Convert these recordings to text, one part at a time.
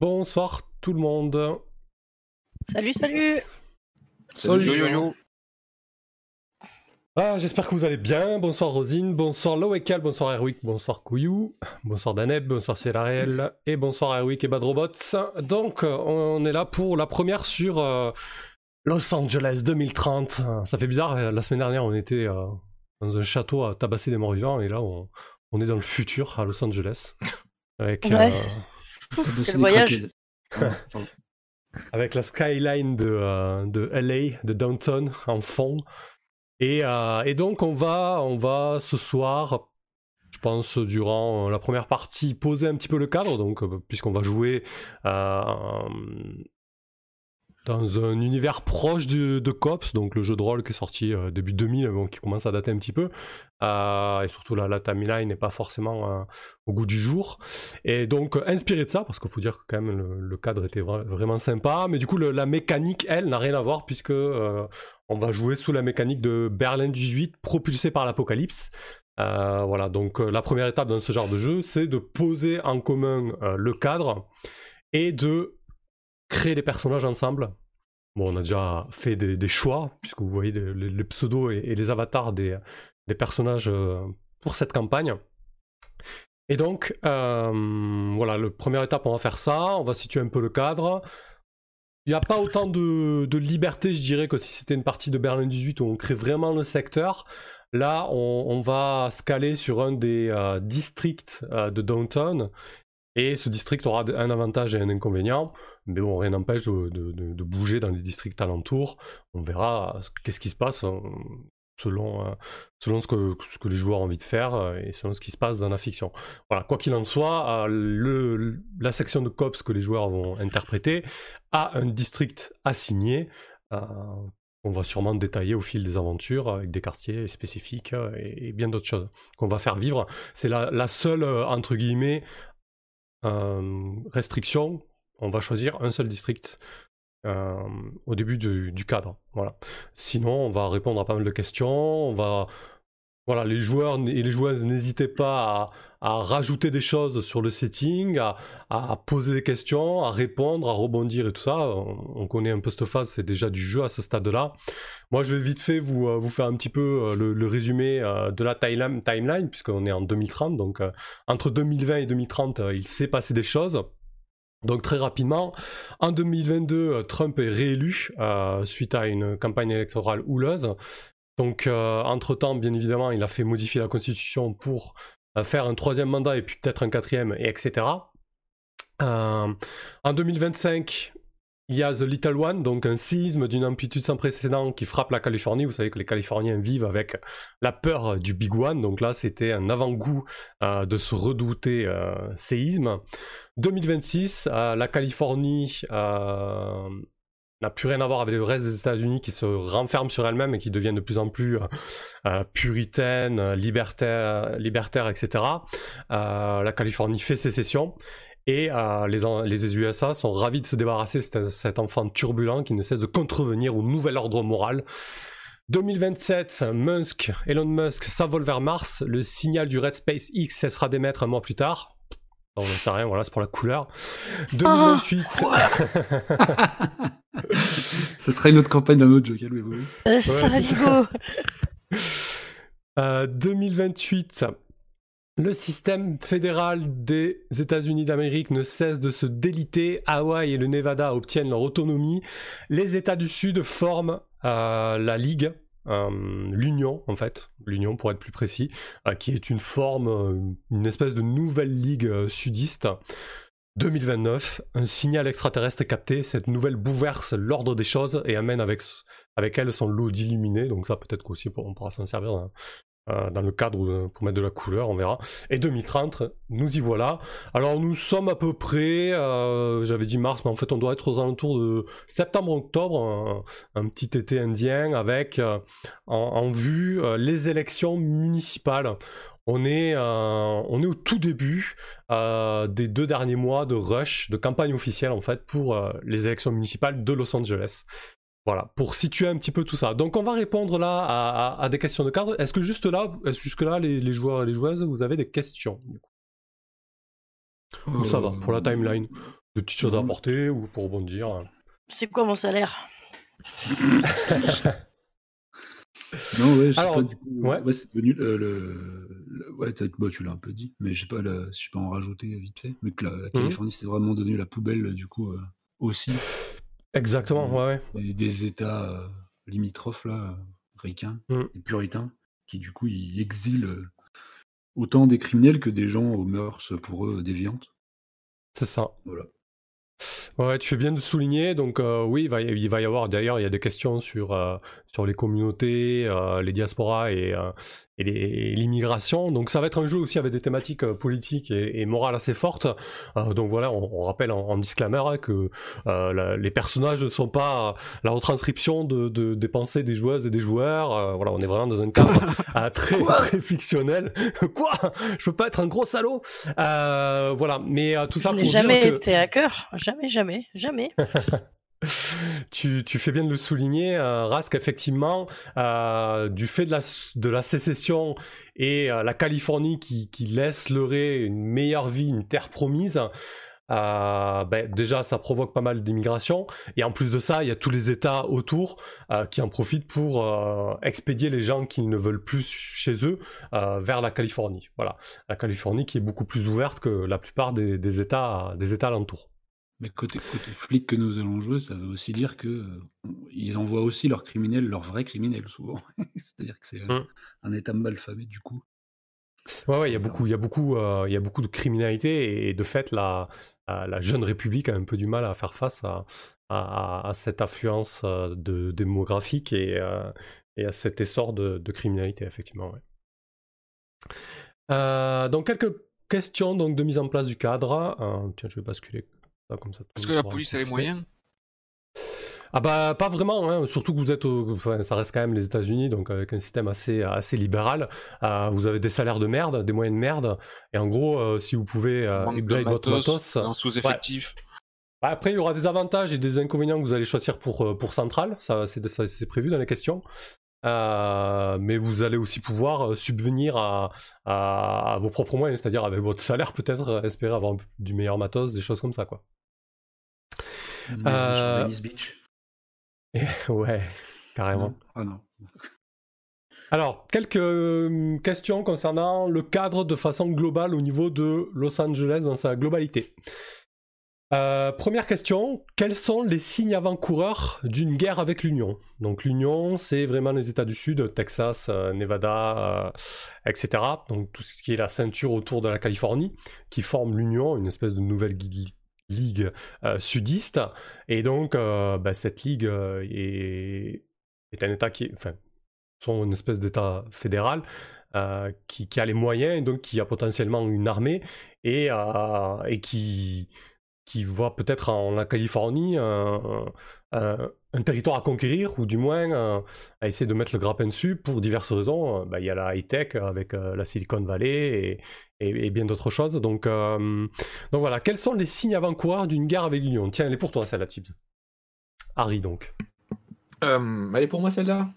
Bonsoir tout le monde. Salut, salut. Salut, yo, yo, yo. Ah, j'espère que vous allez bien. Bonsoir Rosine, bonsoir Loekal, bonsoir Erwick, bonsoir Kouyou, bonsoir Daneb, bonsoir Célariel et bonsoir Erwick et Badrobots. Donc, euh, on est là pour la première sur euh, Los Angeles 2030. Ça fait bizarre, euh, la semaine dernière on était dans un château à tabasser des morts vivants et là on, on est dans le futur à Los Angeles. Avec, Ouais. Quel voyage. avec la skyline de, euh, de LA, de downtown en fond. Et, euh, et donc on va, on va ce soir, je pense durant la première partie, poser un petit peu le cadre, donc euh, puisqu'on va jouer euh, dans un univers proche de, Cops, donc le jeu de rôle qui est sorti euh, début 2000, bon, qui commence à dater un petit peu, Euh, et surtout la, la timeline n'est pas forcément euh, au goût du jour. Et donc, euh, inspiré de ça, parce qu'il faut dire que quand même le, cadre était vra- vraiment sympa, mais du coup, la mécanique, elle, n'a rien à voir, puisque on va jouer sous la mécanique de Berlin 18, propulsé par l'apocalypse. Voilà, donc la première étape dans ce genre de jeu, c'est de poser en commun le cadre et de créer des personnages ensemble. Bon, on a déjà fait des, choix, puisque vous voyez les, pseudos et, les avatars des, personnages euh, pour cette campagne. Et donc, euh, voilà, la première étape, on va faire ça, on va situer un peu le cadre. Il n'y a pas autant de, liberté, je dirais, que si c'était une partie de Berlin 18 où on crée vraiment le secteur. Là, on, va se caler sur un des euh, districts de downtown. Et ce district aura un avantage et un inconvénient. Mais bon, rien n'empêche de, de- bouger dans les districts alentours. On verra qu'est-ce qui se passe euh, selon, euh, selon ce, que, ce que les joueurs ont envie de faire euh, et selon ce qui se passe dans la fiction. Voilà, quoi qu'il en soit, le, la section de cops que les joueurs vont interpréter a un district assigné. euh, on va sûrement détailler au fil des aventures avec des quartiers spécifiques et, bien d'autres choses qu'on va faire vivre. C'est la, la seule, entre guillemets, restriction. On va choisir un seul district euh, au début du, du cadre. Voilà. Sinon, on va répondre à pas mal de questions. On va, voilà, les joueurs et les joueuses n'hésitez pas à, rajouter des choses sur le setting, à, poser des questions, à répondre, à rebondir et tout ça. On, on connaît un peu cette phase, c'est déjà du jeu à ce stade-là. Moi, je vais vite fait vous, euh, vous faire un petit peu euh, le, résumé euh, de la timeline, timeline puisqu'on est en 2030. Donc, entre 2020 et 2030, euh, il s'est passé des choses. Donc très rapidement, en 2022, euh, Trump est réélu suite à une campagne électorale houleuse. Donc euh, entre-temps, bien évidemment, il a fait modifier la Constitution pour euh, faire un troisième mandat et puis peut-être un quatrième, et etc. Euh, en 2025, il y a The Little One, donc un séisme d'une amplitude sans précédent qui frappe la Californie. Vous savez que les Californiens vivent avec la peur du Big One, donc là c'était un avant-goût euh, de ce redouté euh, séisme. 2026, euh, la Californie n'a plus rien à voir avec le reste des États-Unis qui se renferme sur elle-même et qui deviennent de plus en plus euh, euh, puritaines, euh, libertaires, libertaires, etc. Euh, la Californie fait sécession. Et euh, les, USA sont ravis de se débarrasser de cet, cet enfant turbulent qui ne cesse de contrevenir au nouvel ordre moral. 2027, Musk, Elon Musk s'envole vers Mars. Le signal du Red Space X cessera d'émettre un mois plus tard. On n'en sait rien, voilà, c'est pour la couleur. 2028, Ce serait une autre campagne d'un autre jeu, calmez-vous. Euh, c'est Saligo. Euh, 2028, le système fédéral des États-Unis d'Amérique ne cesse de se déliter. Hawaï et le Nevada obtiennent leur autonomie. Les États du Sud forment euh, la Ligue, euh, l'Union en fait, l'Union pour être plus précis, euh, qui est une forme, euh, une espèce de nouvelle ligue sudiste. 2029, un signal extraterrestre est capté. Cette nouvelle bouleverse l'ordre des choses et amène avec, avec elle son lot d'illuminés. Donc ça peut-être qu'aussi on pourra s'en servir euh, dans le cadre pour mettre de la couleur, on verra. Et 2030, nous y voilà. Alors nous sommes à peu près, euh, j'avais dit mars, mais en fait on doit être aux alentours de septembre-octobre, un, petit été indien avec en, vue les élections municipales. On est, on est au tout début des deux derniers mois de rush, de campagne officielle en fait, pour les élections municipales de Los Angeles. Voilà, pour situer un petit peu tout ça. Donc on va répondre là à, des questions de cadre. Est-ce que juste là, est-ce jusque là, les, joueurs et les joueuses, vous avez des questions Ou ça va pour la euh, timeline? De petites choses à apporter ou pour rebondir C'est quoi mon salaire? Non, ouais, je sais pas du coup. Ouais, c'est devenu le. Ouais, bah, tu l'as un peu dit, mais je sais pas, je peux en rajouter vite fait. Mais que la, mhm. Californie, c'est vraiment devenu la poubelle, du coup, euh, aussi. Exactement, ouais, ouais. Des, États euh, limitrophes, là, ricains mm. et puritains, qui du coup, ils exilent euh, autant des criminels que des gens aux mœurs pour eux déviantes. C'est ça. Voilà. Ouais, tu fais bien de souligner. Donc euh, oui, il va, il va, y avoir d'ailleurs, il y a des questions sur, euh, sur les communautés, euh, les diasporas et, et l'immigration. Donc ça va être un jeu aussi avec des thématiques politiques et, et morales assez fortes. donc voilà, on, rappelle en, disclaimer hein, que les personnages ne sont pas la retranscription de, de, des pensées des joueuses et des joueurs. voilà, on est vraiment dans un cadre très, très fictionnel. Quoi? Je peux pas être un gros salaud? Voilà, mais tout ça Je pour jamais été hacker, jamais, jamais jamais, jamais. tu, fais bien de le souligner, euh, Rask, effectivement, euh, du fait de la, sécession et euh, la Californie qui, qui laisse leurrer une meilleure vie, une terre promise, ben, déjà ça provoque pas mal d'immigration et en plus de ça il y a tous les États autour qui en profitent pour expédier les gens qui ne veulent plus chez eux vers la Californie. Voilà, la Californie qui est beaucoup plus ouverte que la plupart des, des États des États alentours. Mais côté, côté flic que nous allons jouer, ça veut aussi dire que euh, ils envoient aussi leurs criminels, leurs vrais criminels souvent. C'est-à-dire que c'est euh, mmh. un état mal famé du coup. Ouais, ouais, il y a beaucoup, il y a beaucoup, euh, il y a beaucoup de criminalité et, de fait, la, la jeune République a un peu du mal à faire face à, à, cette affluence de démographique et, et, à cet essor de, de criminalité, effectivement. Ouais. donc quelques questions donc de mise en place du cadre. tiens, je vais basculer est-ce que la police a les moyens? Ah bah pas vraiment, hein. surtout que vous êtes, enfin, ça reste quand même les États-Unis, donc avec un système assez assez libéral. Euh, vous avez des salaires de merde, des moyens de merde, et en gros, euh, si vous pouvez euh, votre matos, en sous-effectif. Bah, après, il y aura des avantages et des inconvénients que vous allez choisir pour pour Central, ça c'est prévu dans les questions. mais vous allez aussi pouvoir subvenir à, à, vos propres moyens, c'est-à-dire avec votre salaire peut-être espérer avoir du meilleur matos, des choses comme ça quoi. Euh... Beach. ouais, carrément. Ah non. Alors, quelques hum, questions concernant le cadre de façon globale au niveau de Los Angeles dans sa globalité. Euh, première question, quels sont les signes avant-coureurs d'une guerre avec l'Union? Donc l'Union, c'est vraiment les États du Sud, Texas, euh, Nevada, euh, etc. Donc tout ce qui est la ceinture autour de la Californie, qui forme l'Union, une espèce de nouvelle ligue euh, sudiste. Et donc, euh, bah, cette ligue euh, est, un État qui, enfin, sont une espèce d'État fédéral qui, qui, a les moyens et donc qui a potentiellement une armée et, et qui, qui voit peut-être en la Californie un territoire à conquérir, ou du moins euh, à essayer de mettre le grappin dessus pour diverses raisons. Euh, bah, il y a la high-tech avec euh, la Silicon Valley et, bien d'autres choses. Donc, donc voilà, quels sont les signes avant-coureurs d'une guerre avec l'Union? Tiens, elle est pour toi celle-là, Tibbs. Harry, donc. elle est pour moi celle-là?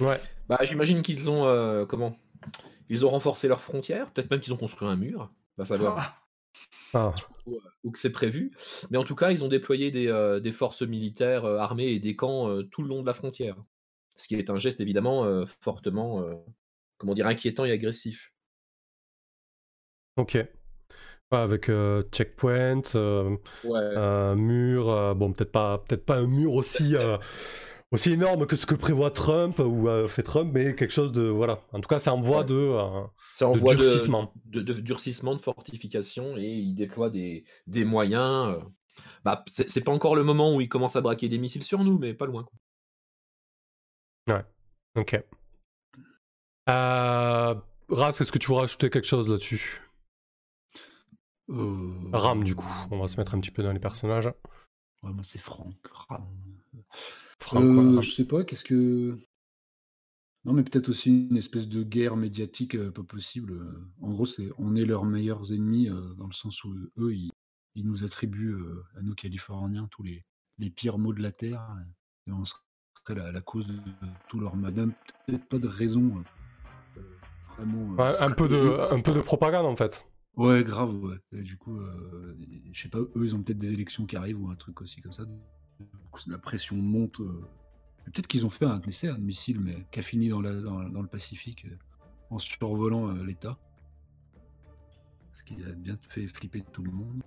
Ouais. Bah, j'imagine qu'ils ont comment? Ils ont renforcé leurs frontières, peut-être même qu'ils ont construit un mur. Va savoir. Ah. Ah. Ou, que c'est prévu. Mais en tout cas, ils ont déployé des, euh, forces militaires euh, armées et des camps euh, tout le long de la frontière. Ce qui est un geste évidemment fortement, comment dire, inquiétant et agressif. Ok. avec checkpoint, mur, bon peut-être pas, peut-être pas un mur aussi aussi énorme que ce que prévoit Trump ou euh, fait Trump, mais quelque chose de voilà. En tout cas, c'est en voie de, euh, de durcissement, de, durcissement, de fortification, et il déploie des, des moyens. Euh. Bah, c'est pas encore le moment où il commence à braquer des missiles sur nous, mais pas loin. Ouais. Ok. Euh, Ras, est-ce que tu veux rajouter quelque chose là-dessus? Euh... Ram, du coup. On va se mettre un petit peu dans les personnages. Ouais, moi, c'est Franck. Ram. Franck, euh, Je sais pas, qu'est-ce que. Non, mais peut-être aussi une espèce de guerre médiatique euh, pas possible. En gros, c'est on est leurs meilleurs ennemis euh, dans le sens où eux, ils, ils nous attribuent à nous Californiens tous les, les pires maux de la terre. Et on serait la, la cause de tout leur mal. Même peut-être pas de raison vraiment. un, peu de, un peu de propagande en fait. Ouais, grave, ouais. Et du coup, je sais pas, eux, ils ont peut-être des élections qui arrivent ou un truc aussi comme ça. La pression monte. Peut-être qu'ils ont fait un essai, un missile, mais qui a fini dans, le Pacifique en survolant l'État. Ce qui a bien fait flipper tout le monde.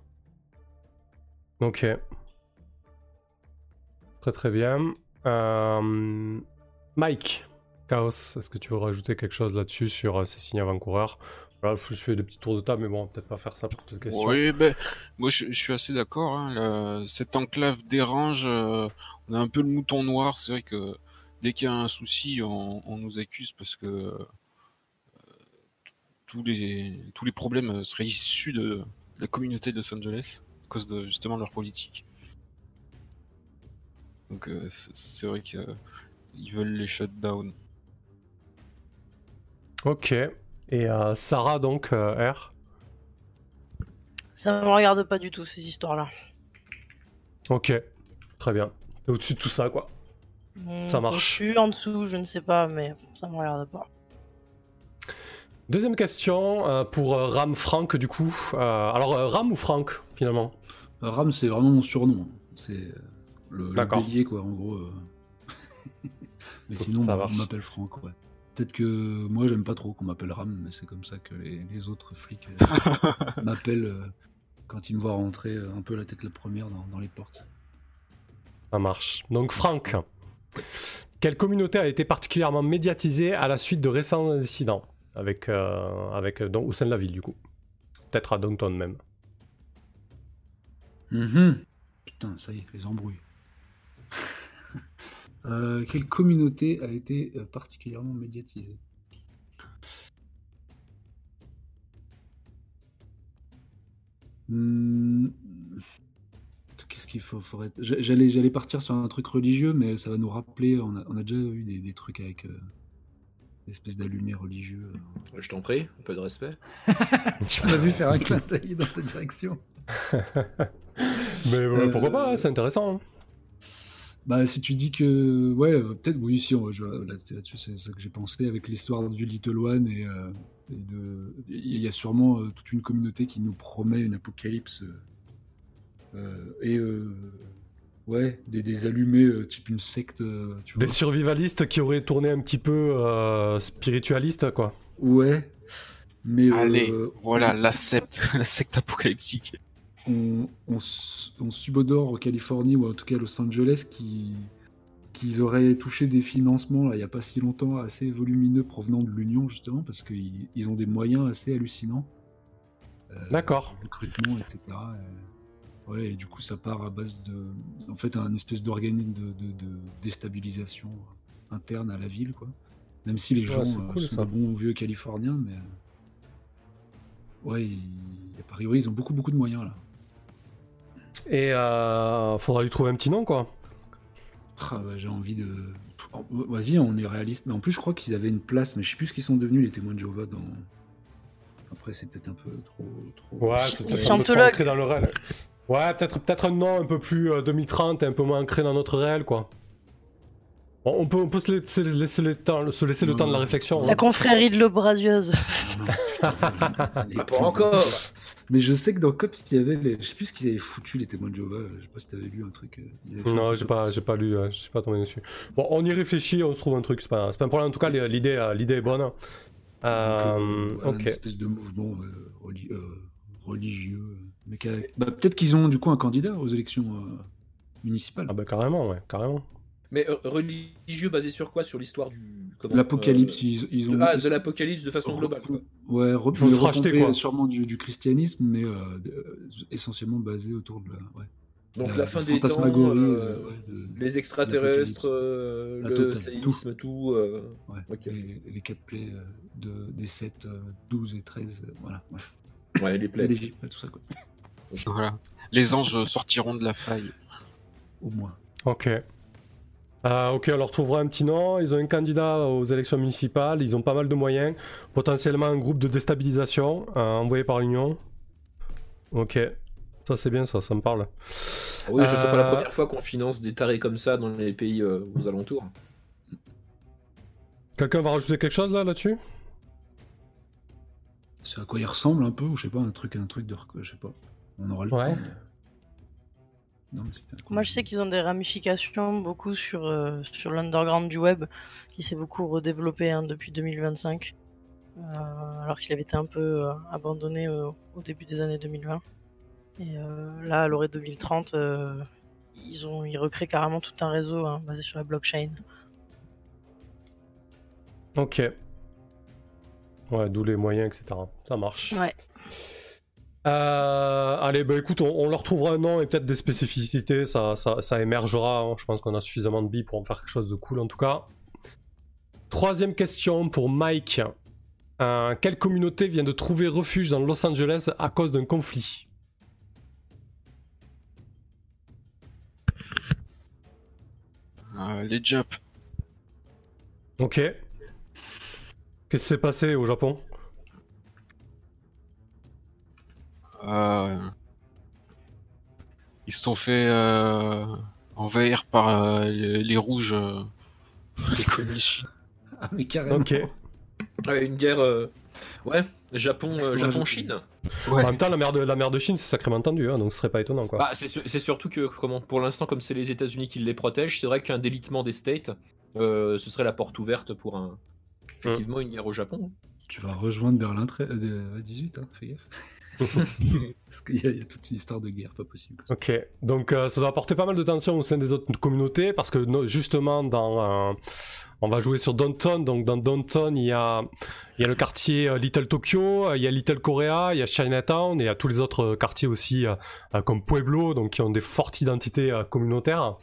Ok. Très très bien. Mike, Chaos, est-ce que tu veux rajouter quelque chose là-dessus sur ces signes avant-coureurs? Je fais des petits tours de table, mais bon, peut-être pas faire ça pour toute question. Oui, ben, moi je, suis assez d'accord. Hein, cette enclave dérange. Euh, on a un peu le mouton noir. C'est vrai que dès qu'il y a un souci, on, nous accuse parce que euh, tous les tous les problèmes seraient issus de, la communauté de Los Angeles à cause de justement leur politique. Donc euh, c'est vrai qu'ils veulent les shut down. Ok. Et euh, Sarah, donc, euh, R Ça me regarde pas du tout, ces histoires-là. Ok, très bien. au-dessus de tout ça, quoi. Ça marche. Je suis en dessous, je ne sais pas, mais ça me regarde pas. Deuxième question euh, pour Ram Frank, du coup. alors, Ram ou Frank, finalement? Ram, c'est vraiment mon surnom. C'est le, le bélier, quoi, en gros. mais sinon, on m'appelle Frank, ouais. Peut-être que moi j'aime pas trop qu'on m'appelle Ram, mais c'est comme ça que les, autres flics euh, m'appellent euh, quand ils me voient rentrer euh, un peu la tête la première dans, les portes. Ça marche. Donc Franck, quelle communauté a été particulièrement médiatisée à la suite de récents incidents avec, avec au sein de la ville du coup? Peut-être à Downton même. Mm-hmm. Putain, ça y est, les embrouilles. Euh, quelle communauté a été euh, particulièrement médiatisée? Hmm. Qu'est-ce qu'il faut, j'allais, j'allais partir sur un truc religieux, mais ça va nous rappeler. On a, déjà eu des, trucs avec euh, des espèces d'allumés religieux. Je t'en prie, un peu de respect. tu m'as vu faire un clin d'œil dans ta direction. mais pourquoi pas, hein, c'est intéressant. Hein. Bah, si tu dis que. Ouais, euh, peut-être, oui, si, on, là-dessus, c'est ça que j'ai pensé avec l'histoire du Little One et, euh, de. Il y a sûrement euh, toute une communauté qui nous promet une apocalypse. et. ouais, des, des allumés, type une secte. Tu des survivalistes qui auraient tourné un petit peu spiritualiste, quoi. Ouais. Mais. Allez, voilà, la secte, la secte apocalyptique on, on, subodore en Californie ou en tout cas à Los Angeles qui qu'ils auraient touché des financements il n'y a pas si longtemps assez volumineux provenant de l'Union justement parce qu'ils ils ont des moyens assez hallucinants. Euh, D'accord. Recrutement, etc. Et, ouais, et du coup ça part à base de en fait un espèce d'organisme de, déstabilisation interne à la ville quoi. Même si les gens euh, sont des bons vieux Californiens, mais ouais, a priori ils ont beaucoup beaucoup de moyens là. Et euh, faudra lui trouver un petit nom, quoi. Ah, bah, j'ai envie de. Vas-y, on est réaliste. Mais en plus, je crois qu'ils avaient une place, mais je sais plus ce qu'ils sont devenus, les témoins de Jéhovah. Dans... Après, c'est peut-être un peu trop. trop... Ouais, c'est peut-être un peu trop ancré dans le réel. Ouais, peut-être peut un nom un peu plus 2030 euh, et un peu moins ancré dans notre réel, quoi. on peut, on peut se, laisser, le temps, se laisser le temps de la réflexion. La hein. confrérie de l'eau braseuse. pas encore mais je sais que dans Cops, il y avait les... Je sais plus ce qu'ils avaient foutu, les témoins de Jéhovah. Je sais pas si t'avais lu un truc. Euh, non, j'ai pas, j'ai pas lu, je suis pas tombé dessus. Bon, on y réfléchit, on se trouve un truc, c'est pas, pas un problème. En tout cas, l'idée, euh, l'idée est bonne. Euh, ok. Une espèce de mouvement religieux. Mais bah, peut-être qu'ils ont du coup un candidat aux élections municipales. Ah bah carrément, ouais, carrément. Mais euh, religieux basé sur quoi? Sur l'histoire du. L'apocalypse, euh, ils, ont. Ah, de l'apocalypse de façon globale. Ouais, re... quoi. sûrement du, christianisme, mais euh, essentiellement basé autour de la. Ouais. Donc la, fin des temps, euh, les extraterrestres, euh, le séisme, tout. les, 4 plays de, des 7, 12 et 13, voilà. Ouais, les plays. tout ça, quoi. Voilà. Les anges sortiront de la faille. Au moins. Ok. Euh, ok, on leur trouvera un petit nom. Ils ont un candidat aux élections municipales. Ils ont pas mal de moyens. Potentiellement un groupe de déstabilisation euh, envoyé par l'Union. Ok. Ça, c'est bien, ça, ça me parle. Oui, ce n'est pas la euh, première fois qu'on finance des tarés comme ça dans les pays aux alentours. Quelqu'un va rajouter quelque chose là là-dessus? C'est à quoi il ressemble un peu, ou je sais pas, un truc, un truc de. Je sais pas. On aura le temps. Moi, je sais qu'ils ont des ramifications beaucoup sur, euh, sur l'underground du web, qui s'est beaucoup redéveloppé hein, depuis 2025, euh, alors qu'il avait été un peu euh, abandonné au début des années 2020. Et là, à l'orée 2030, ils, ont, ils recréent carrément tout un réseau hein, basé sur la blockchain. Ok. Ouais, d'où les moyens, etc. Ça marche. Ouais. Euh, allez, bah écoute, on, leur trouvera un nom et peut-être des spécificités, ça, ça, émergera. Hein. Je pense qu'on a suffisamment de billes pour en faire quelque chose de cool en tout cas. Troisième question pour Mike. Euh, quelle communauté vient de trouver refuge dans Los Angeles à cause d'un conflit? Euh, Les Jap. Ok. Qu'est-ce qui s'est passé au Japon? Ils se sont fait euh, envahir par euh, les, rouges, les communistes. Ah mais carrément. Ok. une guerre. Ouais, Japon, Japon, Chine. En même temps, la mer de la mer de Chine, c'est sacrément tendu, hein, donc ce serait pas étonnant quoi. Bah, c'est surtout que comment, pour l'instant, comme c'est les États-Unis qui les protègent, c'est vrai qu'un délitement des States, ce serait la porte ouverte pour un effectivement une guerre au Japon. Tu vas rejoindre Berlin 18, hein, fais gaffe. Parce y, a toute une histoire de guerre, pas possible. Ok, donc euh, ça doit apporter pas mal de tension au sein des autres communautés parce que justement, dans, euh, on va jouer sur Downton. Donc dans Downton, il y a, y a le quartier euh, Little Tokyo, il y a Little Korea, il y a Chinatown et il y a tous les autres quartiers aussi comme Pueblo, donc qui ont des fortes identités communautaires.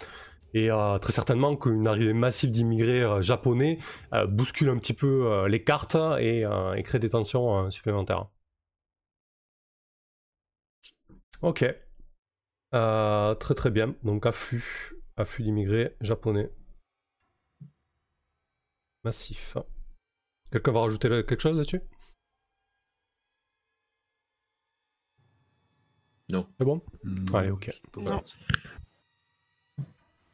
Et très certainement qu'une arrivée massive d'immigrés japonais bouscule un petit peu les cartes et crée des tensions supplémentaires. Ok. Euh, très très bien. Donc afflux, afflux d'immigrés japonais. Massif. Quelqu'un va rajouter quelque chose là-dessus? Non. C'est bon? Allez, ok. Non.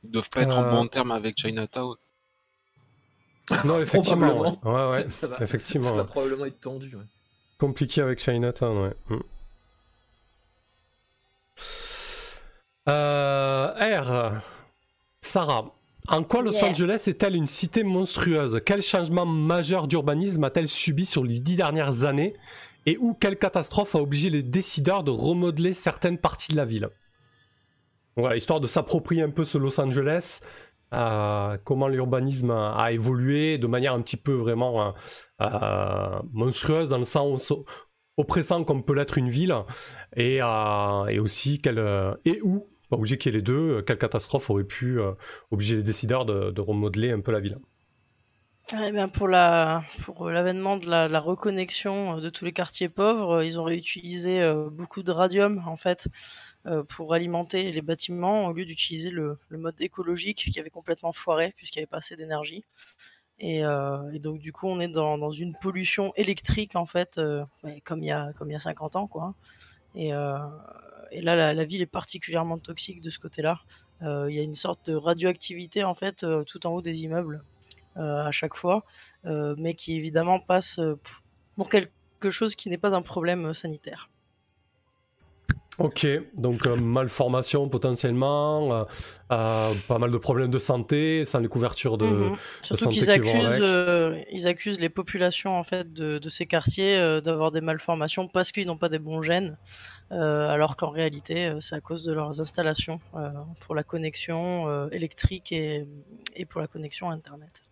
Ils doivent pas être en euh. bon terme avec Chinatown. Non, effectivement. Ouais, ouais. ça va, effectivement. Ça va probablement être tendu. Compliqué avec Chinatown, ouais. Hmm. R. Sarah. En quoi Los Angeles est-elle une cité monstrueuse? Quel changement majeur d'urbanisme a-t-elle subi sur les dix dernières années? Et où quelle catastrophe a obligé les décideurs de remodeler certaines parties de la ville? Voilà, histoire de s'approprier un peu ce Los Angeles, euh, comment l'urbanisme a, évolué de manière un petit peu vraiment euh, euh, monstrueuse dans le sens oppressant comme peut l'être une ville, et, et aussi quelle, et où pas obligé qu'il y ait les deux. Euh, quelle catastrophe aurait pu euh, obliger les décideurs de, remodeler un peu la ville eh bien pour la pour l'avènement de la, reconnexion euh, de tous les quartiers pauvres, ils ont réutilisé beaucoup de radium en fait pour alimenter les bâtiments au lieu d'utiliser le, mode écologique qui avait complètement foiré puisqu'il n'y avait pas assez d'énergie. Et, donc du coup on est dans, une pollution électrique en fait comme il y a comme il y a 50 ans quoi. Et, et là, la, ville est particulièrement toxique de ce côté-là. Euh, il y a une sorte de radioactivité en fait euh, tout en haut des immeubles euh, à chaque fois, mais qui évidemment passe pour quelque chose qui n'est pas un problème sanitaire. Ok, donc euh, malformation potentiellement, euh, euh, pas mal de problèmes de santé, sans les couvertures de, mhm. Surtout qu'ils accusent, ils accusent les populations en fait de, ces quartiers d'avoir des malformations parce qu'ils n'ont pas des bons gènes, alors qu'en réalité c'est à cause de leurs installations pour la connexion électrique et, et pour la connexion internet.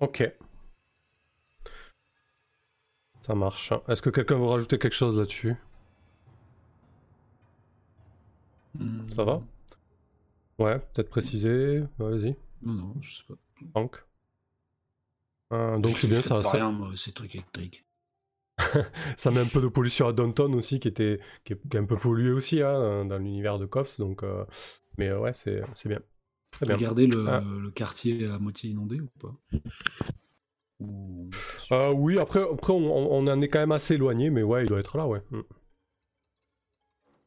Ok. Ça marche. Est-ce que quelqu'un veut rajouter quelque chose là-dessus? Ça va? Ouais, peut-être préciser. Vas-y. Non, non, je sais pas. Franck. Euh, donc c'est bien ça. ça... rien, moi, ces trucs électriques. ça met un peu de pollution à Downton aussi, qui était qui est, un peu pollué aussi hein, dans l'univers de Cops. Donc, euh, mais euh, ouais, c'est bien. Très Regardez le, ah. le, quartier à moitié inondé ou pas? Oui, après, après on, on, en est quand même assez éloigné, mais ouais, il doit être là, ouais. Mm.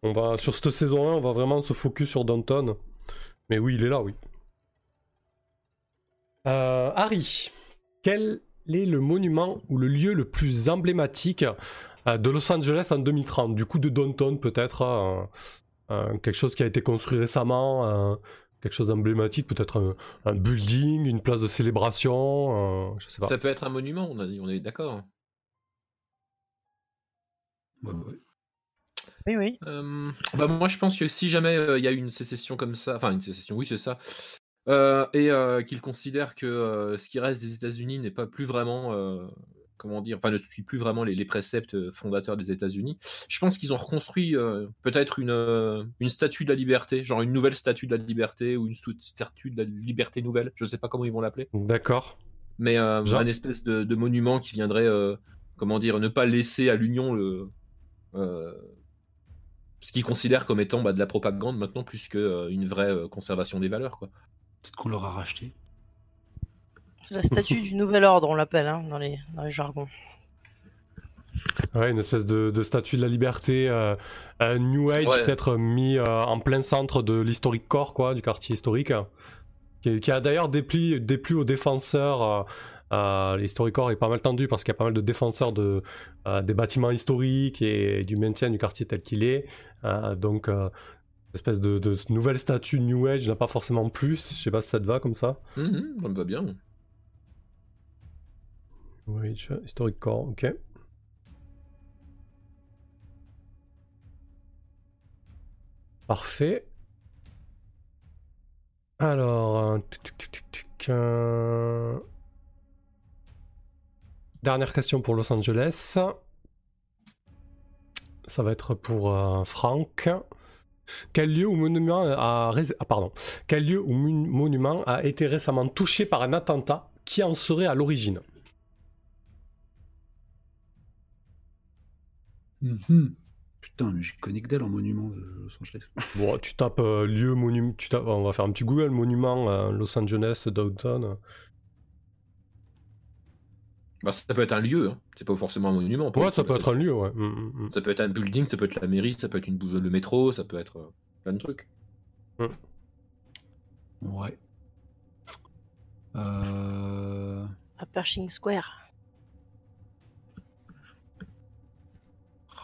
On va sur cette saison 1, on va vraiment se focus sur Downton. Mais oui, il est là, oui. Harry, quel est le monument ou le lieu le plus emblématique euh, de Los Angeles en 2030 Du coup, de Downton, peut-être euh, euh, quelque chose qui a été construit récemment, quelque chose d'emblématique, peut-être un, building, une place de célébration, je sais pas. Ça peut être un monument, on, a dit, on est d'accord. Oui, oui. bah moi, je pense que si jamais il y a une sécession comme ça, enfin une sécession, oui, c'est ça, euh, et euh, qu'il considère que euh, ce qui reste des États-Unis n'est pas plus vraiment, comment dire, enfin ne suit plus vraiment les, préceptes fondateurs des États-Unis. Je pense qu'ils ont reconstruit peut-être une, une statue de la liberté, genre une nouvelle statue de la liberté ou une statue de la liberté nouvelle. Je ne sais pas comment ils vont l'appeler. D'accord. Mais genre... un espèce de, monument qui viendrait, comment dire, ne pas laisser à l'Union le ce qu'ils considèrent comme étant bah, de la propagande maintenant plus qu'une vraie conservation des valeurs. Peut-être qu'on l'aura racheté. C'est la statue du nouvel ordre, on l'appelle hein, dans, les, dans les jargons. Ouais, une espèce de, statue de la liberté, euh, New Age peut-être mis euh, en plein centre de l'historique core, quoi, du quartier historique, qui, a d'ailleurs déplu, déplu aux défenseurs. Euh, l'historique core est pas mal tendu parce qu'il y a pas mal de défenseurs de, des bâtiments historiques et du maintien du quartier tel qu'il est. donc espèce de, nouvelle statue New Age n'a pas forcément plus. Je sais pas si ça te va comme ça. Mmh, ça me va bien. Age, Historic Core, ok. Parfait. Alors, dernière question pour Los Angeles. Ça va être pour euh, Franck. Quel lieu ou monument a, ah, pardon. Quel lieu ou monument a été récemment touché par un attentat? Qui en serait à l'origine? Mhm. Putain, mais je connais que d'elle en monument de Los Angeles. Bon, tu tapes euh, lieu, monument. On va faire un petit Google monument euh, Los Angeles, Downtown. Bah, ça peut être un lieu, hein. c'est pas forcément un monument. Ouais, ça peut être un lieu, ouais. Mm, mm, mm. Ça peut être un building, ça peut être la mairie, ça peut être une... le métro, ça peut être euh, plein de trucs. Ouais. Euh... À Pershing Square.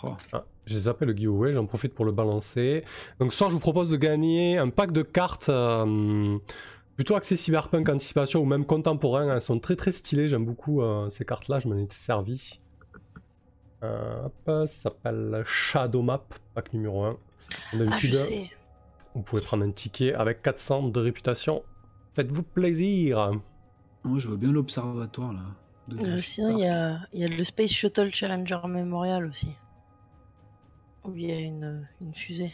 Oh. Ah, j'ai zappé le giveaway, j'en profite pour le balancer. Donc ce soir, je vous propose de gagner un pack de cartes euh, plutôt axé cyberpunk anticipation ou même contemporain. Elles sont très très stylées, j'aime beaucoup euh, ces cartes-là, je m'en étais servi. Euh, hop, ça s'appelle Shadow Map, pack numéro 1. D'habitude, ah, vous pouvez prendre un ticket avec 400 de réputation. Faites-vous plaisir. Moi, je vois bien l'observatoire là. Euh, sinon, il y a, y a, le Space Shuttle Challenger Memorial aussi. Il y a une, une fusée.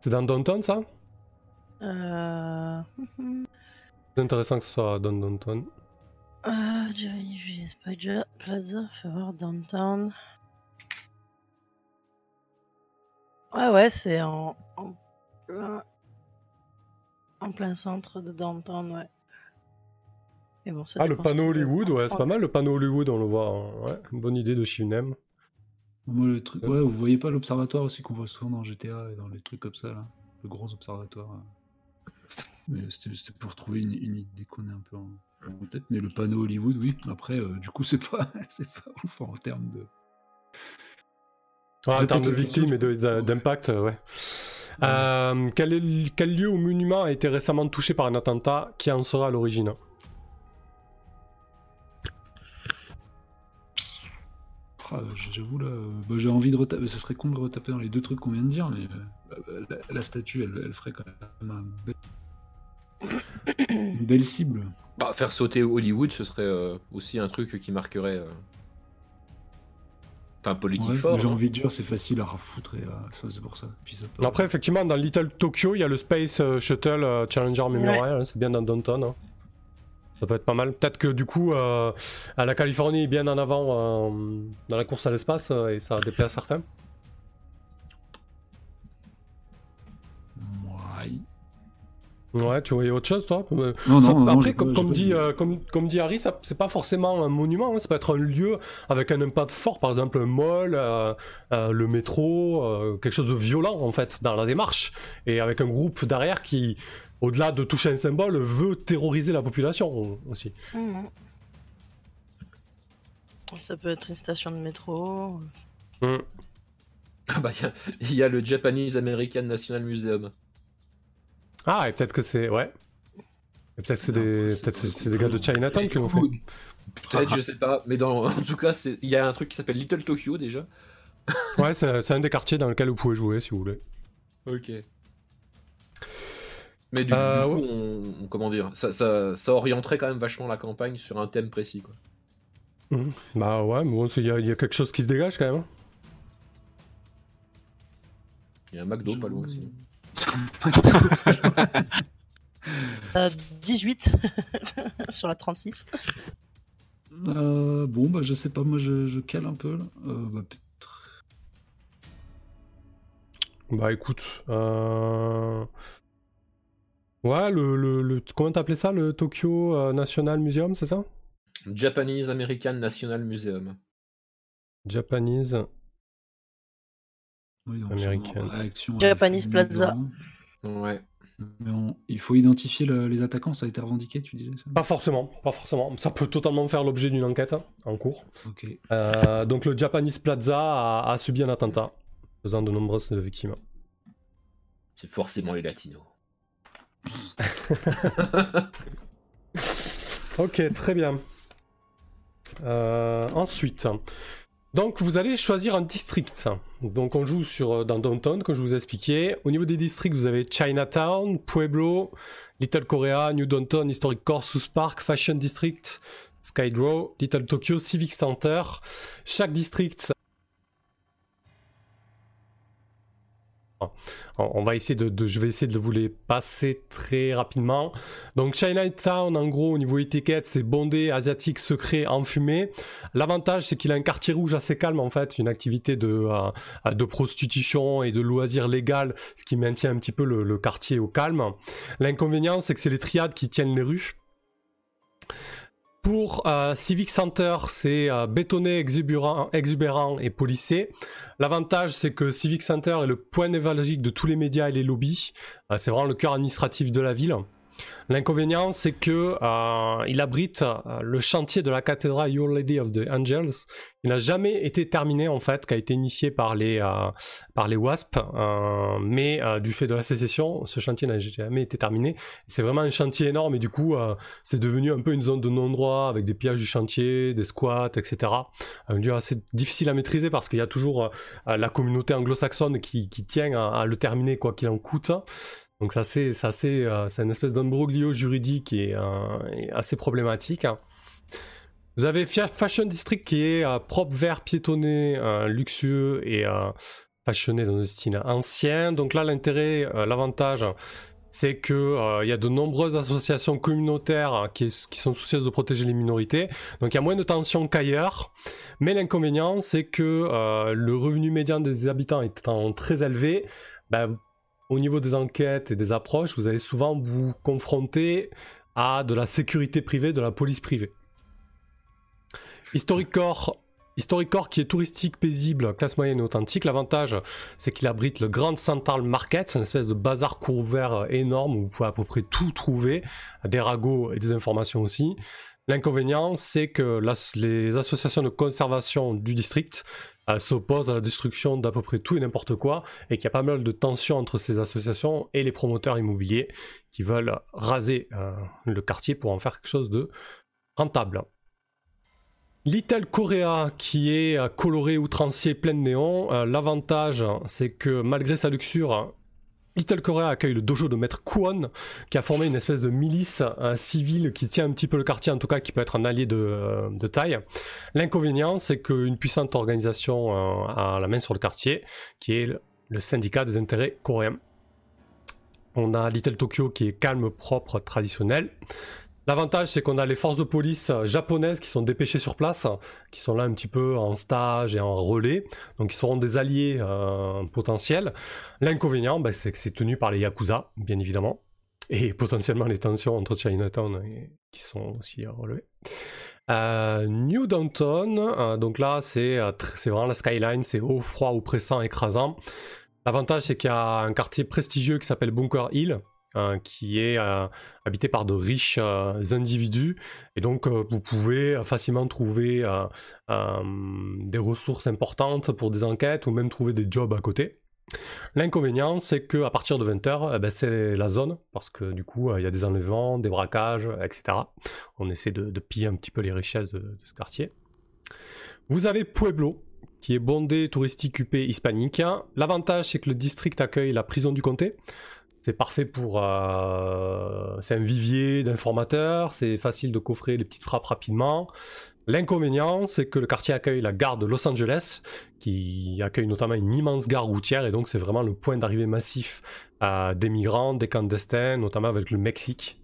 C'est dans Downtown ça? Euh... C'est intéressant que ce soit dans Downtown. Euh, Spider Plaza, fais voir Downtown. Ouais, ouais, c'est en, en, en, plein centre de Downtown, ouais. Et bon, ça ah, le panneau Hollywood, ouais, c'est pas mal le panneau Hollywood, on le voit. Ouais, une bonne idée de Shinem. le truc, ouais, vous voyez pas l'observatoire aussi qu'on voit souvent dans GTA et dans les trucs comme ça, là? Le gros observatoire. C'était pour trouver une, idée qu'on est un peu en, tête. Mais le panneau Hollywood, oui. Après, euh, du coup, c'est pas, pas ouf en termes de. en termes de victimes et d'impact, euh, ouais. Euh, quel, est, quel, lieu ou monument a été récemment touché par un attentat? Qui en sera à l'origine? J'avoue, là, bah, j'ai envie de retaper. Ce serait con de retaper dans les deux trucs qu'on vient de dire, mais la, statue, elle, elle, ferait quand même un une belle cible. Bah, faire sauter Hollywood, ce serait euh, aussi un truc qui marquerait. Euh, T'as un politique fort. J'ai envie de dire, c'est facile à refoutre et c'est pour ça. Après, effectivement, dans Little Tokyo, il y a le Space euh, Shuttle euh, Challenger Memorial, hein, c'est bien dans Downton. Hein. Ça peut être pas mal. Peut-être que du coup, à la Californie est bien en avant dans la course à l'espace et ça déplaît à certains. Ouais, tu voyais autre chose, toi? Euh, non, non, Après, comme, comme, dit, euh, comme, comme, dit Harry, c'est pas forcément un monument, hein, ça peut être un lieu avec un impact fort, par exemple un mall, euh, le métro, quelque chose de violent en fait dans la démarche, et avec un groupe derrière qui, au-delà de toucher un symbole, veut terroriser la population aussi. Mmh. Ça peut être une station de métro. Mmh. Ah bah, il y, y, a le Japanese American National Museum. Ah, et peut-être que c'est. Ouais. Peut-être c'est des, peut c'est des gars de Chinatown qui l'ont fait. Peut-être, je sais pas. Mais dans... en tout cas, il y a un truc qui s'appelle Little Tokyo déjà. ouais, c'est un des quartiers dans lequel vous pouvez jouer si vous voulez. Ok. Mais du euh, coup, on, comment dire, ça, ça, ça, orienterait quand même vachement la campagne sur un thème précis, quoi. Mhm. Bah ouais, mais bon, il y, y, a quelque chose qui se dégage quand même. Hein. Il y a un McDo pas loin aussi. 18 sur la 36. Euh, bon, bah je sais pas, moi je, cale un peu là. Euh, bah, bah, écoute. Ouais, le, le, le comment t'appelais ça Le Tokyo euh, National Museum, c'est ça? Japanese American National Museum. Japanese Japanese Plaza. Ouais. Mais il faut identifier les attaquants, ça a été revendiqué, tu disais ça? Pas forcément, pas forcément. Ça peut totalement faire l'objet d'une enquête hein, en cours. Ok. Euh, donc le Japanese Plaza a, subi un attentat, faisant de nombreuses victimes. C'est forcément les latinos. ok, très bien. Euh, ensuite, donc vous allez choisir un district. Donc on joue sur, euh, dans Downtown, comme je vous ai expliqué. Au niveau des districts, vous avez Chinatown, Pueblo, Little Korea, New Downtown, Historic Core, Park, Fashion District, Skydraw, Little Tokyo, Civic Center. Chaque district On va essayer de, je vais essayer de vous les passer très rapidement. Donc Chinatown, en gros, au niveau étiquette, c'est bondé, asiatique, secret, enfumé. L'avantage, c'est qu'il a un quartier rouge assez calme, en fait, une activité de, euh, prostitution et de loisirs légal, ce qui maintient un petit peu le quartier au calme. L'inconvénient, c'est que c'est les triades qui tiennent les rues. Pour euh, Civic Center, c'est euh, bétonné, exubérant, et polissé. L'avantage, c'est que Civic Center est le point névralgique de tous les médias et les lobbies. Euh, c'est vraiment le cœur administratif de la ville. L'inconvénient, c'est que euh, il abrite euh, le chantier de la cathédrale Your Lady of the Angels. Il n'a jamais été terminé en fait, qui a été initié par les euh, par les WASP, mais du fait de la sécession, ce chantier n'a jamais été terminé. C'est vraiment un chantier énorme et du coup, c'est devenu un peu une zone de non-droit avec des pillages du chantier, des squats, etc. Un lieu assez difficile à maîtriser parce qu'il y a toujours la communauté anglo-saxonne qui, tient à, à, le terminer quoi qu'il en coûte. Donc ça c'est c'est euh, une espèce d'imbroglio juridique et, euh, assez problématique. Vous avez Fashion District qui est euh, propre, vert, piétonné, luxueux et fashionné dans un style ancien. Donc là l'intérêt, l'avantage, c'est que il y a de nombreuses associations communautaires qui, qui, sont soucieuses de protéger les minorités. Donc il y a moins de tensions qu'ailleurs. Mais l'inconvénient, c'est que le revenu médian des habitants étant très élevé, ben, au niveau des enquêtes et des approches, vous allez souvent vous confronter à de la sécurité privée, de la police privée. Historic Core, qui est touristique, paisible, classe moyenne et authentique. L'avantage, c'est qu'il abrite le Grand Central Market, c'est une espèce de bazar couvert énorme où vous pouvez à peu près tout trouver, des ragots et des informations aussi. L'inconvénient, c'est que les associations de conservation du district s'oppose à la destruction d'à peu près tout et n'importe quoi, et qu'il y a pas mal de tensions entre ces associations et les promoteurs immobiliers qui veulent raser euh, le quartier pour en faire quelque chose de rentable. Little Korea qui est euh, coloré outrancier plein de néon, euh, l'avantage c'est que malgré sa luxure, Little Korea accueille le dojo de Maître Kwon, qui a formé une espèce de milice civile qui tient un petit peu le quartier, en tout cas qui peut être un allié de, de taille. L'inconvénient, c'est qu'une puissante organisation a la main sur le quartier, qui est le syndicat des intérêts coréens. On a Little Tokyo qui est calme, propre, traditionnel. L'avantage, c'est qu'on a les forces de police japonaises qui sont dépêchées sur place, qui sont là un petit peu en stage et en relais, donc ils seront des alliés euh, potentiels. L'inconvénient, ben, c'est que c'est tenu par les Yakuza, bien évidemment, et potentiellement les tensions entre Chinatown et, qui sont aussi relevées. Euh, New Downtown, euh, donc là c'est vraiment la skyline, c'est haut, froid, oppressant, écrasant. L'avantage, c'est qu'il y a un quartier prestigieux qui s'appelle Bunker Hill, hein, qui est euh, habité par de riches euh, individus. Et donc, euh, vous pouvez facilement trouver des ressources importantes pour des enquêtes ou même trouver des jobs à côté. L'inconvénient, c'est qu'à partir de 20h, eh ben, c'est la zone, parce que du coup, il y a des enlèvements, des braquages, etc. On essaie de, piller un petit peu les richesses de ce quartier. Vous avez Pueblo, qui est bondé touristique UP hispanique. L'avantage, c'est que le district accueille la prison du comté. C'est parfait pour. Euh, c'est un vivier d'informateurs, c'est facile de coffrer les petites frappes rapidement. L'inconvénient, c'est que le quartier accueille la gare de Los Angeles, qui accueille notamment une immense gare routière, et donc c'est vraiment le point d'arrivée massif euh, des migrants, des clandestins, notamment avec le Mexique.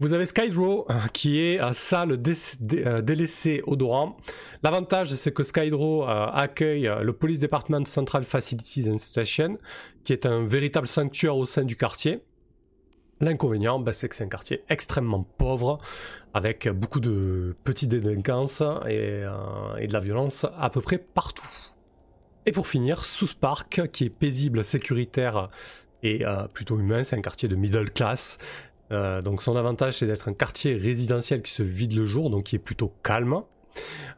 Vous avez Skydraw euh, qui est à salle euh, délaissée odorant. L'avantage c'est que Skydraw euh, accueille le Police Department Central Facilities and Station qui est un véritable sanctuaire au sein du quartier. L'inconvénient, bah, c'est que c'est un quartier extrêmement pauvre, avec beaucoup de petites délinquances et, et, de la violence à peu près partout. Et pour finir, South Park, qui est paisible, sécuritaire et plutôt humain, c'est un quartier de middle class, euh, donc son avantage c'est d'être un quartier résidentiel qui se vide le jour, donc qui est plutôt calme, euh,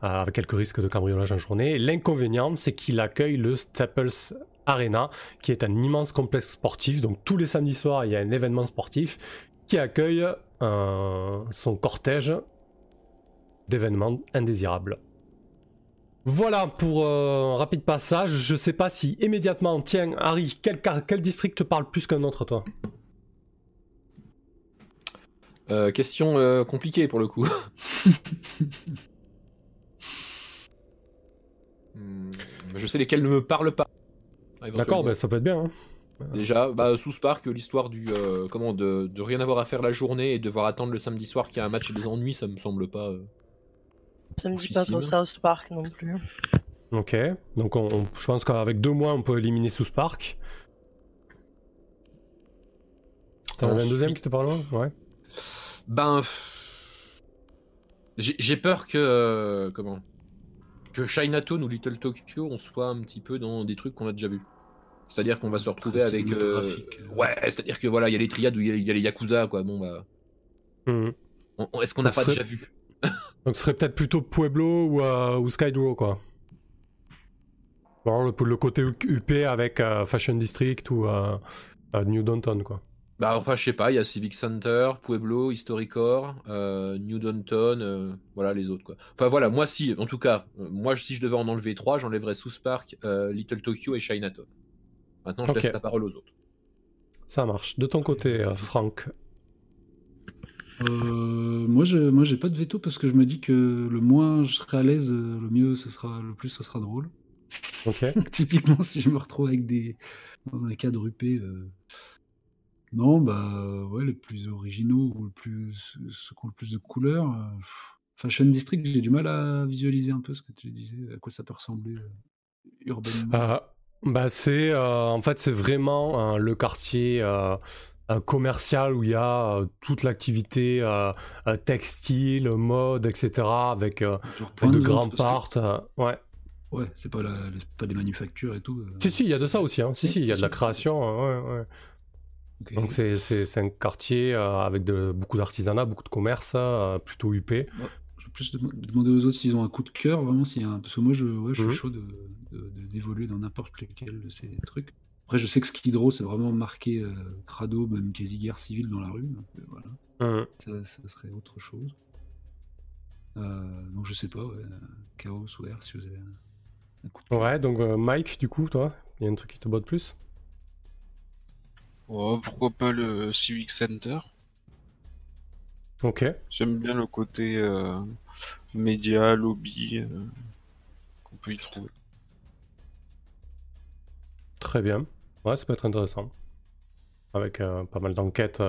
avec quelques risques de cambriolage en journée. L'inconvénient c'est qu'il accueille le Staples Arena, qui est un immense complexe sportif. Donc tous les samedis soirs il y a un événement sportif qui accueille euh, son cortège d'événements indésirables. Voilà pour un rapide passage. Je sais pas si immédiatement, tiens, Harry, quel, quel district te parle plus qu'un autre, toi? Euh, question euh, compliquée pour le coup. Hmm, je sais lesquels ne me parlent pas. D'accord, bah, ça peut être bien. Hein. Déjà, bah, sous Spark, l'histoire du euh, comment de, rien avoir à faire la journée et devoir attendre le samedi soir qu'il y a un match des ennuis, ça me semble pas. ça me dit pas trop South Park non plus. Ok, donc on, je pense qu'avec deux mois on peut éliminer sous Spark. T'en as un deuxième qui te parle Ouais? Ben. J'ai peur que. Euh, comment Que Chinatown ou Little Tokyo, on soit un petit peu dans des trucs qu'on a déjà vus. C'est-à-dire qu'on va se retrouver avec. Euh, ouais, c'est-à-dire que voilà, il y a les triades où il y, a les Yakuza, quoi. Bon, bah. Mhm. Est-ce qu'on n'a pas déjà vu? Donc ce serait peut-être plutôt Pueblo ou, euh, ou Skydraw, quoi. Bon, le, le côté UP avec Fashion District ou New Downtown, quoi. Bah enfin je sais pas, il y a Civic Center, Pueblo, Historicor, euh, New Downton, euh, voilà les autres quoi. Enfin voilà, moi si, en tout cas, euh, moi si je devais en enlever trois, j'enlèverais South Park, Little Tokyo et Chinatown. Maintenant je laisse la parole aux autres. Ça marche. De ton côté, Franck moi, je, moi, j'ai pas de veto parce que je me dis que le moins je serai à l'aise, le mieux ce sera, le plus ce sera drôle. Ok. Typiquement, si je me retrouve avec des dans un cadre UP, non, bah, ouais, les plus originaux ou le plus ceux qui ont le plus de couleurs, euh, Fashion District, j'ai du mal à visualiser un peu ce que tu disais, à quoi ça peut ressembler, euh, urbanement. Ah, bah, c'est, euh, en fait, c'est vraiment, le quartier, commercial où il y a, toute l'activité, textile, mode etc. avec, de grands parts, ouais. Ouais, c'est pas la pas des manufactures et tout, Si, si, il y a de ça aussi, hein. Si, si, il y a de la création, ouais, ouais. Donc c'est un quartier euh, avec de, beaucoup d'artisanat, beaucoup de commerce, euh, plutôt huppé. je vais plus demander aux autres s'ils ont un coup de cœur, vraiment, s'il parce que moi je, ouais, je suis mhm. chaud d'évoluer de, dans n'importe lequel de ces trucs. Après, je sais que Skidrow, c'est vraiment marqué euh, crado, même quasi guerre civile dans la rue. Donc, voilà. Mhm. ça, serait autre chose. donc je sais pas, Chaos ou R si vous avez un, coup de cœur. Ouais, donc Mike, du coup, toi, il y a un truc qui te botte plus? Oh, pourquoi pas le Civic Center Ok. J'aime bien le côté euh, média, lobby euh, qu'on peut y trouver. Très bien. Ouais, ça peut être intéressant. Avec euh, pas mal d'enquêtes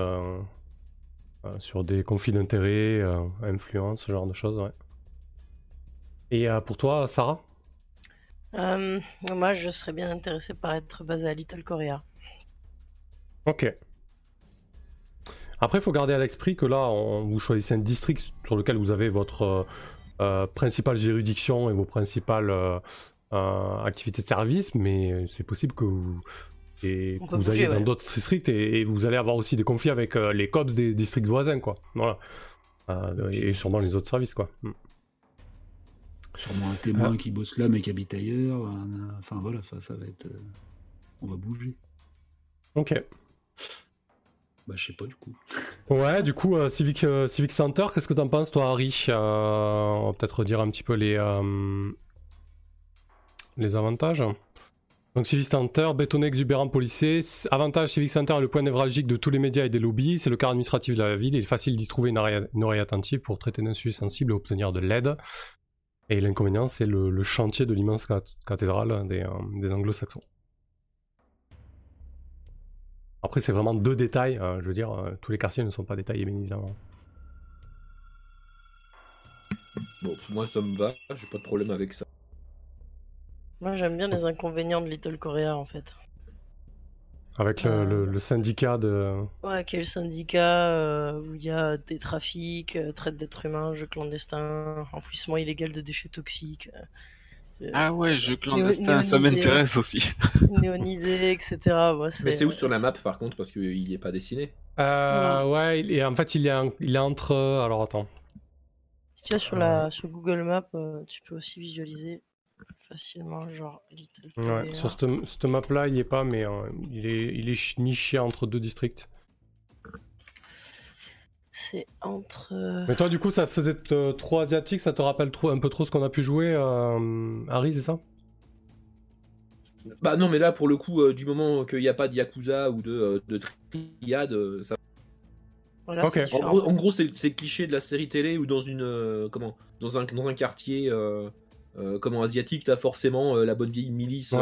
sur des conflits d'intérêts, influence, ce genre de choses, ouais. Et pour toi, Sarah? Moi, je serais bien intéressé par être basé à Little Korea. Ok. Après, il faut garder à l'esprit que là, vous choisissez un district sur lequel vous avez votre euh, euh, principale juridiction et vos principales euh, activités de service, mais c'est possible que vous, et vous ayez dans d'autres districts et, vous allez avoir aussi des conflits avec les COPS des districts voisins, quoi. Voilà. et sûrement les autres services, quoi. Hmm. Sûrement un témoin qui bosse là mais qui habite ailleurs. Enfin voilà, ça, ça va être. On va bouger. Ok. Bah, je sais pas du coup. Ouais, du coup, euh, Civic, euh, Civic Center, qu'est-ce que t'en penses, toi, Harry euh, On va peut-être redire un petit peu les, les avantages. Donc, Civic Center, bétonné, exubérant, policé. Avantage, Civic Center est le point névralgique de tous les médias et des lobbies. C'est le cœur administratif de la ville. Il est facile d'y trouver une oreille, attentive pour traiter d'un sujet sensible et obtenir de l'aide. Et l'inconvénient, c'est le, chantier de l'immense cathédrale des anglo-saxons. Après, c'est vraiment deux détails. Hein, je veux dire, euh, tous les quartiers ne sont pas détaillés, bien évidemment. Bon, moi, ça me va. J'ai pas de problème avec ça. Moi, j'aime bien les inconvénients de Little Korea, en fait. Avec le, euh. syndicat de. Ouais, quel syndicat euh, où il y a des trafics, traite d'êtres humains, jeux clandestins, enfouissement illégal de déchets toxiques. Euh, ah ouais, jeu clandestin, ça m'intéresse aussi. néonisé, etc. Mais c'est où sur la map par contre Parce qu'il n'est pas dessiné. Euh, ouais, et en fait, il est, il est entre. Alors attends. Si tu vas sur, la, sur Google Maps, euh, tu peux aussi visualiser facilement, genre Little Ouais, sur cette, cette map là, il n'y est pas, mais il, est, il est niché entre deux districts. C'est entre. Euh, Mais toi, du coup, ça faisait trop asiatique, ça te rappelle trop, un peu trop ce qu'on a pu jouer euh, Harry, c'est ça? Bah non, mais là, pour le coup, euh, du moment qu'il n'y a pas de Yakuza ou de, de triade, ça. Voilà, en, gros, c'est le cliché de la série télé ou dans une. comment dans un, dans un quartier comment asiatique, t'as forcément la bonne vieille milice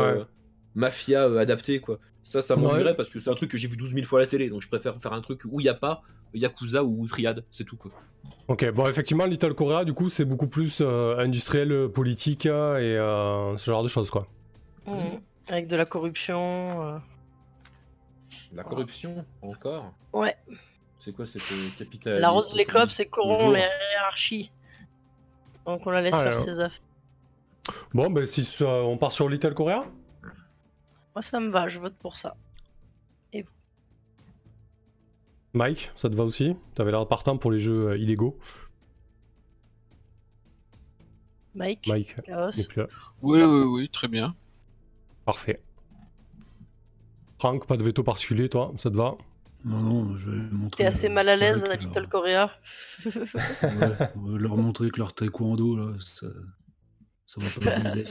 mafia adaptée, quoi. Ça, ça m'ennuierait parce que c'est un truc que j'ai vu 12 000 fois à la télé, donc je préfère faire un truc où il n'y a pas Yakuza ou Triad, c'est tout quoi. Ok, bon effectivement Little Korea du coup c'est beaucoup plus euh, industriel, euh, politique euh, et ce genre de choses quoi. Mmh. Avec de la corruption. La corruption encore? Ouais. C'est quoi cette capitale La rose les cops c'est corrompt les hiérarchies. Donc on la laisse ah, faire ses affaires. Bon ben si on part sur Little Korea? Moi ça me va, je vote pour ça. Et vous Mike, ça te va aussi? T'avais l'air partant pour les jeux euh, illégaux. Mike, Mike Oui, oui, oui, très bien. Parfait. Franck, pas de veto particulier, toi, ça te va? Non, non, je vais montrer. T'es assez mal à l'aise à Little Korea ouais, on va leur montrer que leur taekwondo, là, ça, ça va pas les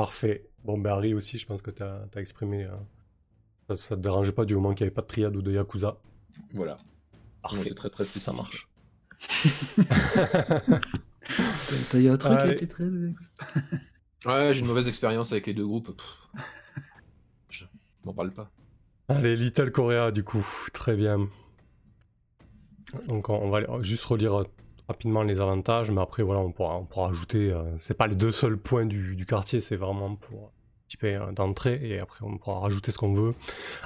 Parfait. Bon, Barry aussi, je pense que t'as as exprimé. Euh, ça, te dérangeait pas du moment qu'il n'y avait pas de triade ou de Yakuza? Voilà. Parfait. très très Ça marche. T'as un truc avec les trades Ouais, j'ai une mauvaise expérience avec les deux groupes. Je m'en parle pas. Allez, Little Korea du coup, très bien. Donc on va juste relire rapidement les avantages, mais après voilà, on pourra, on pourra ajouter. Euh, c'est pas les deux seuls points du, quartier, c'est vraiment pour euh, d'entrée et après on pourra rajouter ce qu'on veut.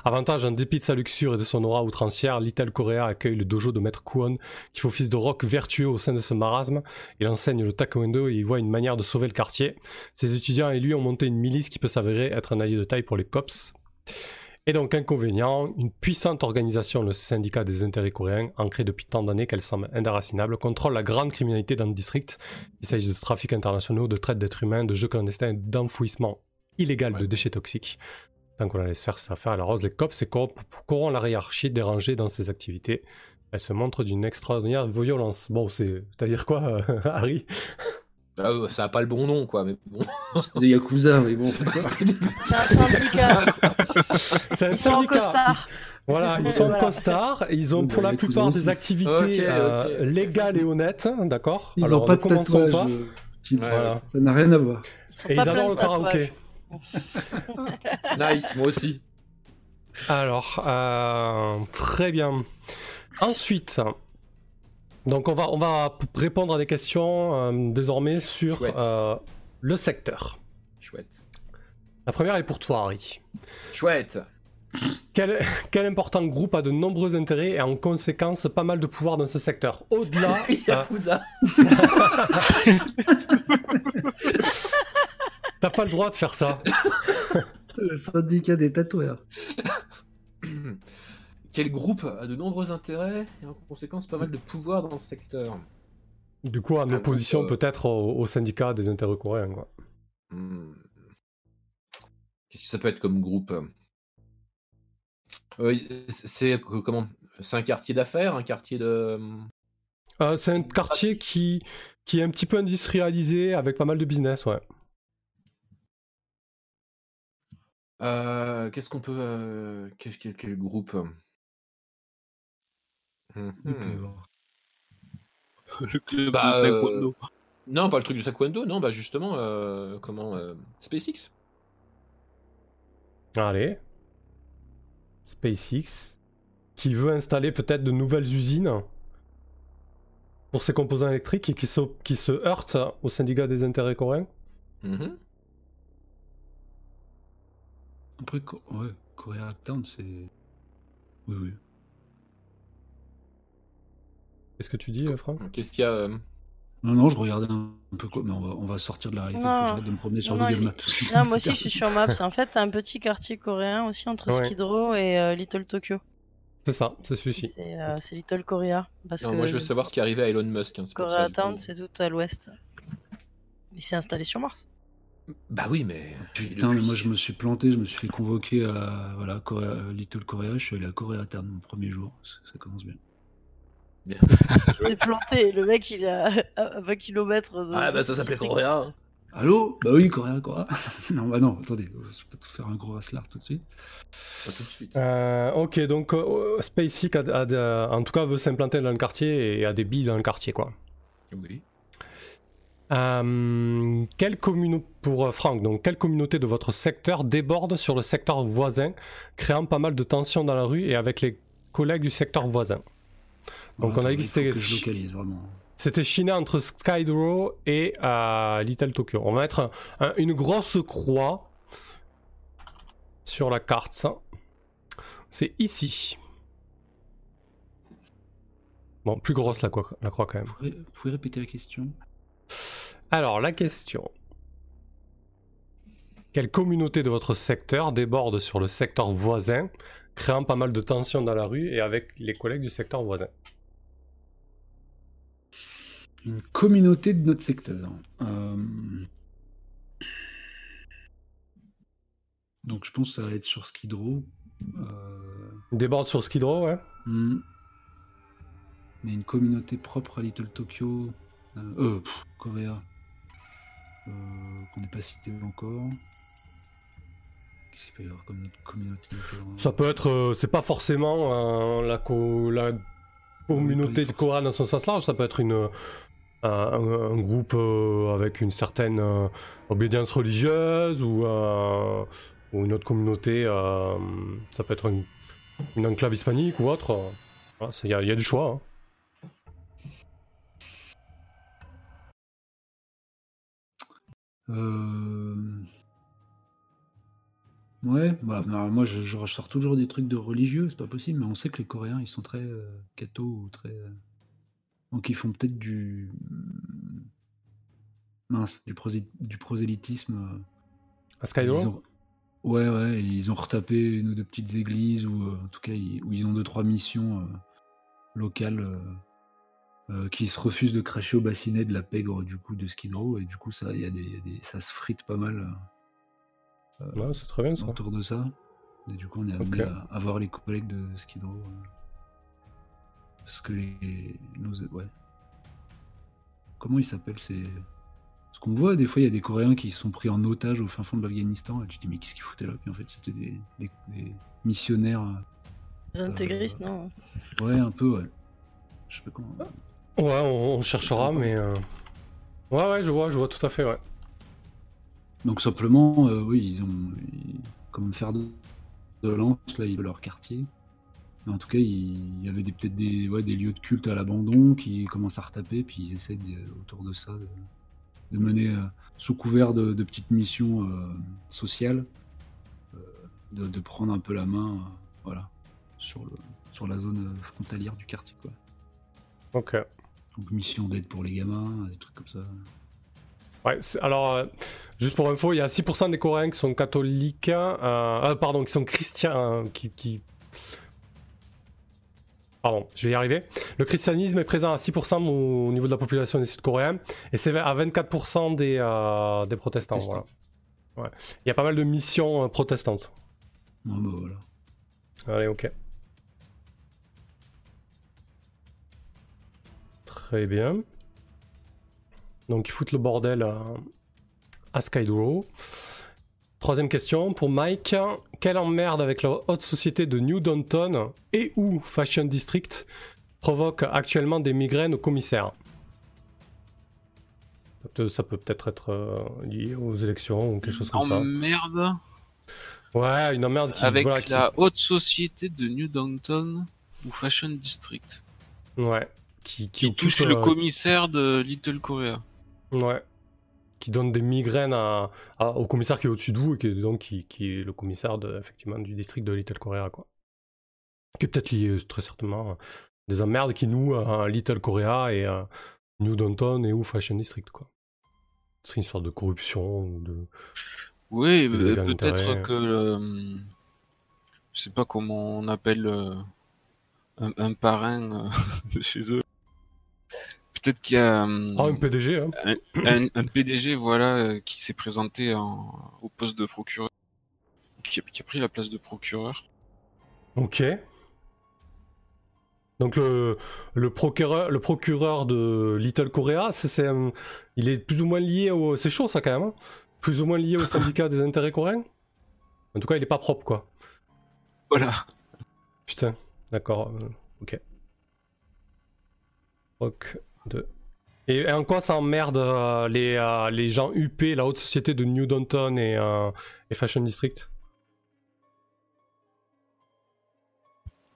Avantage, en dépit de sa luxure et de son aura outrancière, Little Korea accueille le dojo de Maître Kwon qui fait office de rock vertueux au sein de ce marasme. Il enseigne le taekwondo et il voit une manière de sauver le quartier. Ses étudiants et lui ont monté une milice qui peut s'avérer être un allié de taille pour les cops. Et donc, inconvénient, une puissante organisation, le syndicat des intérêts coréens, ancré depuis tant d'années qu'elle semble indéracinable, contrôle la grande criminalité dans le district. Il s'agit de trafic internationaux, de traite d'êtres humains, de jeux clandestins d'enfouissement illégale de déchets toxiques. Tant qu'on la laisse faire sa affaire, elle arrose les cops et corrompt la hiérarchie dérangée dans ses activités. Elle se montre d'une extraordinaire violence. Bon, c'est. à dire quoi, Harry? Ah, ça n'a pas le bon nom, quoi, mais bon. C'est des Yakuza, mais bon. C'est un syndicat. C'est un Ils sont en syndicat. costard. Voilà, ils sont Voilà. costards, et ils ont pour bah, la plupart aussi. des activités euh, légales et honnêtes, hein, d'accord Ils Alors, ont pas ne de tatouage. pas. euh, type, Voilà. Ça n'a rien à voir. Ils Et ils adorent le karaoké. Nice, moi aussi. Alors, euh, très bien. Ensuite, donc on va, on va répondre à des questions euh, désormais sur euh, le secteur. Chouette. La première est pour toi, Harry. Chouette. Quel, quel important groupe a de nombreux intérêts et en conséquence pas mal de pouvoir dans ce secteur? Au-delà. euh, Yakuza. T'as pas le droit de faire ça. Le syndicat des tatoueurs. Quel groupe a de nombreux intérêts et en conséquence pas mal de pouvoir dans le secteur Du coup, en Un opposition euh, peut-être au, au syndicat des intérêts coréens. Quoi. Hmm. Qu'est-ce que ça peut être comme groupe? Euh, C'est comment? C'est un quartier d'affaires, un quartier de. Euh, c'est un quartier qui, qui est un petit peu industrialisé avec pas mal de business, ouais. Euh, Qu'est-ce qu'on peut. euh, Quel, quel- quel groupe? Avoir. Le club Bah, de euh, taekwondo. Non, pas le truc du taekwondo, non, bah justement, euh, comment. euh, SpaceX Allez. SpaceX, qui veut installer peut-être de nouvelles usines pour ses composants électriques et qui se, qui se heurte au syndicat des intérêts coréens. Mhm. Après, ouais, c'est. Oui, oui. Qu'est-ce que tu dis, euh, Franck? Qu'est-ce qu'il y a euh, Non, non, je regardais un peu quoi, mais on va, on va sortir de la réalité. Non. De me promener sur Non, Google il- Maps. Non, moi aussi, je suis sur Maps. En fait, t'as un petit quartier coréen aussi entre Ouais. Skid Row et euh, Little Tokyo. C'est ça, c'est celui-ci. C'est euh, Little Korea. Parce non, que Moi, je veux savoir ce qui est arrivé à Elon Musk. hein, c'est pour ça, Korea. Town, c'est tout à l'ouest. Il s'est installé sur Mars. Bah oui, mais. Putain, mais moi je me suis planté, je me suis fait convoquer à voilà, Korea- Little Korea, je suis allé à Korea Town mon premier jour, ça commence bien. C'est planté. Le mec, il est à à 20 km de. Ah, bah ça s'appelait. Coréa. Allô? Bah oui, Korea, Korea. non, bah non, attendez, je peux te faire un gros raslard tout de suite. Pas tout de suite. Euh, ok, donc euh, SpaceX, a, a de- en tout cas, veut s'implanter dans le quartier et a des billes dans le quartier, quoi. Oui. Euh, quelle communauté pour euh, Franck, donc quelle communauté de votre secteur déborde sur le secteur voisin, créant pas mal de tensions dans la rue et avec les collègues du secteur voisin? Donc, on a dit que c'était-. C'était chiné entre Skydrow et euh, Little Tokyo. On va mettre un- un- une grosse croix sur la carte. ça. C'est ici. Bon, plus grosse la croix, la croix quand même. Vous pouvez, vous pouvez répéter la question? Alors, la question. Quelle communauté de votre secteur déborde sur le secteur voisin, créant pas mal de tensions dans la rue et avec les collègues du secteur voisin? Une communauté de notre secteur. Euh, Donc je pense que ça va être sur Skid Row. Euh, Déborde sur Skid Row, ouais hmm. Mais une communauté propre à Little Tokyo. Euh, euh, pff, Qu'on n'est pas cité encore. Qu'est-ce qu'il peut y avoir comme notre communauté Ça peut être, c'est pas forcément la, co- la communauté de coréenne dans son sens large, ça peut être une, un, groupe euh, avec une certaine euh, obédience religieuse ou, euh, ou une autre communauté, ça peut être une, enclave hispanique ou autre. Il y, a- du choix. hein. Ouais, bah, moi je, je toujours des trucs de religieux, c'est pas possible, mais on sait que les Coréens ils sont très cathos ou très. Donc ils font peut-être du. Mince, du, prosé- du prosélytisme. euh, À Skydrow ils ont- Ouais, ouais, ils ont retapé une ou deux petites églises, ou euh, en tout cas, ils... où ils ont deux, trois missions euh, locales euh, qui se refusent de cracher au bassinet de la pègre du coup de Skid Row, et du coup, ça, y a des, il y a des- ça se frite pas mal Ouais, c'est très bien ça. autour de ça. Et du coup, on est amené à voir les collègues de Skid Row. Euh, parce que les. nos- ouais. Comment ils s'appellent ces, qu'on voit, des fois, il y a des Coréens qui sont pris en otage au fin fond de l'Afghanistan, et tu te dis, mais qu'est-ce qu'ils foutaient là? Puis en fait, c'était des, missionnaires. Des intégristes, non? Ouais, un peu, ouais. Je sais pas comment. Ouais, on, cherchera, mais. Ouais, ouais, je vois, je vois tout à fait, ouais. Donc simplement, oui, ils ont. comme faire de, de lance, là, ils veulent leur quartier en tout cas, il y avait peut-être des, des lieux de culte à l'abandon qui commencent à retaper, puis ils essaient autour de ça de, mener, euh, sous couvert de, petites missions euh, sociales, euh, de, prendre un peu la main voilà, sur, le, sur la zone frontalière du quartier. Quoi. Ok. Donc mission d'aide pour les gamins, des trucs comme ça. Ouais, alors, juste pour info, il y a 6% des Coréens qui sont catholiques, pardon, qui sont chrétiens, qui, qui Pardon, je vais y arriver. Le christianisme est présent à 6% au niveau de la population des Sud-Coréens et c'est à 24% des, euh, des protestants. Voilà. Ouais. Il y a pas mal de missions euh, protestantes. bah voilà. Allez, ok. Très bien. Donc ils foutent le bordel à, à Skydrow. Troisième question pour Mike. Quelle emmerde avec la haute société de New Downton et ou Fashion District provoque actuellement des migraines au commissaire Ça peut peut-être être, euh, lié aux élections ou quelque chose comme ça. Emmerde? Ouais, une emmerde qui... Avec la haute société de New Downton ou Fashion District. Ouais. Qui, qui, touche le euh, commissaire de Little Korea. Ouais qui donne des migraines à, au commissaire qui est au-dessus de vous et qui est, donc, qui, qui est le commissaire de, effectivement, du district de Little Korea. Quoi. Qui est peut-être lié euh, très certainement des emmerdes qui nous à Little Korea et à New Downton et ou Fashion District. Quoi. C'est une sorte de corruption ou de. Oui, peut-être que. Euh, je sais pas comment on appelle euh, un, un, parrain de chez eux peut-être qu'il y a euh, ah, un PDG, hein. un, PDG voilà euh, qui s'est présenté au poste de procureur, qui a, pris la place de procureur. Ok. Donc le, le procureur le procureur de Little Korea, c'est il est plus ou moins lié au c'est chaud ça quand même, hein. plus ou moins lié au syndicat des intérêts coréens. En tout cas, il est pas propre quoi. Voilà. Putain, d'accord, euh, ok. Et, en quoi ça emmerde euh, les, euh, les gens UP, la haute société de New Downton et, euh, Fashion District?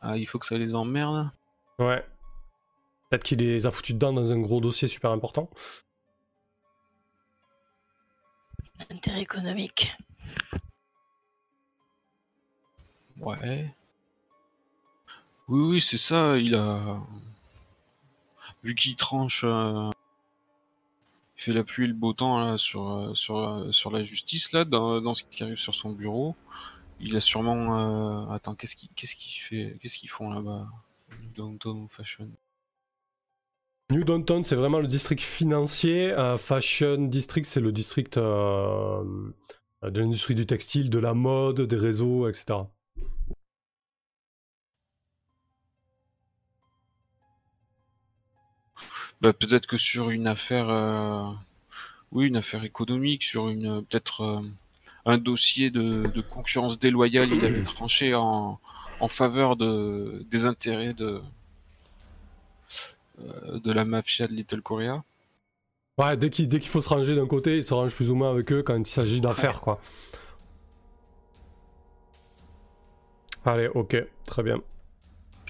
Ah, il faut que ça les emmerde Ouais. Peut-être qu'il les a foutus dedans dans un gros dossier super important. Intérêt économique. Ouais. Oui, oui, c'est ça, il a vu qu'il tranche, euh, il fait la pluie et le beau temps là, sur, euh, sur, euh, sur la justice, là, dans, dans, ce qui arrive sur son bureau. Il a sûrement... Attends, qu'est-ce qu'il qu'est-ce qu'il fait Qu'est-ce qu'ils font là-bas Downtown Fashion? New Downtown, c'est vraiment le district financier. Fashion District, c'est le district de l'industrie du textile, de la mode, des réseaux, etc. Bah, peut-être que sur une affaire, euh, oui, une affaire économique, sur une peut-être euh, un dossier de, concurrence déloyale, il avait tranché en, faveur de des intérêts de euh, la mafia de Little Korea. Ouais, dès qu'il dès qu'il faut se ranger d'un côté, il se range plus ou moins avec eux quand il s'agit d'affaires, quoi. Allez, ok, très bien.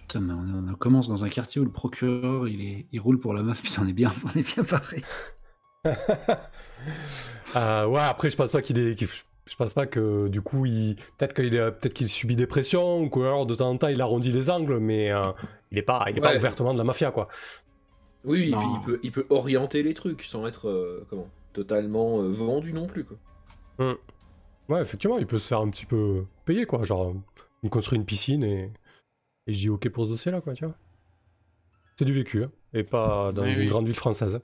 Putain, mais on, commence dans un quartier où le procureur il, est, il roule pour la meuf, putain, on est bien, on est bien paré. Euh, ouais, après, je pense pas qu'il est. Je pense pas que du coup, il peut-être qu'il peut-être qu'il subit des pressions ou alors de temps en temps il arrondit les angles, mais euh, il est pas, il est pas ouvertement de la mafia quoi. Oui, il peut, il peut orienter les trucs sans être euh, comment, totalement vendu non plus quoi. Hmm. Ouais, effectivement, il peut se faire un petit peu payer quoi, genre il construit une piscine et et je dis ok pour ce dossier là, quoi, tu vois. C'est du vécu, hein, et pas dans une grande ville française.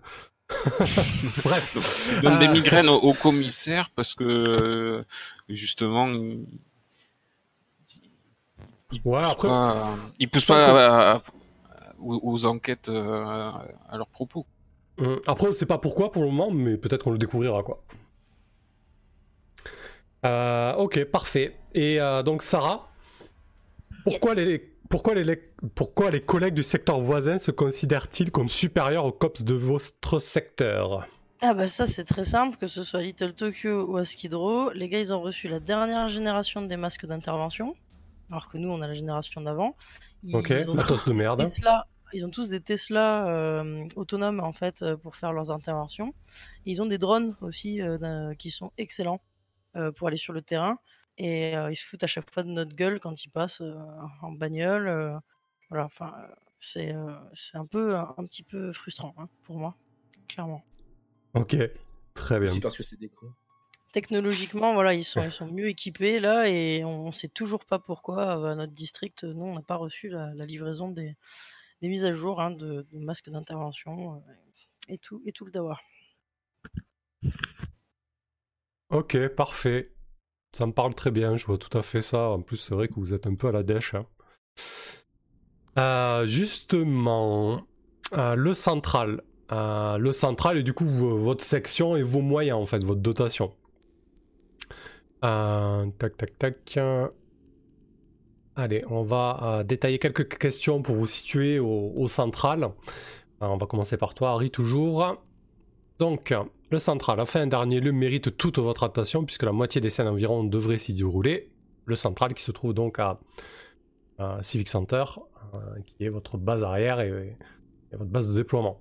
Bref. Il donne des euh, migraines au, commissaire parce que euh, justement il, ouais, pousse après, pas, il pousse pas aux, enquêtes euh, à, leurs propos. Hum, après, on sait pas pourquoi pour le moment, mais peut-être qu'on le découvrira quoi. ok, parfait. Et donc Sarah, pourquoi les pourquoi les, pourquoi les collègues du secteur voisin se considèrent-ils comme supérieurs aux cops de votre secteur? Ah bah ça c'est très simple, que ce soit Little Tokyo ou Askidro, les gars ils ont reçu la dernière génération des masques d'intervention, alors que nous on a la génération d'avant. ok, ont tous de merde. ils ont tous des Tesla euh, autonomes en fait euh, pour faire leurs interventions. ils ont des drones aussi euh, qui sont excellents pour aller sur le terrain. Et ils se foutent à chaque fois de notre gueule quand ils passent en bagnole. voilà, enfin c'est c'est un peu un, petit peu frustrant hein, pour moi, clairement. Ok, très bien. C'est parce que c'est des Technologiquement, voilà, ils sont, ils sont mieux équipés là et on ne sait toujours pas pourquoi à notre district, nous, on n'a pas reçu la, livraison des, des, mises à jour hein, de, masques d'intervention euh, et tout, et tout le dawa. Ok, parfait. Ça me parle très bien, je vois tout à fait ça. En plus, c'est vrai que vous êtes un peu à la dèche. Hein. Euh, justement, euh, le central. Euh, le central et du coup votre section et vos moyens en fait, votre dotation. Tac tac tac. Allez, on va détailler quelques questions pour vous situer au, central. on va commencer par toi, Harry, toujours. Donc, le central, enfin un dernier lieu, mérite toute votre attention puisque la moitié des scènes environ devraient s'y dérouler. Le central qui se trouve donc à, Civic Center, qui est votre base arrière et votre base de déploiement.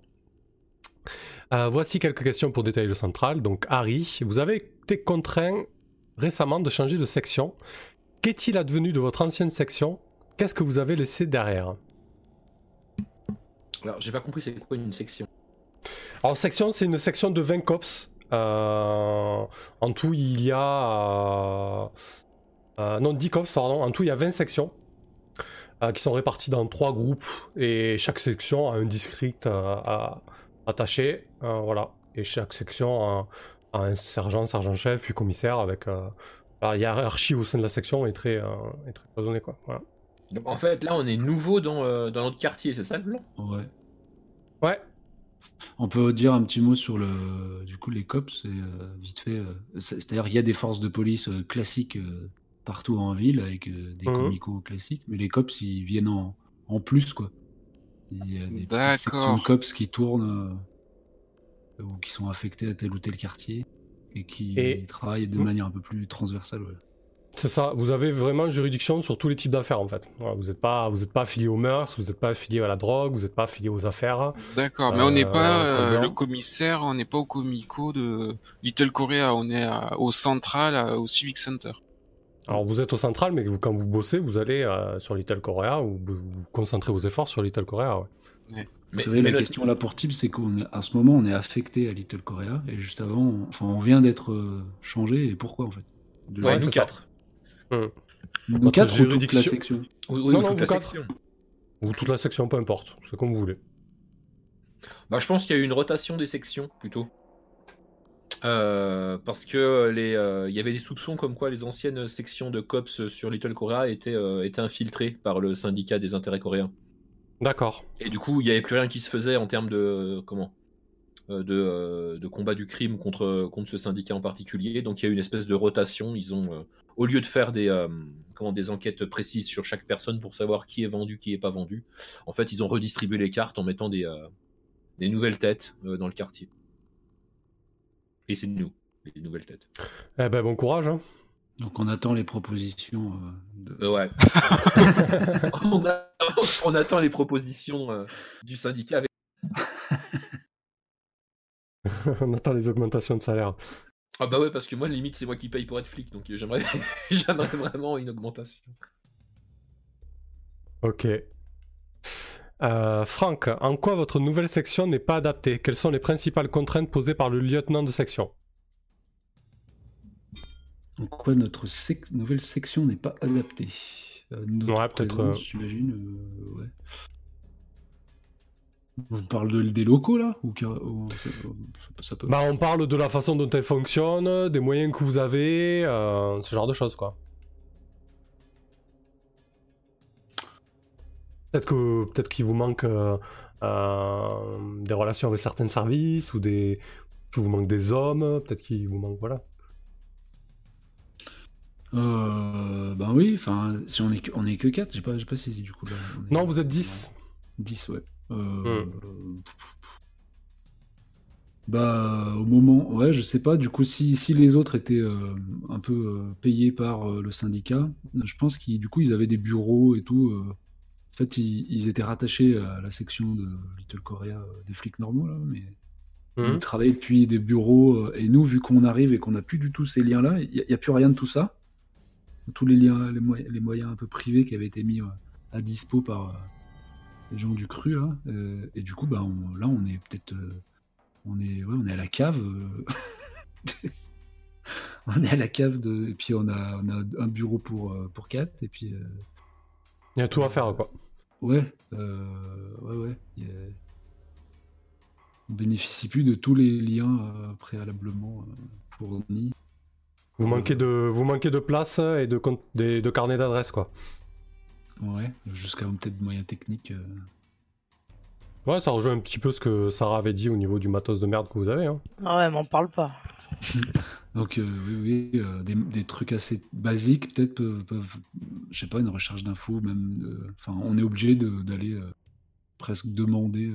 Euh, voici quelques questions pour détailler le central. Donc, Harry, vous avez été contraint récemment de changer de section. Qu'est-il advenu de votre ancienne section? Qu'est-ce que vous avez laissé derrière? Alors, j'ai pas compris, c'est quoi une section? Alors, section, c'est une section de 20 cops. Euh, en tout, il y a. Euh, non, 10 cops, pardon. En tout, il y a 20 sections qui sont réparties dans trois groupes et chaque section a un district à, attaché, euh, voilà. Et chaque section a, un sergent, sergent-chef, puis commissaire avec euh, la hiérarchie au sein de la section est très, euh, est très donnée, quoi. Voilà. Donc en fait, là, on est nouveau dans, dans notre quartier, c'est ça le plan? Ouais. Ouais. On peut dire un petit mot sur le, du coup, les cops, c'est vite fait. C'est-à-dire, il y a des forces de police classiques partout en ville avec des mhm. comicos classiques, mais les cops, ils viennent en, en plus, quoi. Il y a des sections cops qui tournent euh, ou qui sont affectés à tel ou tel quartier et qui travaillent de manière un peu plus transversale. C'est ça, vous avez vraiment juridiction sur tous les types d'affaires en fait. vous n'êtes pas, vous pas affilié aux mœurs, vous n'êtes pas affilié à la drogue, vous n'êtes pas affilié aux affaires. D'accord, mais on n'est pas euh, le commissaire, on n'est pas au comico de Little Korea, on est au central, au Civic Center. Alors vous êtes au central, mais quand vous bossez, vous allez euh, sur Little Korea ou vous, concentrez vos efforts sur Little Korea. Ouais. Mais, la question là pour Tib, c'est qu'à ce moment, on est affecté à Little Korea et juste avant, on, enfin, on vient d'être euh, changé. Et pourquoi en fait? De Ouais, nous quatre. Hum. Ou toute la section Oui, non, toute la section. Ou toute la section, peu importe. C'est comme vous voulez. Bah, je pense qu'il y a eu une rotation des sections plutôt. Euh, parce que les, euh, il y avait des soupçons comme quoi les anciennes sections de cops sur Little Korea étaient, euh, étaient infiltrées par le syndicat des intérêts coréens. D'accord. Et du coup, il n'y avait plus rien qui se faisait en termes de comment? De, de, combat du crime contre, contre ce syndicat en particulier. Donc il y a eu une espèce de rotation. Ils ont, au lieu de faire des, comment, des enquêtes précises sur chaque personne pour savoir qui est vendu, qui n'est pas vendu, en fait, ils ont redistribué les cartes en mettant des, des nouvelles têtes dans le quartier. Et c'est nous, les nouvelles têtes. Eh ben, bon courage. Hein. Donc on attend les propositions. Euh, de... ouais. on, attend les propositions euh, du syndicat. Avec... on attend les augmentations de salaire. Ah bah ouais, parce que moi, limite, c'est moi qui paye pour être flic, donc j'aimerais, j'aimerais vraiment une augmentation. Ok. Euh, Franck, en quoi votre nouvelle section n'est pas adaptée? Quelles sont les principales contraintes posées par le lieutenant de section? En quoi notre nouvelle section n'est pas adaptée? Euh, Ouais, peut-être. Euh, j'imagine. Euh, ouais. On parle de, des locaux là ou, ça, peut... Bah, on parle de la façon dont elle fonctionne, des moyens que vous avez, ce genre de choses quoi. Peut-être que peut-être qu'il vous manque euh, des relations avec certains services ou des. vous manque des hommes, peut-être qu'il vous manque. Voilà. Euh, ben oui, enfin, si on est que, on est que 4, j'ai pas, pas saisi du coup. non, vous êtes 10. 10, ouais. Euh, hmm. Bah, au moment, ouais, je sais pas. Du coup, si, si les autres étaient euh, un peu euh, payés par le syndicat, je pense qu'ils, du coup, ils avaient des bureaux et tout. en fait, ils, étaient rattachés à la section de Little Korea des flics normaux là, mais ils hmm. travaillaient depuis des bureaux. et nous, vu qu'on arrive et qu'on n'a plus du tout ces liens-là, il n'y a, plus rien de tout ça tous les liens, les, moyens un peu privés qui avaient été mis à dispo par les gens du cru. Hein, euh, et du coup, bah, là, on est peut-être. on, est, on est à la cave. on est à la cave de. Et puis on a, on a un bureau pour, pour 4. Et puis. Il y a tout à faire, quoi. Ouais, ouais, ouais. On bénéficie plus de tous les liens préalablement fournis. Vous manquez de, vous manquez de place et de, de, de carnet d'adresse, quoi. Ouais, jusqu'à peut-être moyens techniques. Euh. Ouais, ça rejoint un petit peu ce que Sarah avait dit au niveau du matos de merde que vous avez. Hein. Ah ouais, m'en parle pas. Donc euh, oui, oui euh, des, trucs assez basiques peut-être peuvent, je sais pas, une recherche d'infos, même. Enfin, on est obligé d'aller presque demander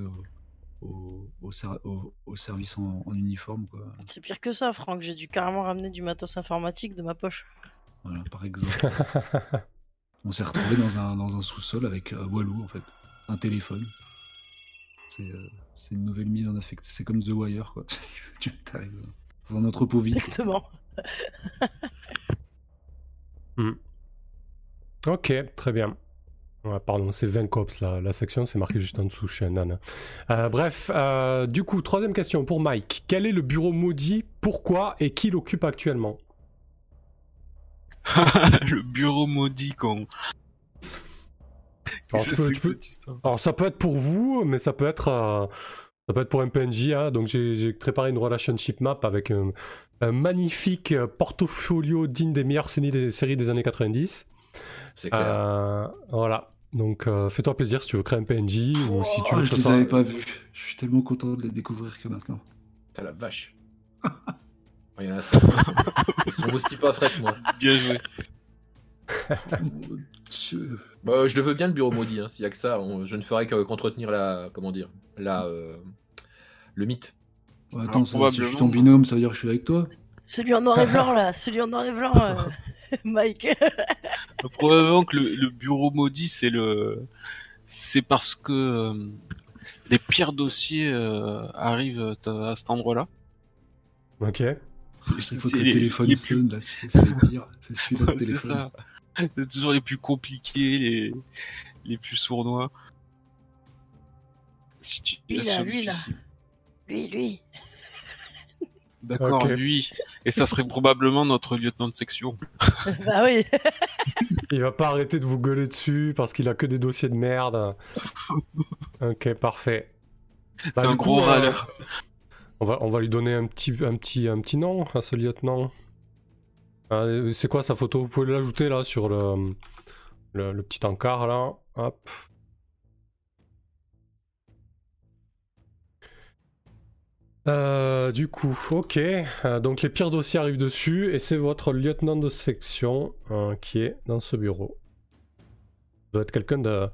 au, au, service en, uniforme. Quoi. C'est pire que ça, Franck. J'ai dû carrément ramener du matos informatique de ma poche. Voilà, par exemple. On s'est retrouvé dans un, dans un sous-sol avec euh, Walou, en fait. Un téléphone. Euh, c'est une nouvelle mise en affect. C'est comme The Wire, quoi. tu arrives dans un entrepôt vide. Exactement. Hmm. Ok, très bien pardon, c'est 20 cops la, section, c'est marqué juste en dessous, je suis un âne. Euh, bref, euh, du coup, troisième question pour Mike. Quel est le bureau maudit? Pourquoi et qui l'occupe actuellement? Le bureau maudit, con. Alors, ça peut être pour vous, mais ça peut être, euh, ça peut être pour un PNJ. Hein. Donc j'ai préparé une relationship map avec un, magnifique portfolio digne des meilleures séries des, séries des années 90. C'est clair. voilà. Donc euh, fais-toi plaisir si tu veux créer un PNJ ou si tu veux. Oh, je les avais pas vus. Je suis tellement content de les découvrir que maintenant. T'as la vache. Il y en a ça. Ils sont aussi pas frais que moi. Bien joué. bah, je le veux bien le bureau maudit. Hein. S'il y a que ça, je ne ferai qu'entretenir la, comment dire, la, euh, le mythe. attends, si je suis ton binôme, ça veut dire que je suis avec toi. Celui en noir et blanc là, celui en noir et blanc. Euh. Mike. Probablement que le, bureau maudit, c'est le, c'est parce que euh, les pires dossiers euh, arrivent à, cet endroit-là. Ok. Il faut que le téléphone sonne, là, c'est les pires. C'est ça. C'est toujours les plus compliqués, les, les plus sournois. lui, là, lui, là. Lui, lui. D'accord, lui. Et ça serait probablement notre lieutenant de section. bah oui. Il va pas arrêter de vous gueuler dessus parce qu'il a que des dossiers de merde. ok, parfait. C'est bah, un gros euh, râleur. On, va, lui donner un petit, nom à ce lieutenant. Euh, c'est quoi sa photo? Vous pouvez l'ajouter là sur le, petit encart là. Euh, du coup, ok. Euh, donc les pires dossiers arrivent dessus et c'est votre lieutenant de section euh, qui est dans ce bureau. Vous doit être quelqu'un de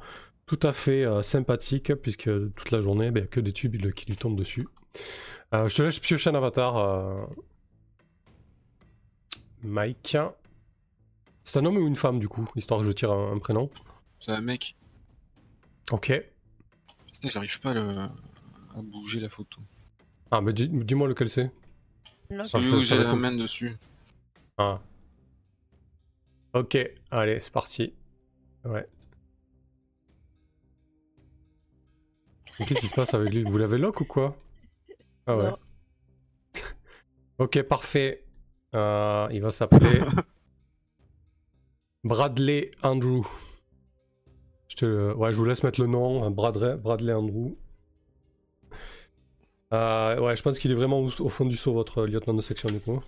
tout à fait sympathique puisque toute la journée, ben, il n'y a que des tubes qui lui tombent dessus. Je te laisse piocher un avatar. Mike. C'est un homme ou une femme du coup, histoire que je tire un, prénom C'est un mec. Ok. J'arrive pas à bouger la photo. Ah, mais dis-moi lequel c'est. Celui où j'ai la main dessus. Ah. Ok, allez, c'est parti. Ouais. Qu'est-ce qui se passe avec lui? Vous l'avez lock ou quoi? Ah ouais. ok, parfait. Euh, il va s'appeler Bradley Andrew. Je te... Ouais, je vous laisse mettre le nom. Hein, Bradley, Bradley Andrew. Euh, ouais, je pense qu'il est vraiment au, fond du saut, votre lieutenant de section, du coup.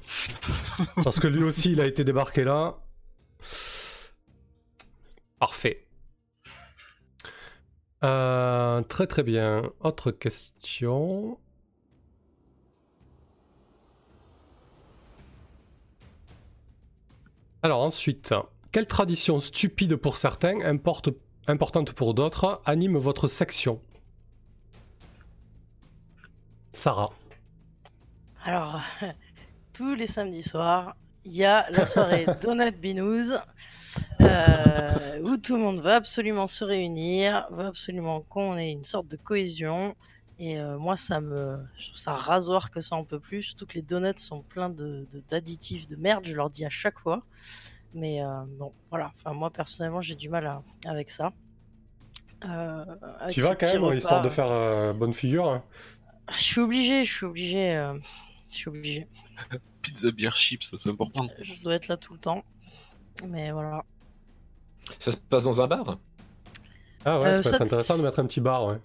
Parce que lui aussi, il a été débarqué là. Parfait. très très bien. Autre question. Alors ensuite, quelle tradition stupide pour certains, importante pour d'autres, anime votre section? Sarah. Alors, tous les samedis soirs, il y a la soirée Donut Binous, euh, où tout le monde va absolument se réunir, va absolument qu'on ait une sorte de cohésion. Et euh, moi, ça me, je trouve ça rasoir que ça en peut plus. Surtout que les donuts sont pleins de, d'additifs de, merde, je leur dis à chaque fois. Mais euh, bon, voilà. Enfin, moi, personnellement, j'ai du mal avec ça. tu vas quand même, histoire de faire bonne figure hein Je suis obligé, je suis obligé. je suis obligé. Pizza, bière, chips, c'est important. Je dois être là tout le temps. Mais voilà. Ça se passe dans un bar? Ah ouais, ça peut être intéressant de mettre un petit bar, ouais.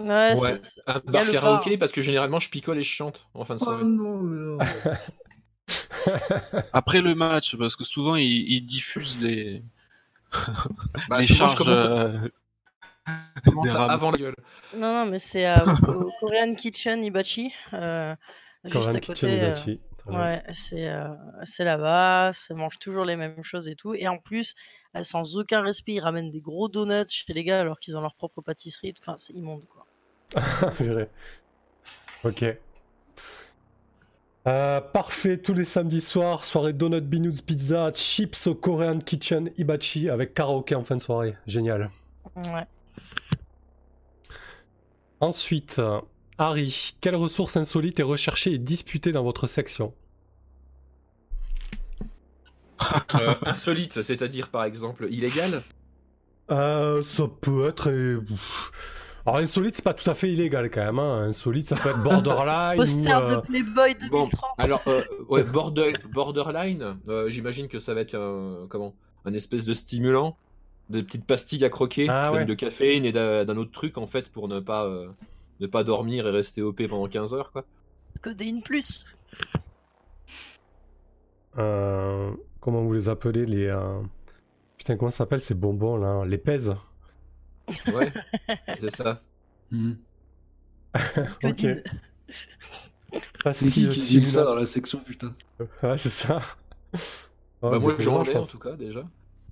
Ouais, un bar karaoké parce que généralement je picole et je chante en fin de soirée. Oh non, Après le match, parce que souvent ils, diffusent les, bah, les charges. Euh, avant la gueule. Non, non, mais c'est au Korean Kitchen Ibachi. Euh, juste à côté. Euh, ouais, c'est c'est là-bas, ça mange toujours les mêmes choses et tout. Et en plus, sans aucun respect, ils ramènent des gros donuts chez les gars alors qu'ils ont leur propre pâtisserie. Enfin, c'est immonde quoi. ok. Euh, parfait, tous les samedis soirs, soirée Donut Binous Pizza, chips au Korean Kitchen Ibachi avec karaoké en fin de soirée. Génial. Ouais. Ensuite, Harry, quelle ressource insolite est recherchée et disputée dans votre section? Euh, Insolite, c'est-à-dire par exemple illégal? Euh, Ça peut être. Alors insolite, c'est pas tout à fait illégal quand même. Hein. Insolite, ça peut être borderline. Poster de euh, Playboy 2030. alors, euh, ouais, border, borderline, euh, j'imagine que ça va être un, comment, un espèce de stimulant, de petites pastilles à croquer, ah, de caféine et d'un autre truc en fait pour ne pas, ne pas dormir et rester OP pendant 15 heures quoi. Codéine plus. comment vous les appelez les Putain, comment ça s'appelle ces bonbons là Les pèses Ouais, c'est ça. Mmh. ok. c'est qui qui dit ça dans la section, putain Ouais, c'est ça. bah, moi, j'en ai en tout cas, déjà.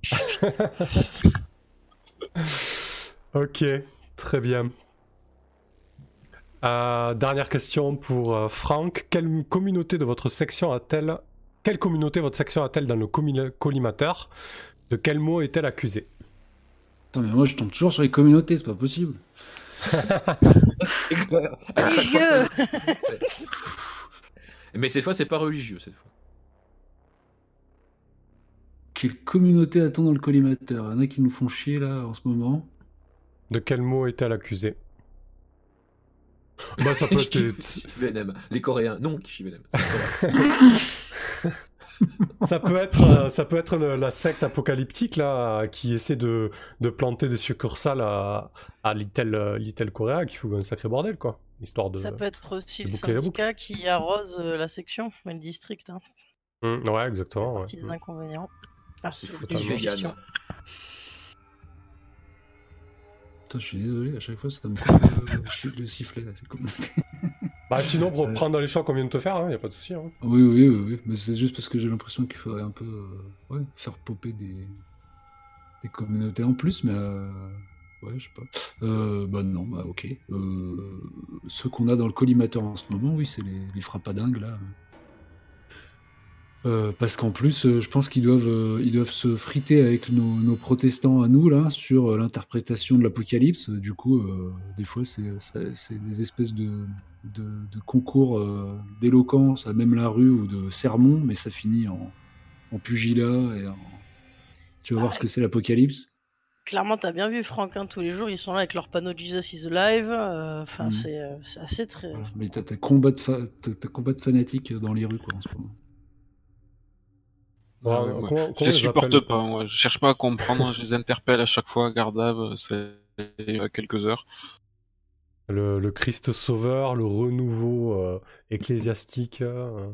ok, très bien. Euh, dernière question pour euh, Franck. Quelle communauté de votre section a-t-elle Quelle communauté votre section a-t-elle dans le collimateur? De quel mot est-elle accusée? Attends, mais moi je tombe toujours sur les communautés, c'est pas possible. religieux Mais cette fois, c'est pas religieux, cette fois. Quelle communauté a-t-on dans le collimateur? Il y en a qui nous font chier là en ce moment. De quel mot est-elle accusée? Bah ça peut être... Les Coréens, non, Kishivenem. ça peut être, euh, ça peut être la secte apocalyptique là, qui essaie de, de planter des succursales à, à Little, euh, Little Korea, qui fout un sacré bordel quoi. Histoire de, ça peut être aussi le syndicat qui arrose euh, la section, mais le district. Hein. Mmh, ouais, exactement. C'est ouais. des inconvénients. Ah, Putain, je suis désolé, à chaque fois ça me fait le sifflet là, c'est. Bah sinon, pour prendre dans les choix qu'on vient de te faire, il hein, n'y a pas de souci. Hein. Oui, oui, oui, oui, mais c'est juste parce que j'ai l'impression qu'il faudrait un peu euh, ouais, faire popper des... des communautés en plus, mais euh, ouais, je sais pas. Euh, bah non, bah ok. Euh, ceux qu'on a dans le collimateur en ce moment, oui, c'est les, les frappadingues là. Euh, parce qu'en plus, euh, je pense qu'ils doivent, euh, ils doivent se friter avec nos, nos protestants à nous là sur l'interprétation de l'Apocalypse. Du coup, des fois, c'est des espèces de, de, de concours d'éloquence à même la rue ou de sermons, mais ça finit en, en pugilat et en... Tu vas voir ce que c'est l'Apocalypse. Clairement, t'as bien vu Franck, hein, tous les jours ils sont là avec leur panneau Jesus is alive. Enfin, mmh. c'est assez très. Mais t'as combat, de combat de fanatiques dans les rues quoi, en ce moment. Je les supporte pas, je cherche pas à comprendre, je les interpelle à chaque fois, Gardave, c'est quelques heures. Le, le, Christ sauveur, le renouveau euh, ecclésiastique, euh,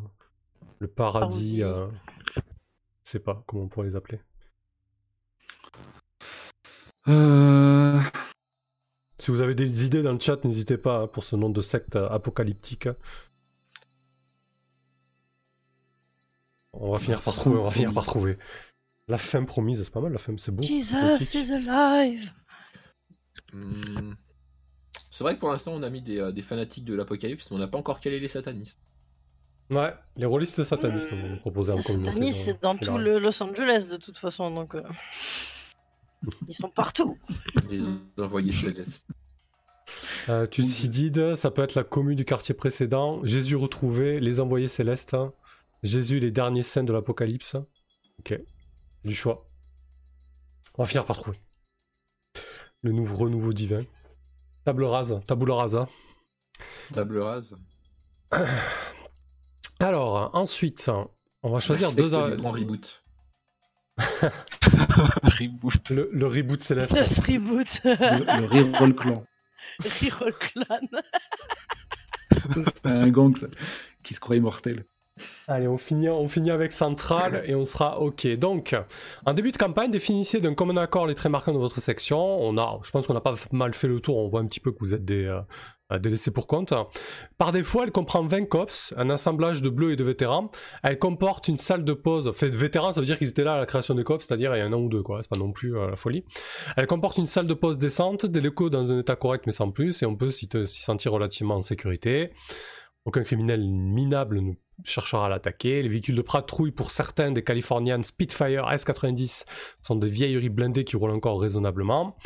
le paradis, euh, je sais pas comment on pourrait les appeler. Euh... Si vous avez des idées dans le chat, n'hésitez pas hein, pour ce nom de secte apocalyptique. On va finir par trouver, on va finir par trouver. La femme promise, c'est pas mal, la femme, c'est beau. Jesus is alive. Hmm. C'est vrai que pour l'instant, on a mis des, euh, fanatiques de l'apocalypse, mais on n'a pas encore calé les satanistes. Ouais, les rôlistes satanistes, on va proposer en communauté. Satanistes, c'est dans tout le Los Angeles de toute façon, donc. Euh, ils sont partout. Les envoyés célestes. Euh, Thucydide, ça peut être la commune du quartier précédent. Jésus retrouvé, les envoyés célestes. Jésus, les derniers saints de l'Apocalypse. Ok, du choix. On va finir par trouver. Le nouveau renouveau divin. Table rase, table rasa. Table rase. Alors, ensuite, on va choisir deux... Le grand reboot? reboot. Le, reboot céleste. Le reboot. le, le reroll clan. Reroll clan. C'est un gang qui se croit immortel. Allez, on finit, on finit avec Central et on sera OK. Donc, en début de campagne, définissez d'un commun accord les traits marquants de votre section. On a, je pense qu'on a pas mal fait le tour. On voit un petit peu que vous êtes des, euh, laissés pour compte. Par défaut, elle comprend 20 cops, un assemblage de bleus et de vétérans. Elle comporte une salle de pause. Fait vétérans, ça veut dire qu'ils étaient là à la création des cops, c'est-à-dire il y a un an ou deux, quoi. C'est pas non plus euh, la folie. Elle comporte une salle de pause décente, des locaux dans un état correct mais sans plus, et on peut s'y sentir relativement en sécurité. Aucun criminel minable ne cherchera à l'attaquer. Les véhicules de patrouille pour certains des Californian Spitfire S-90 sont des vieilleries blindées qui roulent encore raisonnablement.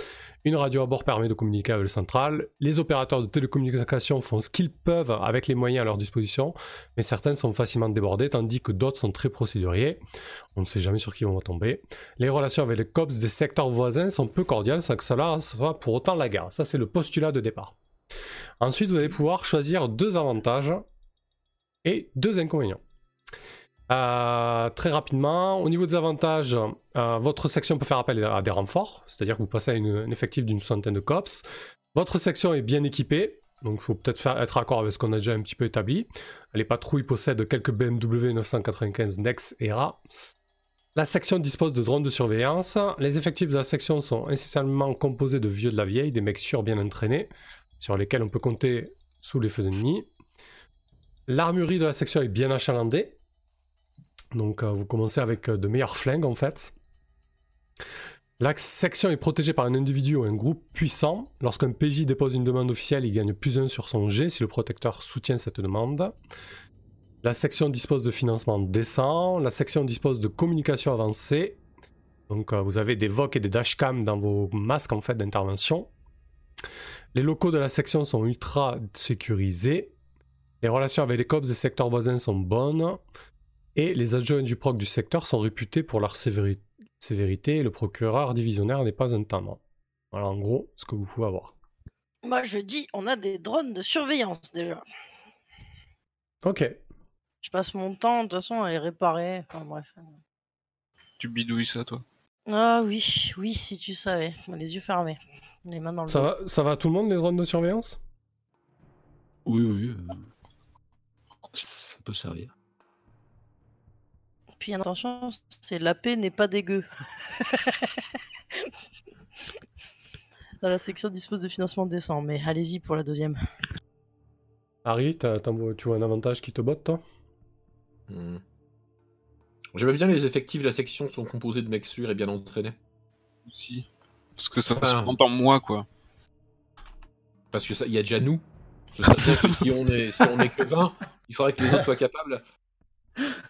Une radio à bord permet de communiquer avec le central. Les opérateurs de télécommunication font ce qu'ils peuvent avec les moyens à leur disposition, mais certains sont facilement débordés tandis que d'autres sont très procéduriers. On ne sait jamais sur qui on va tomber. Les relations avec les cops des secteurs voisins sont peu cordiales sans que cela soit pour autant la guerre. Ça c'est le postulat de départ. Ensuite, vous allez pouvoir choisir deux avantages et deux inconvénients. Euh, très rapidement, au niveau des avantages, euh, votre section peut faire appel à des renforts, c'est-à-dire que vous passez à un effectif d'une centaine de cops. Votre section est bien équipée, donc il faut peut-être être accord avec ce qu'on a déjà un petit peu établi. Les patrouilles possèdent quelques BMW 995 Nex ERA. La section dispose de drones de surveillance. Les effectifs de la section sont essentiellement composés de vieux de la vieille, des mecs sûrs bien entraînés, sur lesquels on peut compter sous les feux ennemis. L'armurerie de la section est bien achalandée. Donc euh, vous commencez avec euh, de meilleurs flingues en fait. La section est protégée par un individu ou un groupe puissant. Lorsqu'un PJ dépose une demande officielle, il gagne plus un sur son G si le protecteur soutient cette demande. La section dispose de financement décent. La section dispose de communication avancée. Donc euh, vous avez des VOC et des dashcam dans vos masques en fait d'intervention. Les locaux de la section sont ultra sécurisés. Les relations avec les cops des secteurs voisins sont bonnes et les adjoints du proc du secteur sont réputés pour leur sévérité et le procureur divisionnaire n'est pas un tendre. Voilà en gros ce que vous pouvez avoir. Moi je dis on a des drones de surveillance déjà. Ok. Je passe mon temps de toute façon à les réparer. Enfin bref. Tu bidouilles ça toi? Ah oui, oui si tu savais. Les yeux fermés. Les mains dans le ça va, ça va tout le monde les drones de surveillance? Oui oui. Euh, ça peut servir. Puis attention, c'est la paix n'est pas dégueu. Dans la section dispose de financement décent, mais allez-y pour la deuxième. Harry, tu vois un avantage qui te botte, toi? Hmm. J'aime bien les effectifs de la section sont composés de mecs sûrs et bien entraînés. Aussi. Parce que ça se compte en moi, quoi. Parce que ça, il y a déjà nous. Si on est, si on est que 20, il faudrait que les autres soient capables.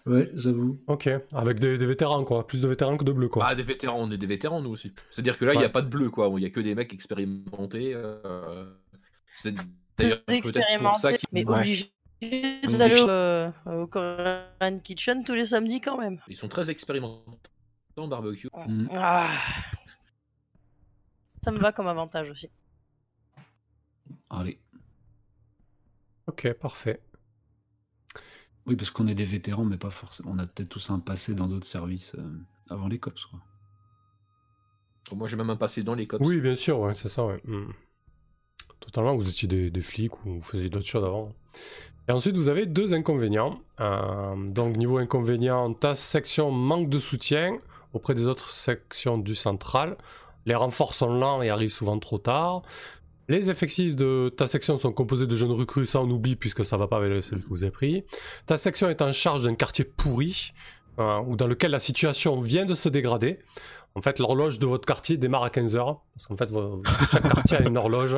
Ouais, j'avoue. Ok, avec des, vétérans, quoi. Plus de vétérans que de bleus, quoi. Ah, des vétérans, on est des vétérans, nous aussi. C'est-à-dire que là, il n'y a pas de bleus, quoi. Il n'y a que des mecs expérimentés. Euh... C'est d'ailleurs peut-être pour ça qu'ils... Mais obligés d'aller euh, au Korean Kitchen tous les samedis, quand même. Ils sont très expérimentés en barbecue. Mm. Ah. Ça me va comme avantage aussi. Allez. Ok, parfait. Oui, parce qu'on est des vétérans, mais pas forcément. On a peut-être tous un passé dans d'autres services euh, avant les cops, quoi. Moi, j'ai même un passé dans les cops. Oui, bien sûr, ouais, c'est ça, ouais. Hmm. Totalement, vous étiez des, flics ou vous faisiez d'autres choses avant. Et ensuite, vous avez deux inconvénients. Euh, donc, niveau inconvénient, ta section manque de soutien auprès des autres sections du central. Les renforts sont lents et arrivent souvent trop tard. Les effectifs de ta section sont composés de jeunes recrues, ça on oublie puisque ça va pas avec celui que vous avez pris. Ta section est en charge d'un quartier pourri, euh, ou dans lequel la situation vient de se dégrader. En fait, l'horloge de votre quartier démarre à 15h, parce qu'en fait, chaque quartier a une horloge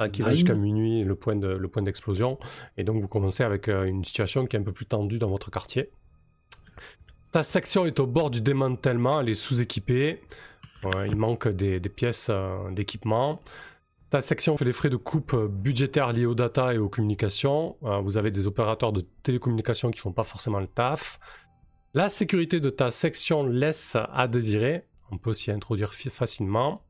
euh, qui va jusqu'à minuit, le point, de, le point d'explosion. Et donc, vous commencez avec euh, une situation qui est un peu plus tendue dans votre quartier. Ta section est au bord du démantèlement, elle est sous-équipée. il manque des, pièces d'équipement. Ta section fait les frais de coupe budgétaires liés aux data et aux communications. vous avez des opérateurs de télécommunications qui font pas forcément le taf. La sécurité de ta section laisse à désirer. On peut s'y introduire facilement.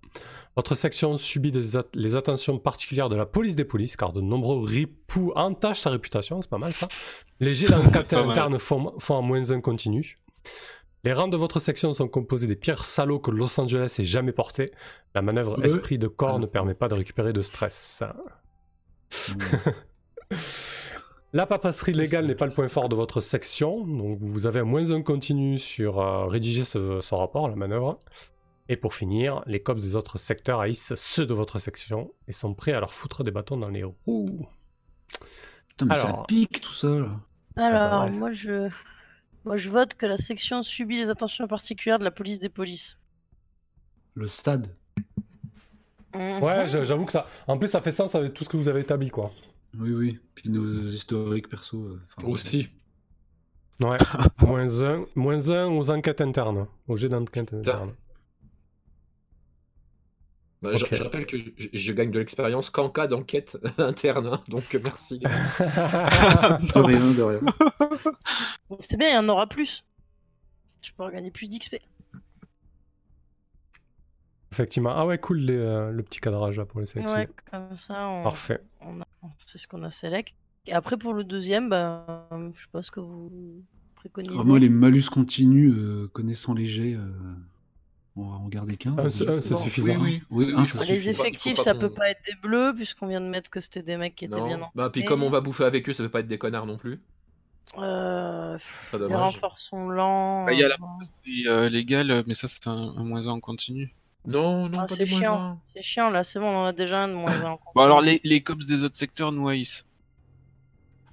Votre section subit les attentions particulières de la police des polices, car de nombreux ripoux entachent sa réputation, c'est pas mal ça. Les jets d'enquête interne font, font en moins un continu. Les rangs de votre section sont composés des pires salauds que Los Angeles ait jamais portés. La manœuvre esprit de corps ne permet pas de récupérer de stress. La papasserie légale n'est pas le point fort de votre section, donc vous avez un moins un continu sur euh, rédiger ce, rapport, la manœuvre. Et pour finir, les cops des autres secteurs haïssent ceux de votre section et sont prêts à leur foutre des bâtons dans les roues. Putain, mais ça pique tout ça là. Alors, moi je... moi je vote que la section subit les attentions particulières de la police des polices. Le stade. Ouais, j'avoue que ça. En plus, ça fait sens avec tout ce que vous avez établi, quoi. Oui, oui. Puis nos historiques perso. Euh, Aussi. Ouais. moins, un, moins un aux enquêtes internes. Au jet d'enquête interne. Bah, je, rappelle que je, gagne de l'expérience qu'en cas d'enquête interne, hein, donc merci. de rien, de rien. C'est bien, il y en aura plus. Je peux gagner plus d'XP. Effectivement. Ah ouais, cool euh, le petit cadrage là pour les sélections. Ouais, comme ça, on, Parfait. c'est ce qu'on a select. Et après, pour le deuxième, bah, je sais pas ce que vous préconisez. moi, les malus continus, euh, connaissant les jets, euh, on va en garder qu'un. Ah, c'est suffisant. Oui, oui. les effectifs, ça peut pas être des bleus, puisqu'on vient de mettre que c'était des mecs qui étaient bien Bah, puis comme on va bouffer avec eux, ça veut pas être des connards non plus. Euh, les renforts sont lents. Bah, il y a la légale, mais ça, c'est un, un moins en continu. Non, non, ah, c'est chiant. C'est chiant là, c'est bon, on en a déjà un de moins en. bon, alors les, les cops des autres secteurs nous haïssent.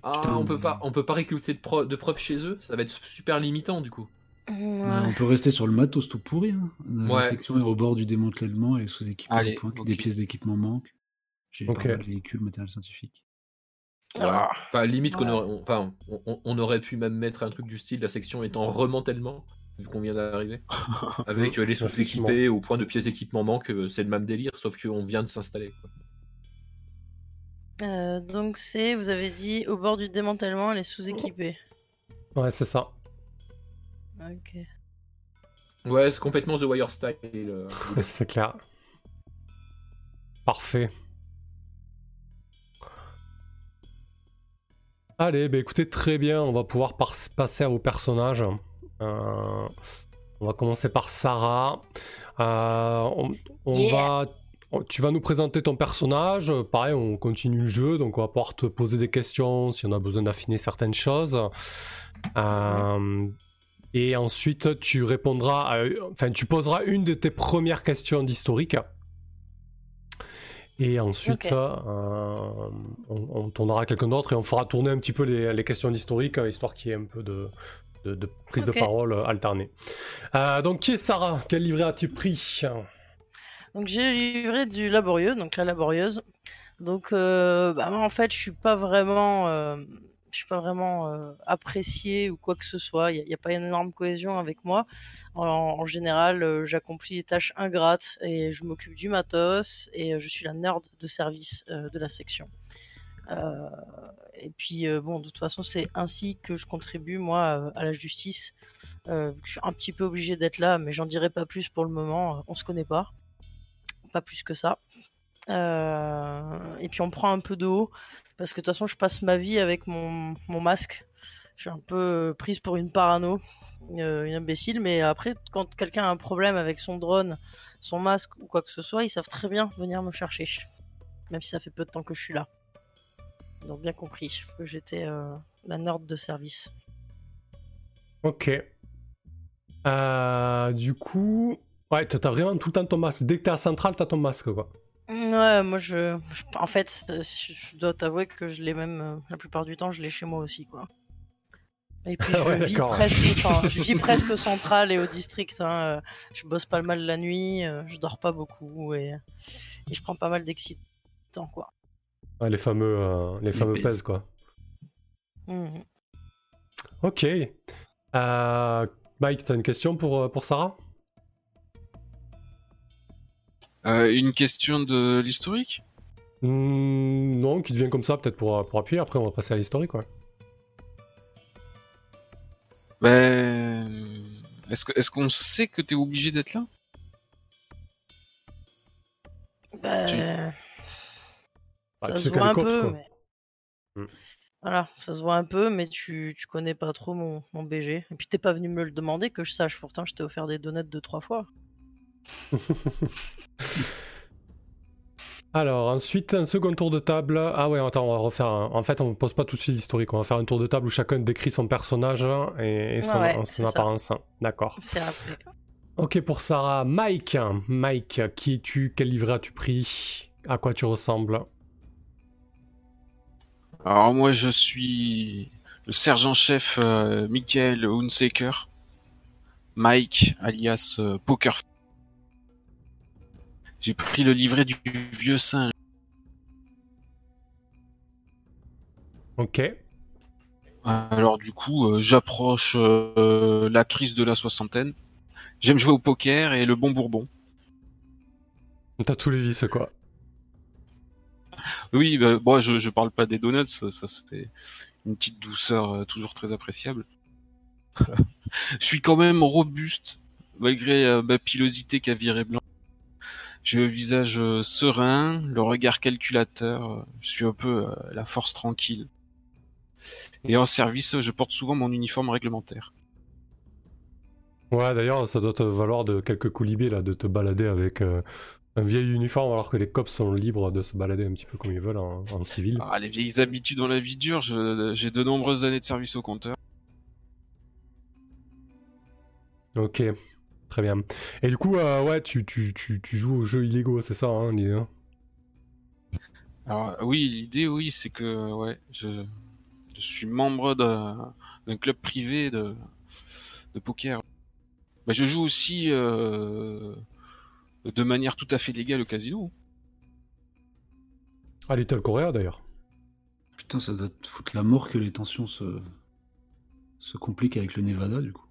Ah, on peut pas, on peut pas récolter de, de, preuves chez eux, ça va être super limitant du coup. On peut rester sur le matos tout pourri. Hein. La section est au bord du démantèlement et sous équipement des pièces d'équipement manquent. J'ai pas de véhicules, matériel scientifique. Ah. Enfin, limite qu'on aurait, on, on, aurait pu même mettre un truc du style la section est en remantèlement vu qu'on vient d'arriver. Avec les sous-équipés au point de pièces d'équipement manque, euh, c'est le même délire, sauf qu'on vient de s'installer. Euh, donc c'est, vous avez dit, au bord du démantèlement, les sous-équipés. Ouais, c'est ça. Ok. Ouais, c'est complètement The Wire style. Euh, c'est clair. Parfait. Allez, bah écoutez, très bien, on va pouvoir passer à vos personnages. Euh, on va commencer par Sarah. Euh, on, va, tu vas nous présenter ton personnage. Pareil, on continue le jeu, donc on va pouvoir te poser des questions si on a besoin d'affiner certaines choses. Euh, et ensuite, tu répondras, enfin, tu poseras une de tes premières questions d'historique. Et ensuite, on, tournera quelqu'un d'autre et on fera tourner un petit peu les, les questions d'historique, histoire qu'il y ait un peu de, de, prise de parole euh, alternée. Euh, donc, qui est Sarah? Quel livret as-tu pris? Donc, j'ai livré du laborieux, donc la laborieuse. Donc, euh, bah, moi, en fait, je suis pas vraiment, je suis pas vraiment apprécié ou quoi que ce soit. Il n'y a, pas une énorme cohésion avec moi. En, général, j'accomplis les tâches ingrates et je m'occupe du matos et je suis la nerd de service de la section. Euh, et puis, euh, bon, de toute façon, c'est ainsi que je contribue, moi, euh, à la justice. je suis un petit peu obligé d'être là, mais j'en dirai pas plus pour le moment. On se connaît pas. Pas plus que ça. et puis, on prend un peu de haut. Parce que de toute façon, je passe ma vie avec mon, masque. Je suis un peu prise pour une parano, une imbécile. Mais après, quand quelqu'un a un problème avec son drone, son masque ou quoi que ce soit, ils savent très bien venir me chercher. Même si ça fait peu de temps que je suis là. Donc bien compris que j'étais euh, la nerd de service. Ok. Euh, du coup, ouais, t'as vraiment tout le temps ton masque. Dès que t'es à Centrale, t'as ton masque, quoi. Ouais, moi je, en fait, je dois t'avouer que je l'ai même la plupart du temps, je l'ai chez moi aussi, quoi. Et puis je, vis presque, je vis presque central et au district. Hein. Je bosse pas mal la nuit, je dors pas beaucoup et, et je prends pas mal d'excitants, quoi. les fameux, les fameux pèses, quoi. Mmh. Ok. Euh, Mike, tu as une question pour, euh, pour Sarah? Euh, Une question de l'historique? Mmh, Non, qui devient comme ça, peut-être pour, pour appuyer. Après, on va passer à l'historique. Ouais. Ben. Est-ce qu'on sait que tu es obligé d'être là? Ben. Ça se voit un peu, mais... Mmh. Voilà, ça se voit un peu, mais tu, tu connais pas trop mon, mon BG. Et puis t'es pas venu me le demander que je sache, pourtant je t'ai offert des donuts deux, trois fois. Alors, ensuite, un second tour de table. Ah ouais, attends, on va refaire. En fait, on ne pose pas tout de suite l'historique. On va faire un tour de table où chacun décrit son personnage et, son, apparence. D'accord. Ok, pour Sarah. Mike. Mike, qui es-tu Quel livret as-tu pris? À quoi tu ressembles? Alors moi je suis le sergent-chef euh, Michael Hunsaker, Mike alias euh, Poker. J'ai pris le livret du vieux singe. Ok. Alors du coup, euh, j'approche la crise de la soixantaine. J'aime jouer au poker et le bon bourbon. T'as tous les vices quoi. Oui, bah, moi je, je parle pas des donuts, ça, ça c'était une petite douceur euh, toujours très appréciable. je suis quand même robuste, malgré euh, ma pilosité qui a viré blanc. J'ai le visage euh, serein, le regard calculateur, je suis un peu la force tranquille. Et en service, je porte souvent mon uniforme réglementaire. Ouais, d'ailleurs, ça doit te valoir de quelques coulibés là, de te balader avec un vieil uniforme alors que les cops sont libres de se balader un petit peu comme ils veulent en, civil. Ah, les vieilles habitudes dans la vie dure, j'ai de nombreuses années de service au compteur. Ok, très bien. Et du coup, euh, ouais, tu, tu, tu, tu, joues aux jeux illégaux, c'est ça, hein, l'idée hein? Alors, oui, l'idée, oui, c'est que ouais, je, je suis membre d'un club privé de, de poker. Bah, je joue aussi euh, de manière tout à fait légale au casino. À Little Korea d'ailleurs. Putain, ça doit te foutre la mort que les tensions se, se compliquent avec le Nevada du coup.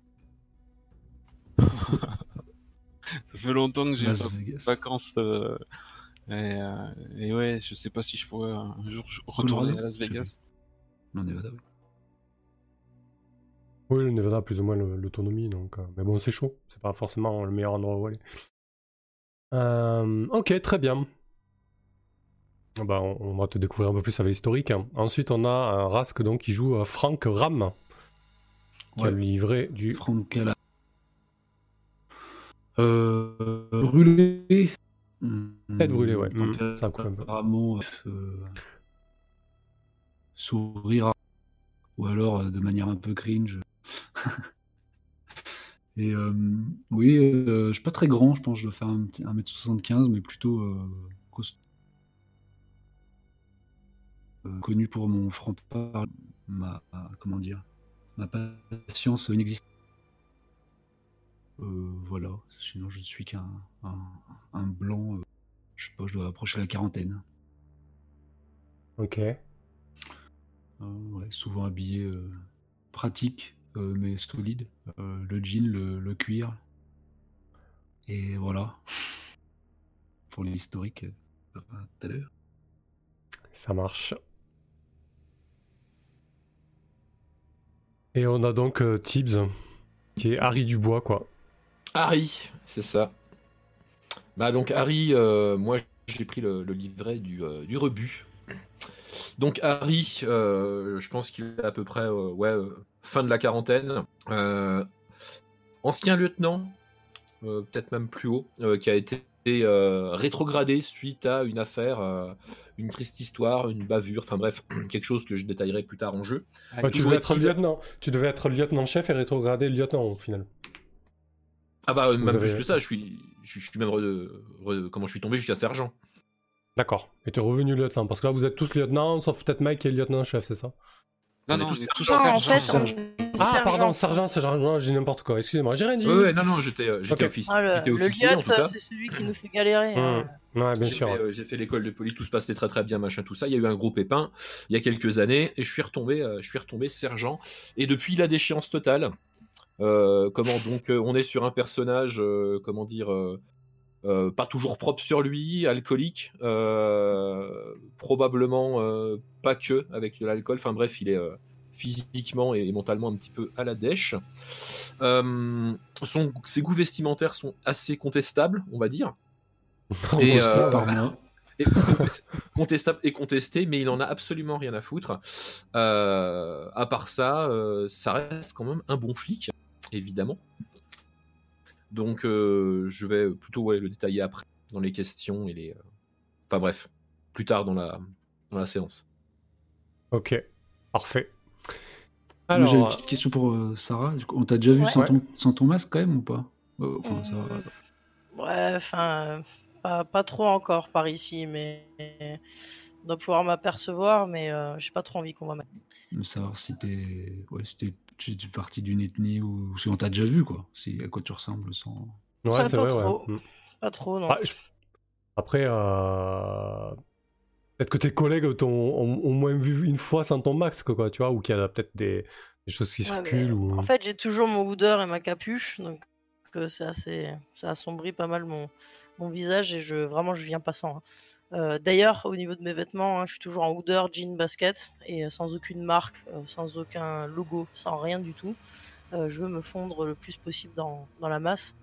Ça fait longtemps que j'ai pas vacances. Euh, euh, et, ouais, je sais pas si je pourrais un jour retourner à Las Vegas. Le Nevada, oui. Oui, le Nevada a plus ou moins l'autonomie, donc. Euh, mais bon, c'est chaud. C'est pas forcément le meilleur endroit où aller. Euh, ok, très bien. Bah, on, va te découvrir un peu plus avec l'historique. Ensuite, on a un Rask donc, qui joue euh, Frank Ram, qui a le livret du. Frank brûlé. Tête brûlée, ouais. Mmh, ça un. Apparemment, euh, sourire. Ou alors de manière un peu cringe. Et euh, oui, euh, je suis pas très grand, je pense que je dois faire 1m75, mais plutôt euh, connu pour mon franc-parler, ma, comment dire, ma patience inexistante. Voilà, sinon je ne suis qu'un un, blanc, je sais pas, je dois approcher la quarantaine. Ok. ouais, souvent habillé pratique, euh, mais solide. Euh, le jean, le, cuir. Et voilà. Pour l'historique, euh, tout à l'heure. Ça marche. Et on a donc Tibbs, qui est Harry Dubois, quoi. Harry, c'est ça. Bah donc Harry, moi j'ai pris le, livret du, du rebut. Donc Harry, je pense qu'il est à peu près ouais, fin de la quarantaine. Euh, ancien lieutenant, euh, peut-être même plus haut, euh, qui a été rétrogradé suite à une affaire, une triste histoire, une bavure, enfin bref, quelque chose que je détaillerai plus tard en jeu. tu, devais être lieutenant. tu devais être lieutenant-chef et rétrogradé lieutenant au final. Ah bah même plus que ça, je suis, je, suis même comment je suis tombé jusqu'à sergent. D'accord. Et tu es revenu lieutenant. Parce que là, vous êtes tous lieutenants, sauf peut-être Mike qui est lieutenant-chef, c'est ça? Non, non, on est tous sergents. Ah, pardon, sergent, sergent, j'ai n'importe quoi, excusez-moi, j'ai rien dit. Ouais, non, non, j'étais euh, okay. officier. Ah, le, officier, le c'est celui qui nous fait galérer. Hein. Mmh. Ouais, bien sûr. Euh, j'ai fait l'école de police, tout se passait très très bien, machin, tout ça. Il y a eu un gros pépin il y a quelques années, et je suis retombé, euh, je suis retombé sergent. Et depuis la déchéance totale, comment donc, on est sur un personnage, comment dire, euh, pas toujours propre sur lui, alcoolique, euh, probablement euh, pas que avec de l'alcool. Enfin bref, il est physiquement et mentalement un petit peu à la dèche. Son, ses goûts vestimentaires sont assez contestables, on va dire. et, contestable et contesté, mais il en a absolument rien à foutre. à part ça, ça reste quand même un bon flic, évidemment. Donc euh, je vais plutôt le détailler après dans les questions et les. Euh, enfin bref, plus tard dans la, dans la séance. Ok, parfait. Alors, j'ai une petite question pour euh, Sarah. On t'a déjà vu sans, ton, sans, ton, masque quand même ou pas? Enfin, ça Ouais, enfin, pas, pas, trop encore par ici, mais on doit pouvoir m'apercevoir, mais j'ai pas trop envie qu'on va Savoir si t'es ouais, si tu es parti d'une ethnie ou si on t'a déjà vu, quoi. Si, à quoi tu ressembles sans. Ouais, c'est vrai, trop. ouais. Mm. Pas trop, non. Après, euh... peut-être que tes collègues t'ont au moins vu une fois sans ton max, quoi, tu vois, ou qu'il y a peut-être des... des, choses qui circulent. Ou... En fait, j'ai toujours mon hoodeur et ma capuche, donc c'est assez. Ça assombrit pas mal mon, mon visage et je vraiment je viens passant. Hein. Euh, d'ailleurs, au niveau de mes vêtements, hein, je suis toujours en hoodeur, jean, basket, et euh, sans aucune marque, euh, sans aucun logo, sans rien du tout. je veux me fondre le plus possible dans, la masse.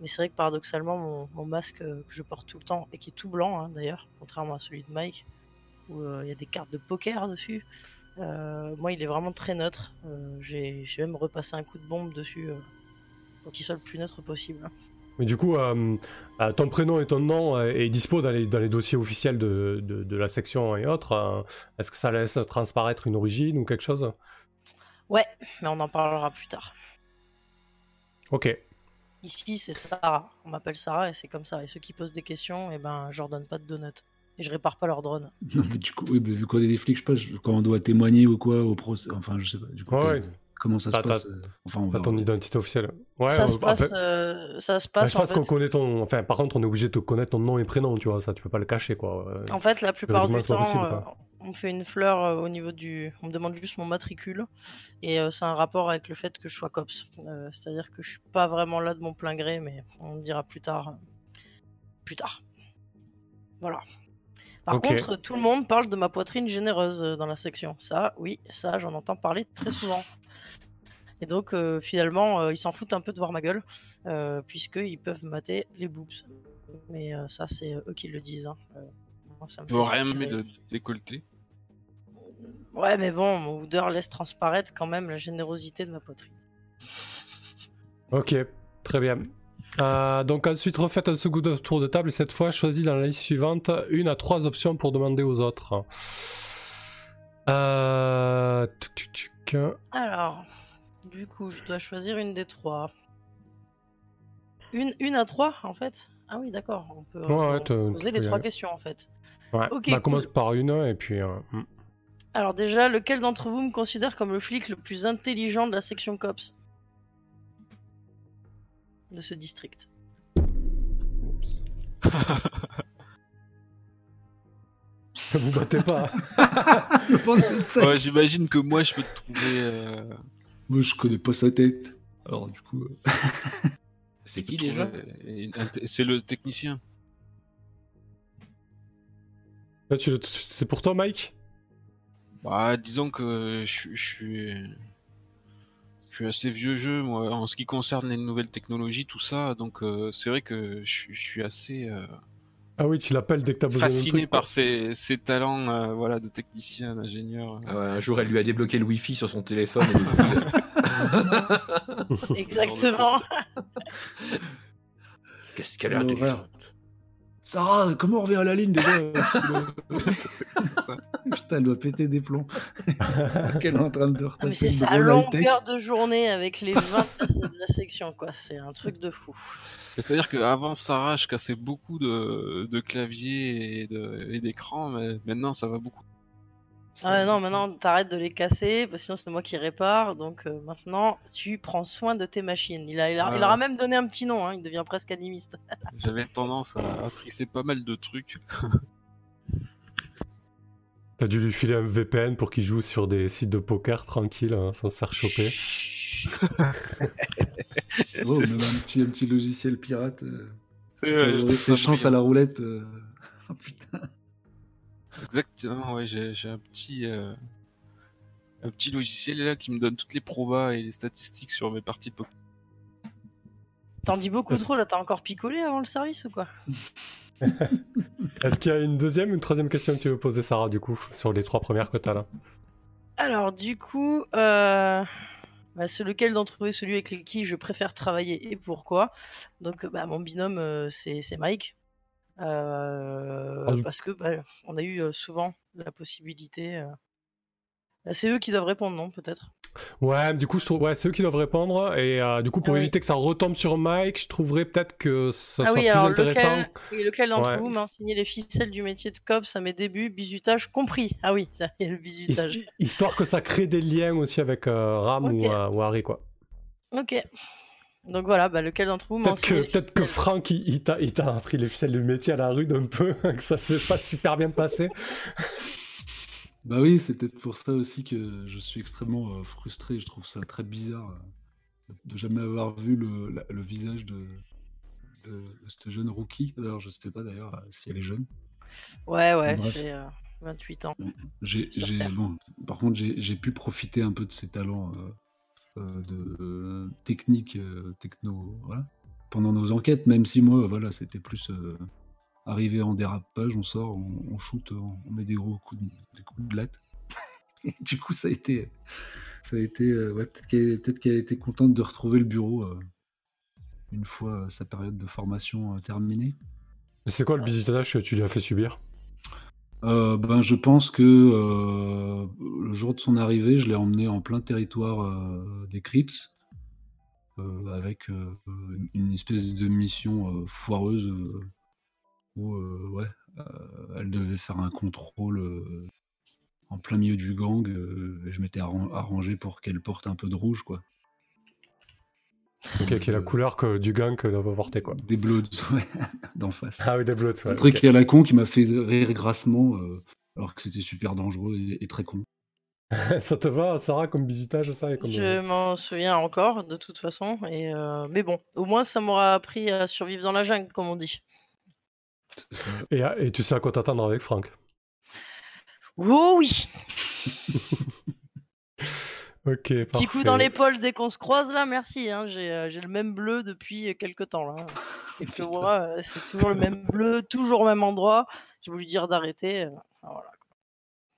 Mais c'est vrai que paradoxalement, mon, masque que je porte tout le temps, et qui est tout blanc hein, d'ailleurs, contrairement à celui de Mike, où il y a des cartes de poker dessus, moi il est vraiment très neutre. J'ai même repassé un coup de bombe dessus pour qu'il soit le plus neutre possible. Mais du coup, euh, euh, ton prénom et ton nom euh, est dispo dans les, dans les dossiers officiels de, de, la section et autres. Est-ce que ça laisse transparaître une origine ou quelque chose? Ouais, mais on en parlera plus tard. Ok. Ici, c'est Sarah. On m'appelle Sarah et c'est comme ça. Et ceux qui posent des questions, eh ben, je leur donne pas de donuts. Et je répare pas leurs drones. du coup, oui, vu qu'on est des flics, je sais pas, quand on doit témoigner ou quoi au procès, enfin, je sais pas. Du coup, ouais, Comment ça se passe euh, Enfin, ton identité officielle. Ouais, ça, se passe, euh, ça se passe. je pense qu'on connaît ton. Enfin, par contre, on est obligé de te connaître ton nom et prénom, tu vois. Ça, tu peux pas le cacher, quoi. En fait, la plupart du temps, euh, on fait une fleur au niveau du. On me demande juste mon matricule. Et c'est un rapport avec le fait que je sois COPS. C'est-à-dire que je suis pas vraiment là de mon plein gré, mais on dira plus tard. Plus tard. Voilà. Par contre, tout le monde parle de ma poitrine généreuse dans la section. Ça, oui, ça, j'en entends parler très souvent. Et donc, euh, finalement, euh, ils s'en foutent un peu de voir ma gueule, euh, puisqu'ils peuvent mater les boobs. Mais ça, c'est eux qui le disent. Hein. Moi, ça me rien mais de décolleté. Ouais, mais bon, mon odeur laisse transparaître quand même la générosité de ma poitrine. Ok, très bien. Donc ensuite, refaites un second tour de table et cette fois, choisis dans la liste suivante une à trois options pour demander aux autres. Alors, du coup, je dois choisir une des trois. Une, une à trois, en fait? Ah oui, d'accord. On peut, poser les trois questions, en fait. Ouais, on bah, commence par une, et puis... Euh, hmm. Alors déjà, lequel d'entre vous me considère comme le flic le plus intelligent de la section COPS? De ce district. vous battez pas. J'imagine que moi, je peux te trouver... Euh, moi, je connais pas sa tête. Alors, du coup. Euh, c'est qui déjà C'est le technicien. C'est pour toi, Mike? Bah, disons que je, suis. Je suis assez vieux jeu, moi, en ce qui concerne les nouvelles technologies, tout ça. Donc, euh, c'est vrai que je, suis assez. Euh, ah oui, tu l'appelles dès que t'as besoin Fasciné par ses, talents voilà, de technicien, d'ingénieur. Ah un jour, elle lui a débloqué le Wi-Fi sur son téléphone. Exactement. Qu'est-ce qu'elle a intelligente Sarah, comment on revient à la ligne déjà Putain, elle doit péter des plombs. Qu'elle est en train de ah, Mais c'est sa longueur de journée avec les 20 de la section, quoi. C'est un truc de fou. C'est-à-dire qu'avant, Sarah, je cassais beaucoup de, de claviers et d'écrans, mais maintenant, ça va beaucoup ah non, maintenant t'arrêtes de les casser, parce que sinon c'est moi qui répare. Donc euh, maintenant tu prends soin de tes machines. Il, a, il, leur a même donné un petit nom, hein, il devient presque animiste. J'avais tendance à, trisser pas mal de trucs. T'as dû lui filer un VPN pour qu'il joue sur des sites de poker tranquille, hein, sans se faire choper. oh, même un petit, un petit logiciel pirate. Euh, sa chance à la roulette. Euh. Oh putain. Exactement, ouais, j'ai un petit euh, un petit logiciel là qui me donne toutes les probas et les statistiques sur mes parties poker. T'en dis beaucoup trop là, t'as encore picolé avant le service ou quoi? Est-ce qu'il y a une deuxième, une troisième question que tu veux poser Sarah du coup sur les trois premières que t'as là? Alors du coup, euh... bah, lequel d'entre eux celui avec qui je préfère travailler et pourquoi? Donc bah, mon binôme euh, c'est Mike. Euh, ah parce que bah, on a eu souvent la possibilité. Bah, c'est eux qui doivent répondre, non Peut-être? Ouais, du coup, je trouve, ouais, c'est eux qui doivent répondre. Et du coup, pour ah éviter que ça retombe sur Mike, je trouverais peut-être que ça ah soit plus intéressant. Lequel, lequel d'entre vous m'a enseigné les ficelles du métier de cops à mes débuts, bisutage compris Ah oui, ça y le bisutage. Histoire que ça crée des liens aussi avec Ram ou, ou, Harry, quoi. Ok. Donc voilà, bah, lequel d'entre vous Peut-être que, peut que Franck, il, t'a appris les ficelles du métier à la rue d'un peu, que ça s'est pas super bien passé. Bah oui, c'est peut-être pour ça aussi que je suis extrêmement euh, frustré. Je trouve ça très bizarre euh, de jamais avoir vu le, le visage de, de, cette jeune rookie. D'ailleurs, je sais pas d'ailleurs euh, si elle est jeune. Ouais, ouais, j'ai 28 ans. J'ai, bon, par contre, j'ai pu profiter un peu de ses talents euh, de euh, technique euh, techno pendant nos enquêtes, même si moi, voilà, c'était plus arriver en dérapage, on sort, on, shoot, on, met des gros coups de, des coups de latte. Et du coup, ça a été, ça a été, ouais, peut-être qu'elle, peut qu'elle a été contente de retrouver le bureau une fois sa période de formation terminée. Mais c'est quoi le bisutage que tu lui as fait subir? Euh, ben, je pense que euh, le jour de son arrivée, je l'ai emmené en plein territoire euh, des Crips, avec une espèce de mission foireuse où ouais, elle devait faire un contrôle en plein milieu du gang. et je m'étais arrangé pour qu'elle porte un peu de rouge, quoi. Ok, qui est la couleur que, du gang que doit porter, quoi. Des Bloods, ouais, d'en face. Ah oui, des Bloods, ouais. Un truc qui est à la con qui m'a fait rire grassement, euh, alors que c'était super dangereux et, très con. ça te va, Sarah, comme visitage, ça comme... Je m'en souviens encore, de toute façon. Et euh, Mais bon, au moins, ça m'aura appris à survivre dans la jungle, comme on dit. Et, et tu sais à quoi t'attendre avec Franck? Oh oui Ok, Petit coup dans l'épaule dès qu'on se croise là, merci. Hein. Euh, j'ai le même bleu depuis quelques temps là. Quelques mois, euh, c'est toujours le même bleu, toujours au même endroit. Je voulu dire d'arrêter. Euh, voilà.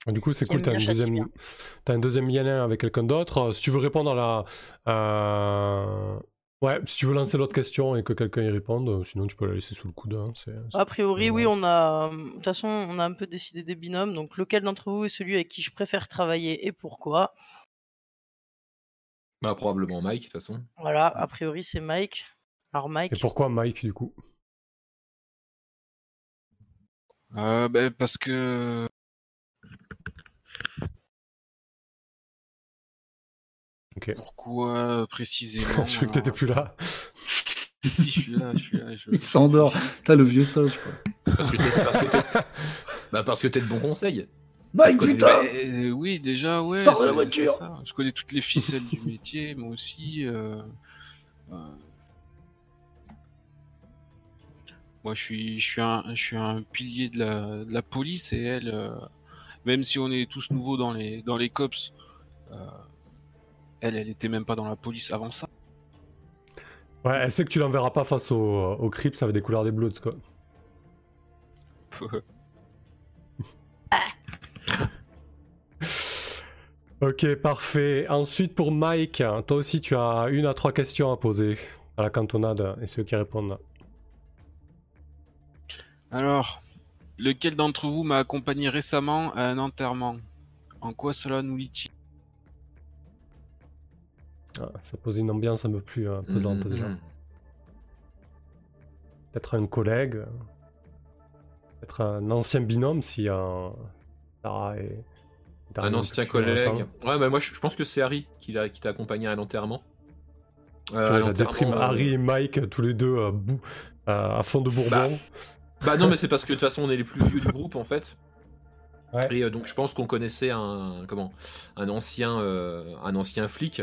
Du coup, c'est cool, tu as, deuxième... un deuxième lien avec quelqu'un d'autre. Si tu veux répondre à la. Ouais, si tu veux lancer l'autre question et que quelqu'un y réponde, sinon tu peux la laisser sous le coude. Hein, a priori, oui, on a. De toute façon, on a un peu décidé des binômes. Donc, lequel d'entre vous est celui avec qui je préfère travailler et pourquoi? Bah, probablement Mike, de toute façon. Voilà, a priori c'est Mike. Alors Mike. Et pourquoi Mike du coup? Euh, bah, Parce que. Ok. Pourquoi précisément Je crois que t'étais plus là. si, je suis là, je suis là. Il s'endort. T'as le vieux singe, Parce que t'es bah, parce que t'es de bons conseils. Mike, euh, Oui, déjà, ouais. Sors de la voiture Je connais toutes les ficelles du métier, moi aussi. Euh, euh. Moi, je suis, je, suis un, je suis un pilier de la, de la police et elle, même si on est tous nouveaux dans les, dans les cops, elle, elle était même pas dans la police avant ça. Ouais, elle sait que tu l'enverras pas face au, au Crips avec des couleurs des Bloods, quoi. Ok, parfait. Ensuite, pour Mike, toi aussi, tu as une à trois questions à poser à la cantonade et ceux qui répondent. Alors, lequel d'entre vous m'a accompagné récemment à un enterrement? En quoi cela nous lit-il? Ah, Ça pose une ambiance un peu plus euh, pesante déjà. Mhm. Peut-être un collègue, peut-être un ancien binôme si un. Un ancien collègue. Ouais, bah moi je, pense que c'est Harry qui t'a accompagné à l'enterrement. Euh, la déprime euh, Harry et Mike, tous les deux à, bout, à, fond de Bourbon. Bah, bah, non, mais c'est parce que de toute façon on est les plus vieux du groupe en fait. Et euh, donc je pense qu'on connaissait un comment un ancien un ancien flic.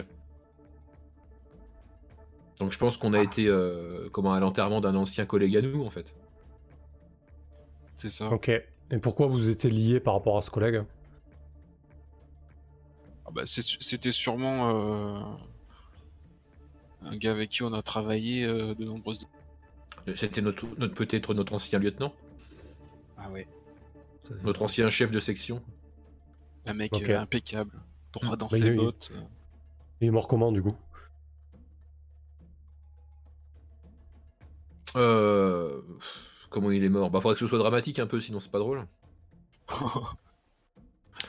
Donc je pense qu'on a ah. été comment à l'enterrement d'un ancien collègue à nous en fait. C'est ça. Ok. Et pourquoi vous étiez liés par rapport à ce collègue? Ah bah, C'était sûrement un gars avec qui on a travaillé euh, de nombreuses C'était notre, notre peut-être notre ancien lieutenant. Ah ouais. Notre ancien chef de section. Un mec euh, impeccable, droit dans ses bottes. Il... est mort comment du coup? Euh. Comment il est mort? Bah faudrait que ce soit dramatique un peu, sinon c'est pas drôle.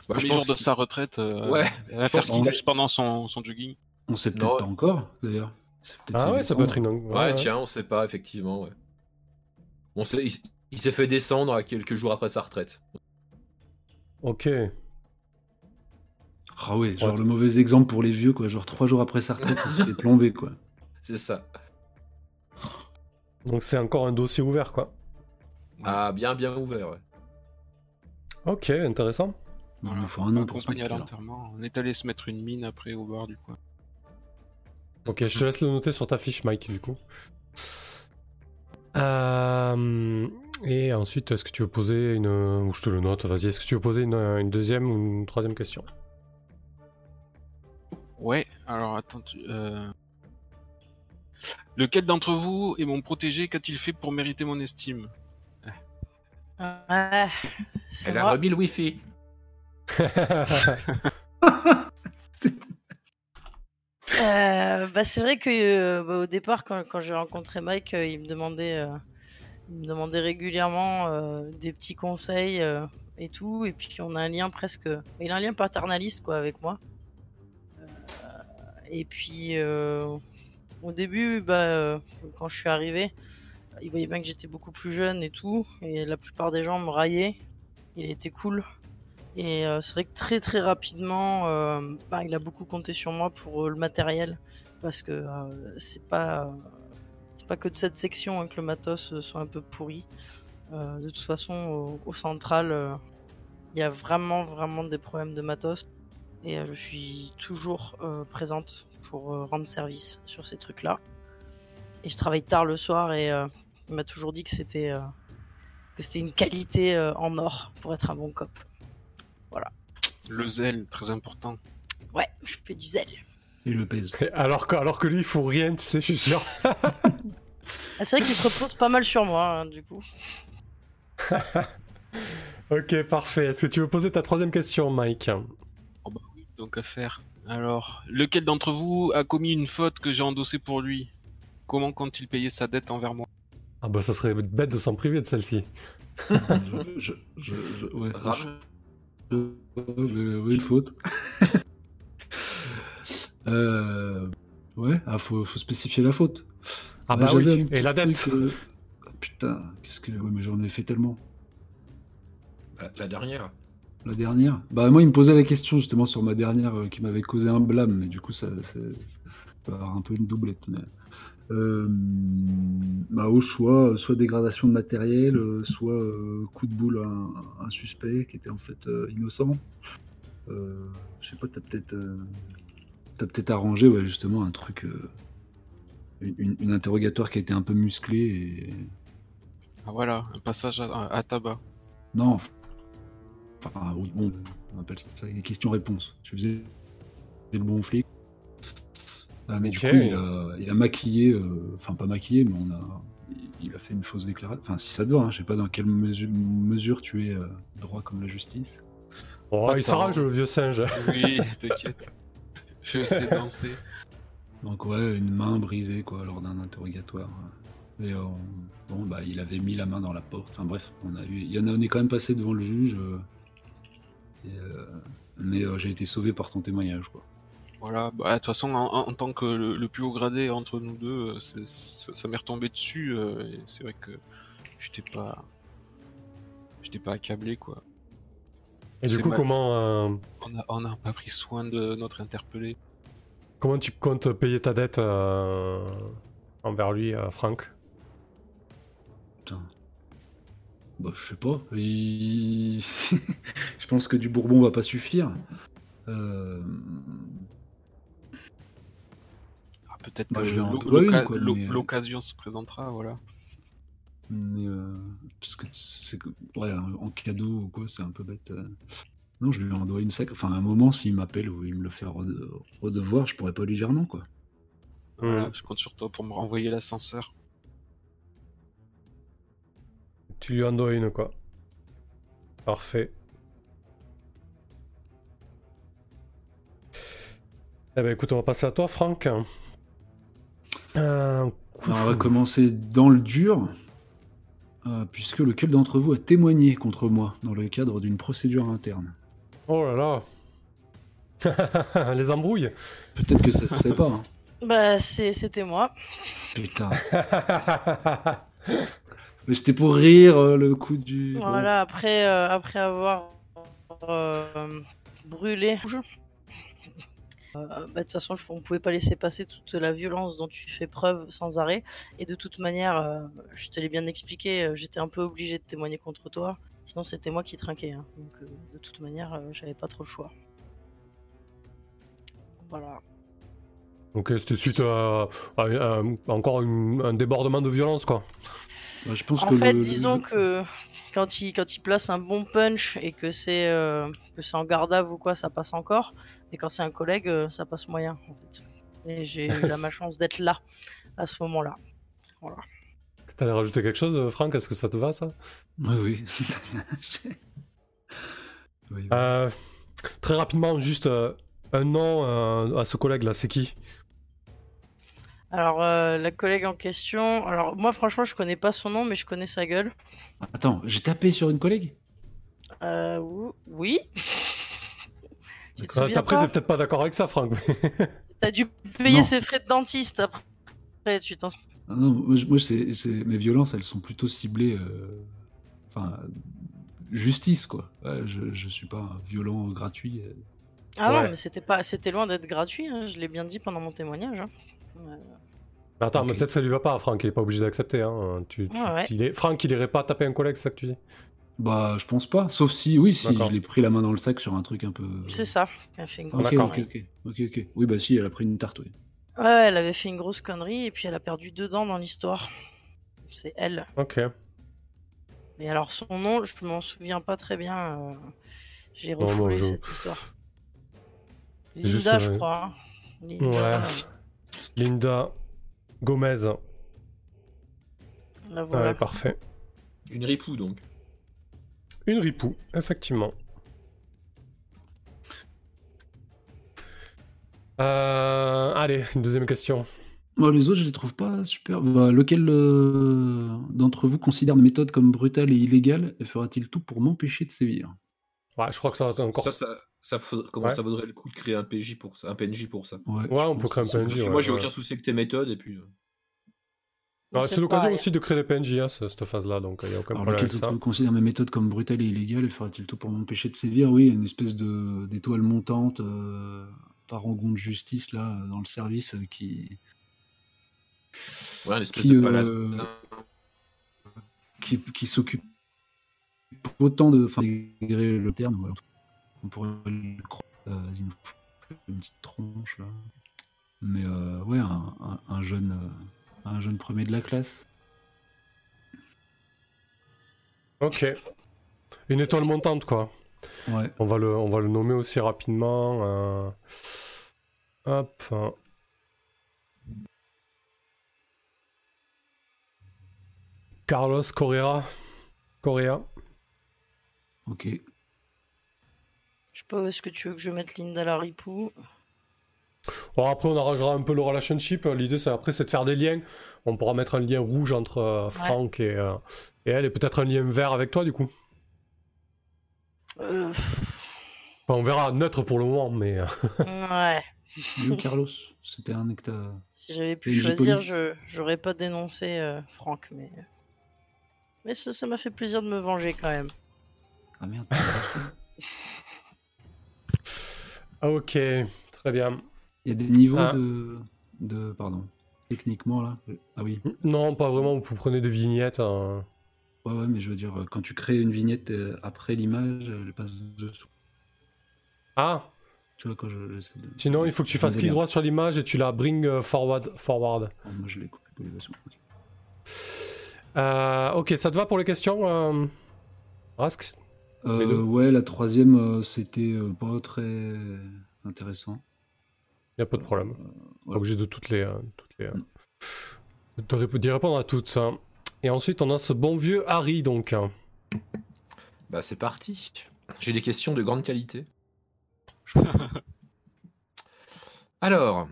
bah, je pense... de sa retraite, euh, ouais. à faire ce qu'il pendant son, son jogging. On sait peut-être pas encore, d'ailleurs. Ah ouais, ça peut être une. Ouais, tiens, on sait pas, effectivement, ouais. On sait, il, s'est fait descendre à quelques jours après sa retraite. Ok. Ah ouais, genre le mauvais exemple pour les vieux, quoi. Genre trois jours après sa retraite, il s'est fait plomber, quoi. C'est ça. Donc c'est encore un dossier ouvert, quoi. Ah, bien, bien ouvert, ouais. Ok, intéressant. Il faut un an pour à l'enterrement. On est allé se mettre une mine après au bar, du coup. Ok, je te laisse le noter sur ta fiche, Mike, du coup. Euh, et ensuite, est-ce que tu veux poser une. Ou je te le note, vas-y, est-ce que tu veux poser une, deuxième ou une troisième question? Ouais, alors attends. Euh... Lequel d'entre vous est mon protégé? Qu'a-t-il fait pour mériter mon estime? Ouais. Elle a remis le wifi. Euh, bah, c'est vrai que euh, bah, au départ, quand, quand j'ai rencontré Mike, euh, il me demandait, il me demandait régulièrement des petits conseils et tout. Et puis on a un lien presque, il a un lien paternaliste quoi avec moi. et puis au début, bah, quand je suis arrivé, il voyait bien que j'étais beaucoup plus jeune et tout, et la plupart des gens me raillaient. Il était cool. Et euh, c'est vrai que très très rapidement, euh, bah, il a beaucoup compté sur moi pour euh, le matériel. Parce que c'est pas, c'est pas que de cette section hein, que le matos soit un peu pourri. de toute façon, au, central, il y a vraiment vraiment des problèmes de matos. Et je suis toujours présente pour rendre service sur ces trucs-là. Et je travaille tard le soir et il m'a toujours dit que c'était que c'était une qualité en or pour être un bon cop. Voilà. Le zèle, très important. Ouais, je fais du zèle. Et le pèse. Alors que, alors que lui, il fout rien, tu sais, je suis sûr. Ah, c'est vrai qu'il se repose pas mal sur moi, hein, du coup. ok, parfait. Est-ce que tu veux poser ta troisième question, Mike? Oh bah oui, donc à faire. Alors, lequel d'entre vous a commis une faute que j'ai endossée pour lui? Comment compte-t-il payer sa dette envers moi? Ah bah ça serait bête de s'en priver de celle-ci. je, je, ouais, une faute. euh... Ouais, ah, faut, faut, spécifier la faute. Ah bah oui, et la dette. Ah, putain, qu'est-ce que. Ouais, mais j'en ai fait tellement. La, dernière. La dernière Bah, moi, il me posait la question justement sur ma dernière euh, qui m'avait causé un blâme, mais du coup, ça, ça va avoir un peu une doublette. Mais... Euh, bah, au choix, soit dégradation de matériel, euh, soit euh, coup de boule à un, suspect qui était en fait innocent. je sais pas, t'as peut-être t'as peut-être arrangé ouais, justement un truc, une, interrogatoire qui a été un peu musclé et. Ah voilà, un passage à, tabac. Non. Enfin oui, bon, on appelle ça des questions-réponses. Tu faisais le bon flic. Ah, mais du coup, il a, maquillé, euh, enfin pas maquillé, mais on a, il a fait une fausse déclaration. Enfin, si ça te va, hein, je sais pas dans quelle mesure, tu es euh, droit comme la justice. Oh, il s'arrange le vieux singe. Oui, t'inquiète. Je sais danser. Donc ouais, une main brisée quoi lors d'un interrogatoire. Et bon, bah, il avait mis la main dans la porte. Enfin bref, on a eu, il y en a, on est quand même passé devant le juge. mais j'ai été sauvé par ton témoignage, quoi. Voilà, bah, de toute façon, en, tant que le, plus haut gradé entre nous deux, ça, m'est retombé dessus. et c'est vrai que j'étais pas, j'étais pas accablé, quoi. Et du coup, comment. Euh, on n'a pas pris soin de notre interpellé. Comment tu comptes payer ta dette euh, envers lui, euh, Franck? Putain. Bah, je sais pas. je pense que du Bourbon va pas suffire. Ah, peut-être bah, que l'occasion se présentera, voilà. Mais euh, parce que c'est ouais, en cadeau ou quoi, c'est un peu bête. Euh. Non, je lui envoie une sac. Enfin, à un moment, s'il m'appelle ou il me le fait redevoir, je pourrais pas lui dire non, quoi. Voilà, je compte sur toi pour me renvoyer l'ascenseur. Tu lui en dois une, quoi. Parfait. Eh ben écoute, on va passer à toi, Franck. Euh, on va commencer dans le dur. Euh, puisque lequel d'entre vous a témoigné contre moi dans le cadre d'une procédure interne? Oh là là Les embrouilles Peut-être que ça se sait pas. Hein. Bah, c'était moi. Putain. Mais c'était pour rire euh, le coup du. Voilà, après, euh, après avoir brûlé bah, de toute façon, on ne pouvait pas laisser passer toute la violence dont tu fais preuve sans arrêt. Et de toute manière, euh, je te l'ai bien expliqué, euh, j'étais un peu obligé de témoigner contre toi. Sinon, c'était moi qui trinquais. Hein. Donc, de toute manière, j'avais pas trop le choix. Voilà. Ok, c'était suite à, encore un débordement de violence, quoi. Bah, je pense en fait, disons que quand il, quand il place un bon punch et que c'est euh, que en garde à ou quoi, ça passe encore. Et quand c'est un collègue, euh, ça passe moyen. En fait. Et j'ai eu la malchance d'être là à ce moment-là. Voilà. T'allais rajouter quelque chose, Franck? Est-ce que ça te va, ça? Oui, oui. Euh, très rapidement, juste un nom à ce collègue-là, c'est qui? Alors, euh, la collègue en question. Alors, moi, franchement, je connais pas son nom, mais je connais sa gueule. Attends, j'ai tapé sur une collègue? Euh. Oui. Après, t'es peut-être pas d'accord avec ça, Franck. T'as dû payer ses frais de dentiste après. tu t'en. Ah non, moi, c'est, mes violences, elles sont plutôt ciblées. Euh, enfin, justice, quoi. je, je suis pas un violent gratuit. Euh. Ah non, mais c'était pas, c'était loin d'être gratuit. Hein, je l'ai bien dit pendant mon témoignage. Hein. Attends, mais peut-être ça lui va pas, Franck, il est pas obligé d'accepter. Hein. Tu, il est... Franck, il irait pas taper un collègue, c'est ça que tu dis? Bah, je pense pas. Sauf si, oui, si je l'ai pris la main dans le sac sur un truc un peu. C'est ça. Elle fait une grosse ok, ok, ok, ok, ok. Oui, bah si, elle a pris une tarte, oui. Ouais, elle avait fait une grosse connerie et puis elle a perdu deux dents dans l'histoire. C'est elle. Ok. Mais alors son nom, je m'en souviens pas très bien. Euh, j'ai refoulé cette histoire. Linda, je crois. Hein. Ouais. Linda Gomez. voilà. parfait. Une ripou donc. Une ripou, effectivement. Euh, allez, une deuxième question. les autres, je les trouve pas super. Bah, lequel euh, d'entre vous considère ma méthode comme brutale et illégale et fera-t-il tout pour m'empêcher de sévir? Ouais, je crois que ça va encore. Ça, ça, comment ça vaudrait le coup de créer un PJ pour ça, un PNJ pour ça Ouais, on peut créer un PNJ. moi, j'ai aucun souci avec tes méthodes et puis. Euh. c'est l'occasion aussi de créer des PNJ, hein, cette phase-là, donc il n'y a aucun problème avec ça. considère mes méthodes comme brutales et illégales et fera-t-il tout pour m'empêcher de sévir? Oui, une espèce de d'étoile montante, euh, parangon de justice là dans le service euh, qui. Ouais, une espèce de qui, qui s'occupe autant de. Enfin, le terme, on pourrait le croire. Euh, une, petite tronche là. Mais euh, ouais, un, jeune, euh, un jeune premier de la classe. Ok. Une étoile montante quoi. Ouais. On va le, on va le nommer aussi rapidement. Hop. Carlos Correa. Correa. Ok. Je sais pas où est-ce que tu veux que je mette Linda la ripou. Bon, après, on arrangera un peu le relationship. L'idée, c'est après, c'est de faire des liens. On pourra mettre un lien rouge entre Franck et, et, elle, et peut-être un lien vert avec toi, du coup. Euh... on verra neutre pour le moment, mais. ouais. Carlos, c'était un nectar. Si j'avais pu choisir, je j'aurais pas dénoncé euh, Franck, mais. Mais ça m'a fait plaisir de me venger quand même. Ah merde. ok, très bien. Il y a des niveaux ah. de... de. Pardon. Techniquement là? Ah oui. Non, pas vraiment, vous prenez des vignettes. Hein. Ouais, ouais, mais je veux dire, quand tu crées une vignette euh, après l'image, elle passe dessous. Ah Tu vois, quand je. Sinon, il faut que tu fasses clic droit sur l'image et tu la bring euh, forward. forward. Ah, moi, je l'ai coupé pour les euh, ok, ça te va pour les questions, euh... Rask? Ouais, la troisième, c'était pas très intéressant. Il a pas de problème. Pas obligé de toutes les. toutes les mm. d'y répondre à toutes. ça. Hein. Et ensuite, on a ce bon vieux Harry, donc. Bah, c'est parti. J'ai des questions de grande qualité. Alors,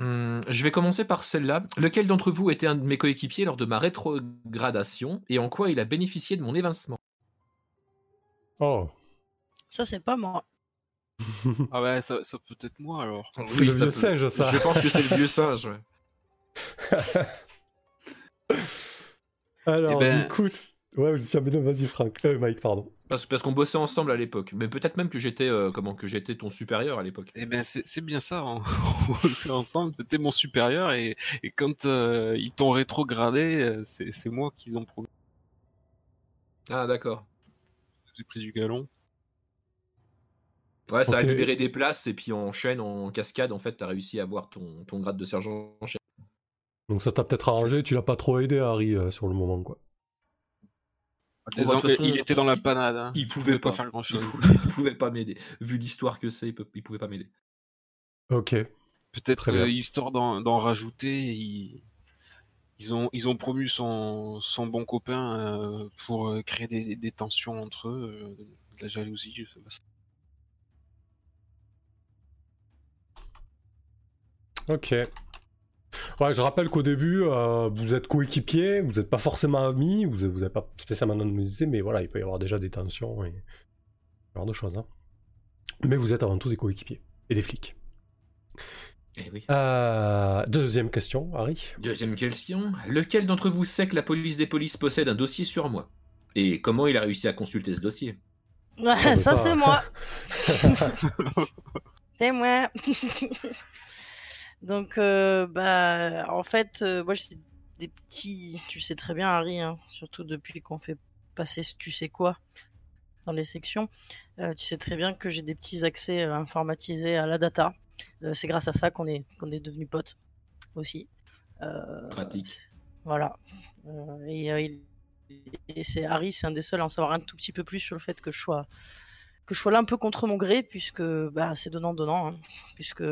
hum, je vais commencer par celle-là. Lequel d'entre vous était un de mes coéquipiers lors de ma rétrogradation et en quoi il a bénéficié de mon évincement? Oh. Ça, c'est pas moi. ah ouais, ça, peut être moi alors. C'est le vieux singe, ça. Je pense que c'est le vieux singe, ouais. Alors, eh ben... du coup, ouais, vas-y, Franck. Euh, Mike, pardon. Parce, parce qu'on bossait ensemble à l'époque. Mais peut-être même que j'étais euh, comment que j'étais ton supérieur à l'époque. Eh ben c'est bien ça. Hein. On bossait ensemble. T'étais mon supérieur et, et quand euh, ils t'ont rétrogradé, c'est moi qu'ils ont promis. Ah d'accord. J'ai pris du galon. Ouais, ça a libéré des places et puis en chaîne, en cascade, en fait, t'as réussi à avoir ton, ton grade de sergent en chaîne. Donc ça t'a peut-être arrangé, tu l'as pas trop aidé Harry euh, sur le moment quoi. il était dans la panade. Hein. Il pouvait pas, faire grand chose. Il pouvait pas m'aider. Vu l'histoire que c'est, il, pouvait pas m'aider. Ok. Peut-être euh, histoire d'en rajouter, ils, ont, promu son, bon copain euh, pour créer des, tensions entre eux, de la jalousie, je sais pas. Ok. Ouais, je rappelle qu'au début, euh, vous êtes coéquipiers, vous n'êtes pas forcément amis, vous n'avez pas spécialement anonymisé, mais voilà, il peut y avoir déjà des tensions et ce genre de choses. Hein. Mais vous êtes avant tout des coéquipiers et des flics. Eh oui. Euh, deuxième question, Harry. Deuxième question. Lequel d'entre vous sait que la police des polices possède un dossier sur moi? Et comment il a réussi à consulter ce dossier? Ça, ça c'est moi. c'est moi. Donc, euh, bah, en fait, euh, moi, j'ai des petits. Tu sais très bien, Harry, hein, surtout depuis qu'on fait passer tu sais quoi dans les sections. Euh, tu sais très bien que j'ai des petits accès informatisés à la data. C'est grâce à ça qu'on est, qu'on est devenus potes aussi. Pratique. Voilà. et, c'est Harry, c'est un des seuls à en savoir un tout petit peu plus sur le fait que je sois que je sois là un peu contre mon gré, puisque bah, c'est donnant-donnant, hein, puisque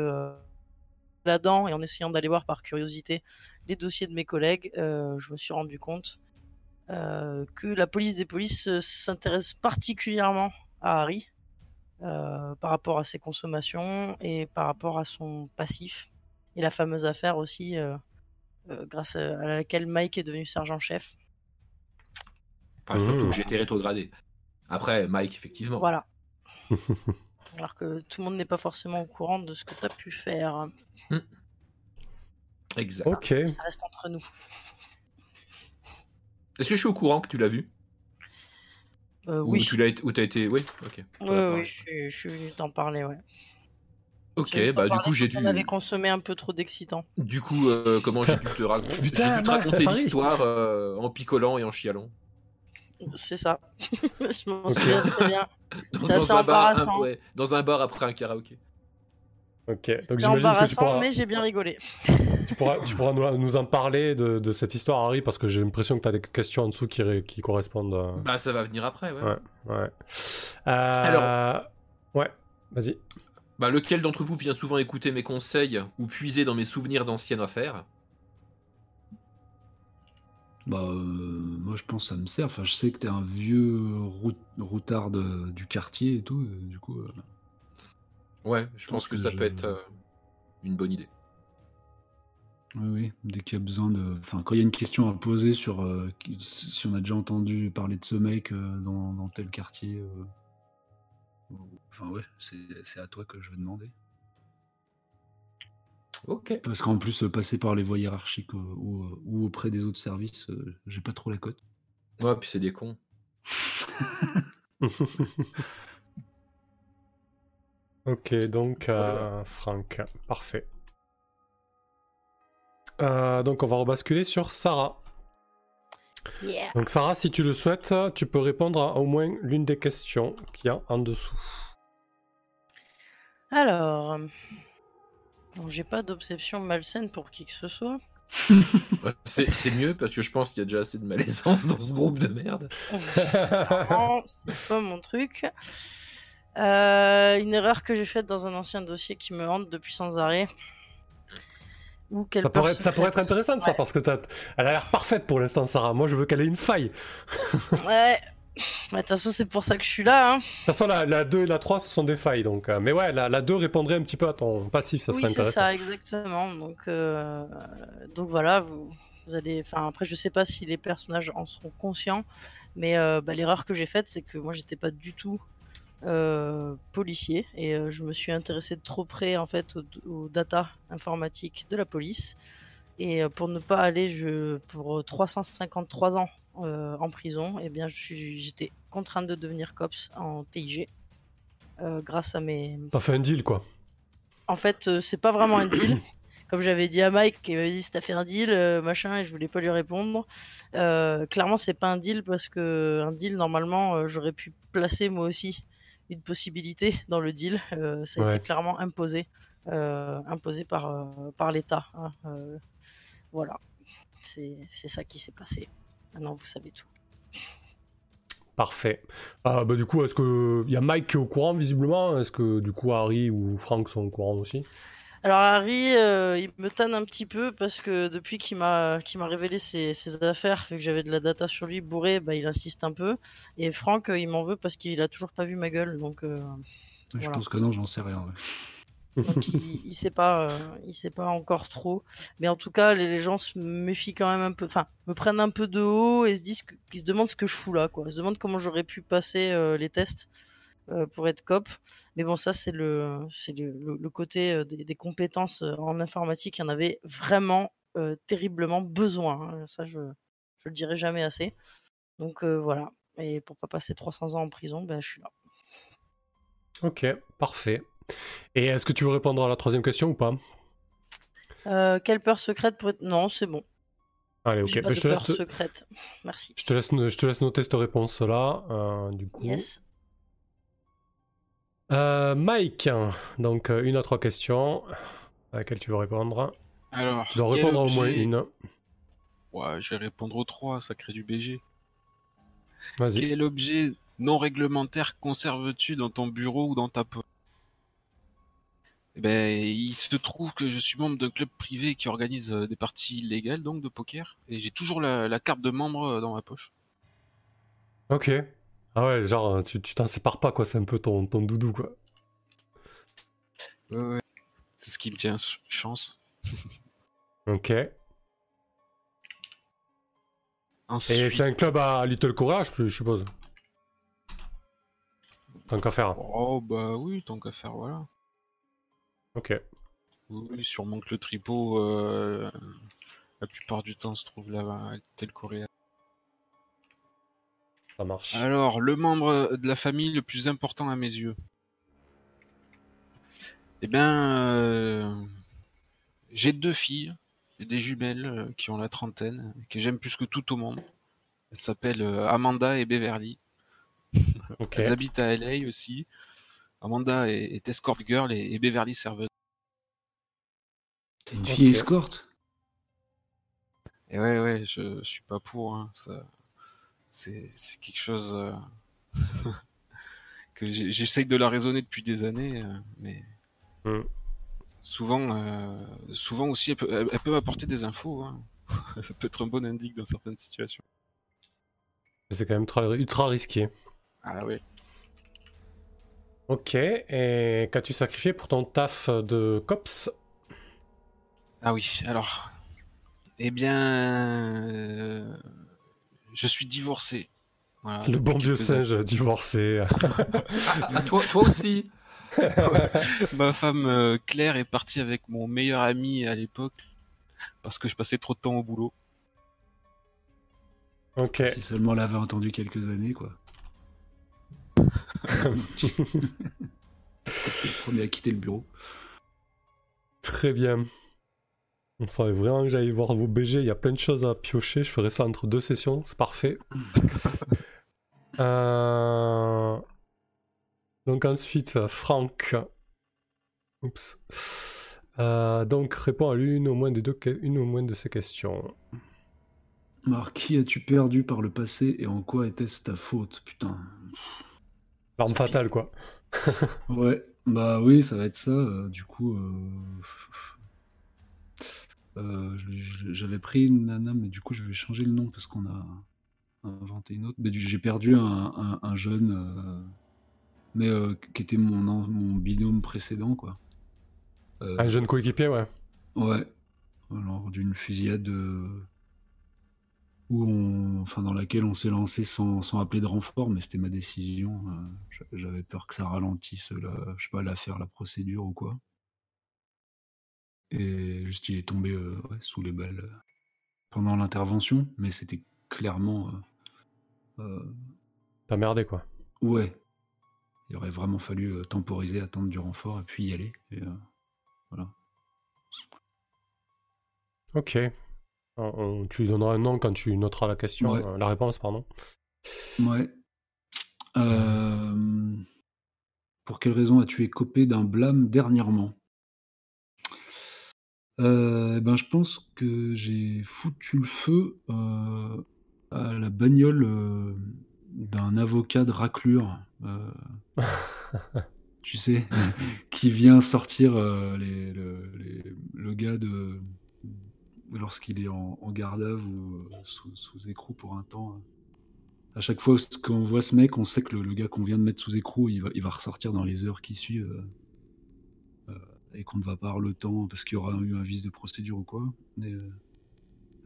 là-dedans et en essayant d'aller voir par curiosité les dossiers de mes collègues, euh, je me suis rendu compte euh, que la police des polices euh, s'intéresse particulièrement à Harry par rapport à ses consommations et par rapport à son passif et la fameuse affaire aussi grâce à laquelle Mike est devenu sergent-chef. surtout que j'ai été rétrogradé. Après, Mike, effectivement. Voilà. Alors que tout le monde n'est pas forcément au courant de ce que tu as pu faire. Hmm. Exact. Ok. Ça reste entre nous. Est-ce que je suis au courant que tu l'as vu? Euh, Oui. Ou tu l'as été... été. Oui, ok. Oui, oui, je suis, venu t'en parler, ouais. Ok, bah du coup j'ai dû. On avait consommé un peu trop d'excitant. Du coup, euh, comment j'ai dû te, raconter j'ai dû te raconter l'histoire euh, en picolant et en chialant. C'est ça. je m'en souviens très bien. C'était assez embarrassant. Dans un bar après un karaoké. Ok, donc j'imagine que tu pourras... mais j'ai bien rigolé. Tu pourras, tu pourras nous, en parler de, de, cette histoire, Harry, parce que j'ai l'impression que tu as des questions en dessous qui, qui correspondent. À... Bah, ça va venir après, ouais. Ouais, ouais. Euh... Alors. Ouais, vas-y. Bah, lequel d'entre vous vient souvent écouter mes conseils ou puiser dans mes souvenirs d'anciennes affaires? Bah, euh, moi je pense que ça me sert. Enfin, je sais que t'es un vieux routard du quartier et tout, du coup. Euh. Ouais, je pense que, ça peut être. une bonne idée. Oui, oui, dès qu'il y a besoin de. Enfin, quand il y a une question à poser sur euh, si on a déjà entendu parler de ce mec euh, dans, tel quartier. Euh, enfin, ouais, c'est à toi que je vais demander. Ok. Parce qu'en plus, passer par les voies hiérarchiques ou, ou auprès des autres services, j'ai pas trop la cote. Ouais, puis c'est des cons. ok, donc Franck, parfait. Euh, donc on va rebasculer sur Sarah. Donc Sarah, si tu le souhaites, tu peux répondre à au moins l'une des questions qu'il y a en dessous. Alors, j'ai pas d'obsession malsaine pour qui que ce soit. c'est mieux parce que je pense qu'il y a déjà assez de malaisance dans ce groupe de merde. c'est pas mon truc. Euh, une erreur que j'ai faite dans un ancien dossier qui me hante depuis sans arrêt ça, pourrait être, ça pourrait être intéressant ça, parce que elle a l'air parfaite pour l'instant, Sarah. Moi, je veux qu'elle ait une faille. ouais. De toute façon, c'est pour ça que je suis là. Hein. De toute façon, la, 2 et la 3, ce sont des failles. Donc, euh, mais ouais, la, la, 2 répondrait un petit peu à ton passif, ça serait intéressant. c'est ça, exactement. Donc, euh, donc voilà, vous, vous, allez. Enfin, après, je sais pas si les personnages en seront conscients, mais euh, bah, l'erreur que j'ai faite, c'est que moi, j'étais pas du tout euh, policier et euh, je me suis intéressé de trop près en fait aux, data informatiques de la police. Et euh, pour ne pas aller je, pour 353 ans en prison et eh bien j'étais contrainte de devenir cops en TIG grâce à mes t'as fait un deal quoi. En fait c'est pas vraiment un deal. Comme j'avais dit à Mike qui m'avait dit si t'as fait un deal machin et je voulais pas lui répondre. Clairement c'est pas un deal parce que un deal normalement j'aurais pu placer moi aussi une possibilité dans le deal. Euh, ça a été clairement imposé, euh, imposé par, euh, par l'État. Hein, voilà, c'est ça qui s'est passé. Maintenant, vous savez tout. Parfait. Ah, bah, du coup, est-ce qu'il y a Mike qui est au courant visiblement? Est-ce que du coup Harry ou Frank sont au courant aussi? Alors Harry, euh, il me tanne un petit peu parce que depuis qu'il m'a m'a révélé ses, affaires, vu que j'avais de la data sur lui bourré, bah, il insiste un peu. Et Franck, euh, il m'en veut parce qu'il a toujours pas vu ma gueule, donc. Euh, je pense que non, j'en sais rien. il, il, sait pas, il sait pas encore trop. Mais en tout cas, les, gens se méfient quand même un peu, enfin, me prennent un peu de haut et se disent, qu'ils se demandent ce que je fous là, quoi. Ils se demandent comment j'aurais pu passer les tests. Euh, pour être cop. Mais bon, ça, c'est le, c'est le, côté euh, des, compétences euh, en informatique. Il y en avait vraiment terriblement besoin. Hein. Ça, je, je le dirai jamais assez. Donc voilà. Et pour pas passer 300 ans en prison, ben, je suis là. Ok, parfait. Et est-ce que tu veux répondre à la troisième question ou pas? Quelle peur secrète pour être... Non, c'est bon. Allez, ok. Pas ben, je te peur laisse... secrète. Merci. Je te laisse, je te laisse noter cette réponse là. du coup. Yes. Euh, Mike, donc euh, une à trois questions à laquelle tu veux répondre. Alors, tu dois répondre au moins une. Ouais, je vais répondre aux trois, ça crée du BG. Vas-y. Quel objet non réglementaire conserves-tu dans ton bureau ou dans ta poche? Eh ben, il se trouve que je suis membre d'un club privé qui organise euh, des parties illégales donc de poker et j'ai toujours la, la, carte de membre dans ma poche. Ok. Ah ouais, genre, tu t'en sépares pas, quoi. C'est un peu ton, ton doudou, quoi. Ouais, ouais. C'est ce qui me tient chance. ok. Et c'est un club à Little Courage, je suppose. Tant qu'à faire. Oh, bah oui, tant qu'à faire, voilà. Ok. Oui, sûrement que le tripot, euh, la plupart du temps, se trouve là-bas, à Little Courage. Ça marche. Alors, le membre de la famille le plus important à mes yeux. Eh bien, euh, j'ai deux filles, des jumelles euh, qui ont la trentaine, que j'aime plus que tout au monde. Elles s'appellent euh, Amanda et Beverly. Elles habitent à LA aussi. Amanda est, escort girl et, Beverly serveuse. T'es une fille escorte? Et ouais, ouais, je, je suis pas pour. Hein, ça c'est quelque chose euh, que j'essaye de la raisonner depuis des années, euh, mais mm. souvent, euh, souvent aussi, elle peut, apporter des infos. Hein. Ça peut être un bon indique dans certaines situations. C'est quand même ultra, risqué. Ah oui. Ok, et qu'as-tu sacrifié pour ton taf de COPS? Ah oui, alors. Eh bien. Je suis divorcé. le bon vieux singe divorcé. Ah, toi, toi aussi Ma femme Claire est partie avec mon meilleur ami à l'époque parce que je passais trop de temps au boulot. Ok. Si seulement l'avait entendu quelques années, quoi. le premier à quitter le bureau. Très bien. Il faudrait vraiment que j'aille voir vos BG. Il y a plein de choses à piocher. Je ferai ça entre deux sessions. C'est parfait. Euh, donc ensuite, Franck. Oups. Euh, donc réponds à l'une au moins de deux, une au moins de ces questions. Alors, qui as-tu perdu par le passé et en quoi était-ce ta faute? Putain. L'arme fatale, quoi. ouais, bah oui, ça va être ça. Euh, du coup, euh, j'avais pris une nana, mais du coup, je vais changer le nom parce qu'on a inventé une autre. J'ai perdu un, jeune, mais qui était mon, mon binôme précédent, quoi. Euh, un jeune coéquipier, ouais. Ouais. Lors d'une fusillade euh, où on, enfin, dans laquelle on s'est lancé sans, sans, appeler de renfort, mais c'était ma décision. Euh, j'avais peur que ça ralentisse, la, je sais pas, l'affaire, la procédure ou quoi. Et juste, il est tombé sous les balles pendant l'intervention, mais c'était clairement. T'as merdé, quoi. Ouais. Il aurait vraiment fallu temporiser, attendre du renfort et puis y aller. Et, Ok. tu lui donneras un nom quand tu noteras la question, euh, la réponse, pardon. Ouais. Euh, pour quelle raison as-tu écopé d'un blâme dernièrement? Euh, ben, Je pense que j'ai foutu le feu à la bagnole d'un avocat de raclure. tu sais, qui vient sortir euh, le, gars de lorsqu'il est en, garde à ou euh, sous, écrou pour un temps. À chaque fois qu'on voit ce mec, on sait que le, gars qu'on vient de mettre sous écrou, il va, il va ressortir dans les heures qui suivent euh, et qu'on ne va pas avoir le temps parce qu'il y aura eu un vice de procédure ou quoi.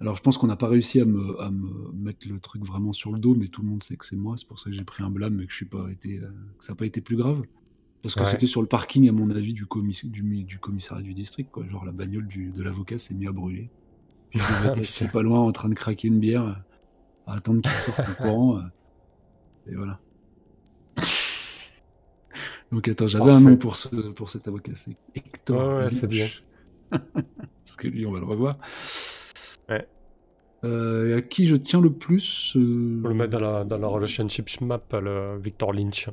alors je pense qu'on n'a pas réussi à me, à me, mettre le truc vraiment sur le dos, mais tout le monde sait que c'est moi. C'est pour ça que j'ai pris un blâme, mais que je suis pas été, que ça n'a pas été plus grave. Parce que c'était sur le parking, à mon avis, du, du, commissariat du district. Quoi. Genre la bagnole de l'avocat s'est mise à brûler. Puis je suis pas loin en train de craquer une bière, à attendre qu'il sorte en courant. Euh, et voilà. Donc attends, j'avais un nom pour, ce, pour cet avocat, c'est Hector. Ouais, c'est bien. Parce que lui, on va le revoir. Ouais. Euh, et à qui je tiens le plus euh... On le mettre dans la, dans la relationship map, le Victor Lynch.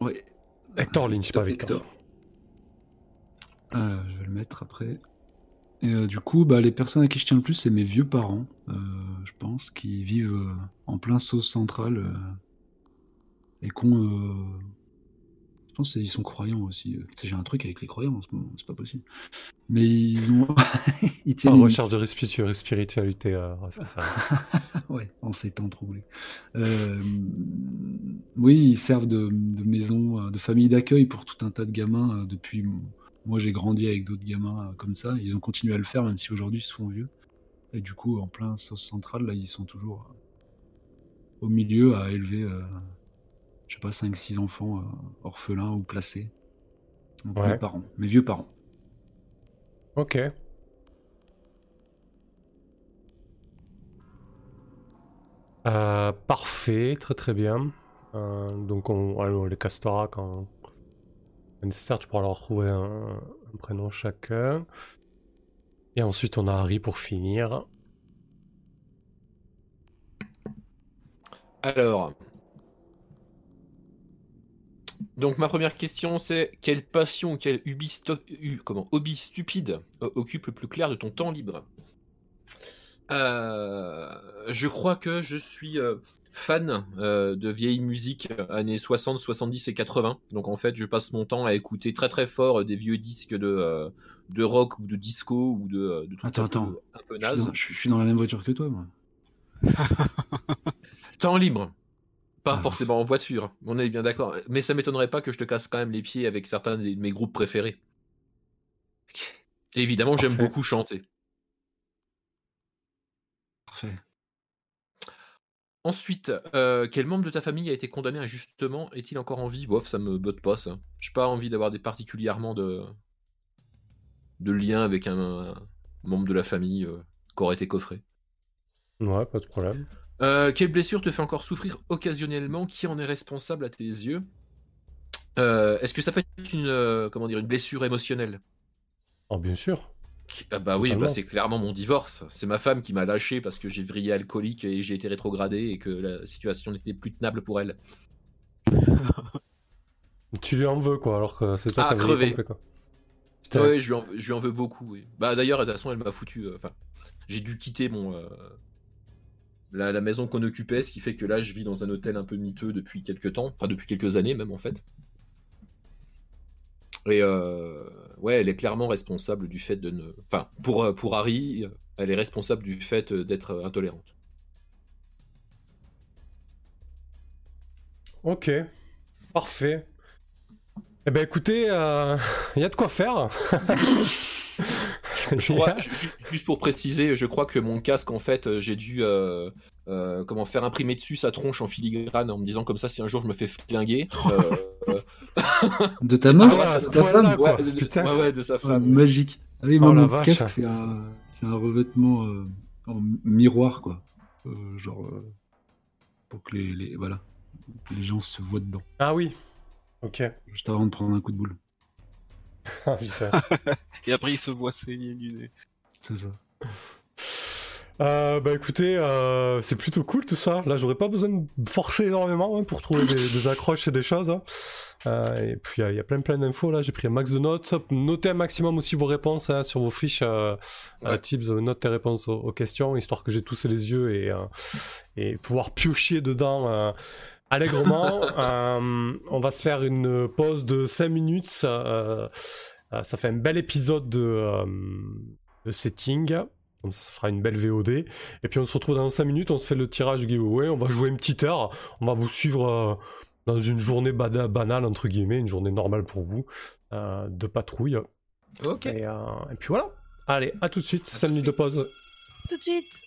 Ouais. Hector Lynch, pas Victor. Euh, je vais le mettre après. Et euh, du coup, bah, les personnes à qui je tiens le plus, c'est mes vieux parents, je pense, qui vivent en plein sauce centrale et qu'on je pense qu'ils sont croyants aussi. J'ai un truc avec les croyants en ce moment, c'est pas possible. Mais ils ont. ils en recherche de spiritualité, euh, ça. ouais, en ces temps troublés. Euh, oui, ils servent de, maison, de famille d'accueil pour tout un tas de gamins. Euh, depuis. Moi, j'ai grandi avec d'autres gamins comme ça. Ils ont continué à le faire, même si aujourd'hui ils se font vieux. Et du coup, en plein sauce centrale, là, ils sont toujours au milieu à élever je sais pas, 5-6 enfants euh, orphelins ou placés. mes parents, mes vieux parents. Ok. Euh, parfait, très très bien. Euh, donc on, les castera quand nécessaire, tu pourras leur trouver un, un, prénom chacun. Et ensuite on a Harry pour finir. Alors, donc ma première question c'est quelle passion, quel hobby, comment, hobby stupide occupe le plus clair de ton temps libre? Euh, Je crois que je suis euh, fan euh, de vieilles musiques années 60, 70 et 80. Donc en fait je passe mon temps à écouter très très fort des vieux disques de, de rock ou de disco ou de, de attends, attends. un peu naze. Je suis, dans, la même voiture que toi moi. temps libre. Pas ah. forcément en voiture, on est bien d'accord. Mais ça m'étonnerait pas que je te casse quand même les pieds avec certains de mes groupes préférés. évidemment, j'aime beaucoup chanter. Parfait. Ensuite, euh, quel membre de ta famille a été condamné injustement? Est-il encore en vie? Bof, ça me botte pas ça. J'ai pas envie d'avoir des particulièrement de de lien avec un, membre de la famille euh, qui aurait été coffré. Ouais, pas de problème. Euh, quelle blessure te fait encore souffrir occasionnellement? Qui en est responsable à tes yeux? Est-ce que ça peut être une comment dire une blessure émotionnelle? Oh, bien sûr. Ah bah oui, bah c'est clairement mon divorce. C'est ma femme qui m'a lâché parce que j'ai vrillé alcoolique et j'ai été rétrogradé et que la situation n'était plus tenable pour elle. tu lui en veux quoi, alors que c'est toi ah, qui crevé. Complet, quoi. Ouais, je lui, en, je lui en veux beaucoup. Bah d'ailleurs, de toute façon, elle m'a foutu. Euh, enfin, j'ai dû quitter mon euh, la, la, maison qu'on occupait, ce qui fait que là, je vis dans un hôtel un peu miteux depuis quelques temps, enfin depuis quelques années même en fait. Et euh, ouais, elle est clairement responsable du fait de ne. Enfin, pour, euh, pour Harry, elle est responsable du fait d'être intolérante. Ok, parfait. Eh ben écoutez, il euh, y a de quoi faire. je crois, juste pour préciser, je crois que mon casque, en fait, j'ai dû euh, comment faire imprimer dessus sa tronche en filigrane en me disant comme ça si un jour je me fais flinguer. Euh, de ta main ah, de ta femme ouais, de, sa femme. magique. Ah oui, oh, mon casque, c'est un, un, revêtement euh, en miroir, quoi. genre, pour que les, les, voilà, les gens se voient dedans. Ah oui, ok. Juste avant de prendre un coup de boule. Ah, Et après, il se voit saigner du nez. C'est ça. Euh, bah écoutez, euh, c'est plutôt cool tout ça. Là, j'aurais pas besoin de forcer énormément hein, pour trouver des, accroches et des choses. Hein. Euh, et puis il y, a plein plein d'infos là. J'ai pris un max de notes. Notez un maximum aussi vos réponses hein, sur vos fiches. Ouais. tips, note tes réponses aux, questions, histoire que j'ai tous les yeux et, et pouvoir piocher dedans allègrement. on va se faire une pause de 5 minutes. ça fait un bel épisode de, de setting. Comme ça, ça fera une belle VOD. Et puis on se retrouve dans 5 minutes, on se fait le tirage giveaway, on va jouer une petite heure, on va vous suivre euh, dans une journée banale, entre guillemets, une journée normale pour vous, euh, de patrouille. Ok. Et, euh, et, puis voilà. Allez, à tout de suite, 5 minutes de pause. Tout de suite.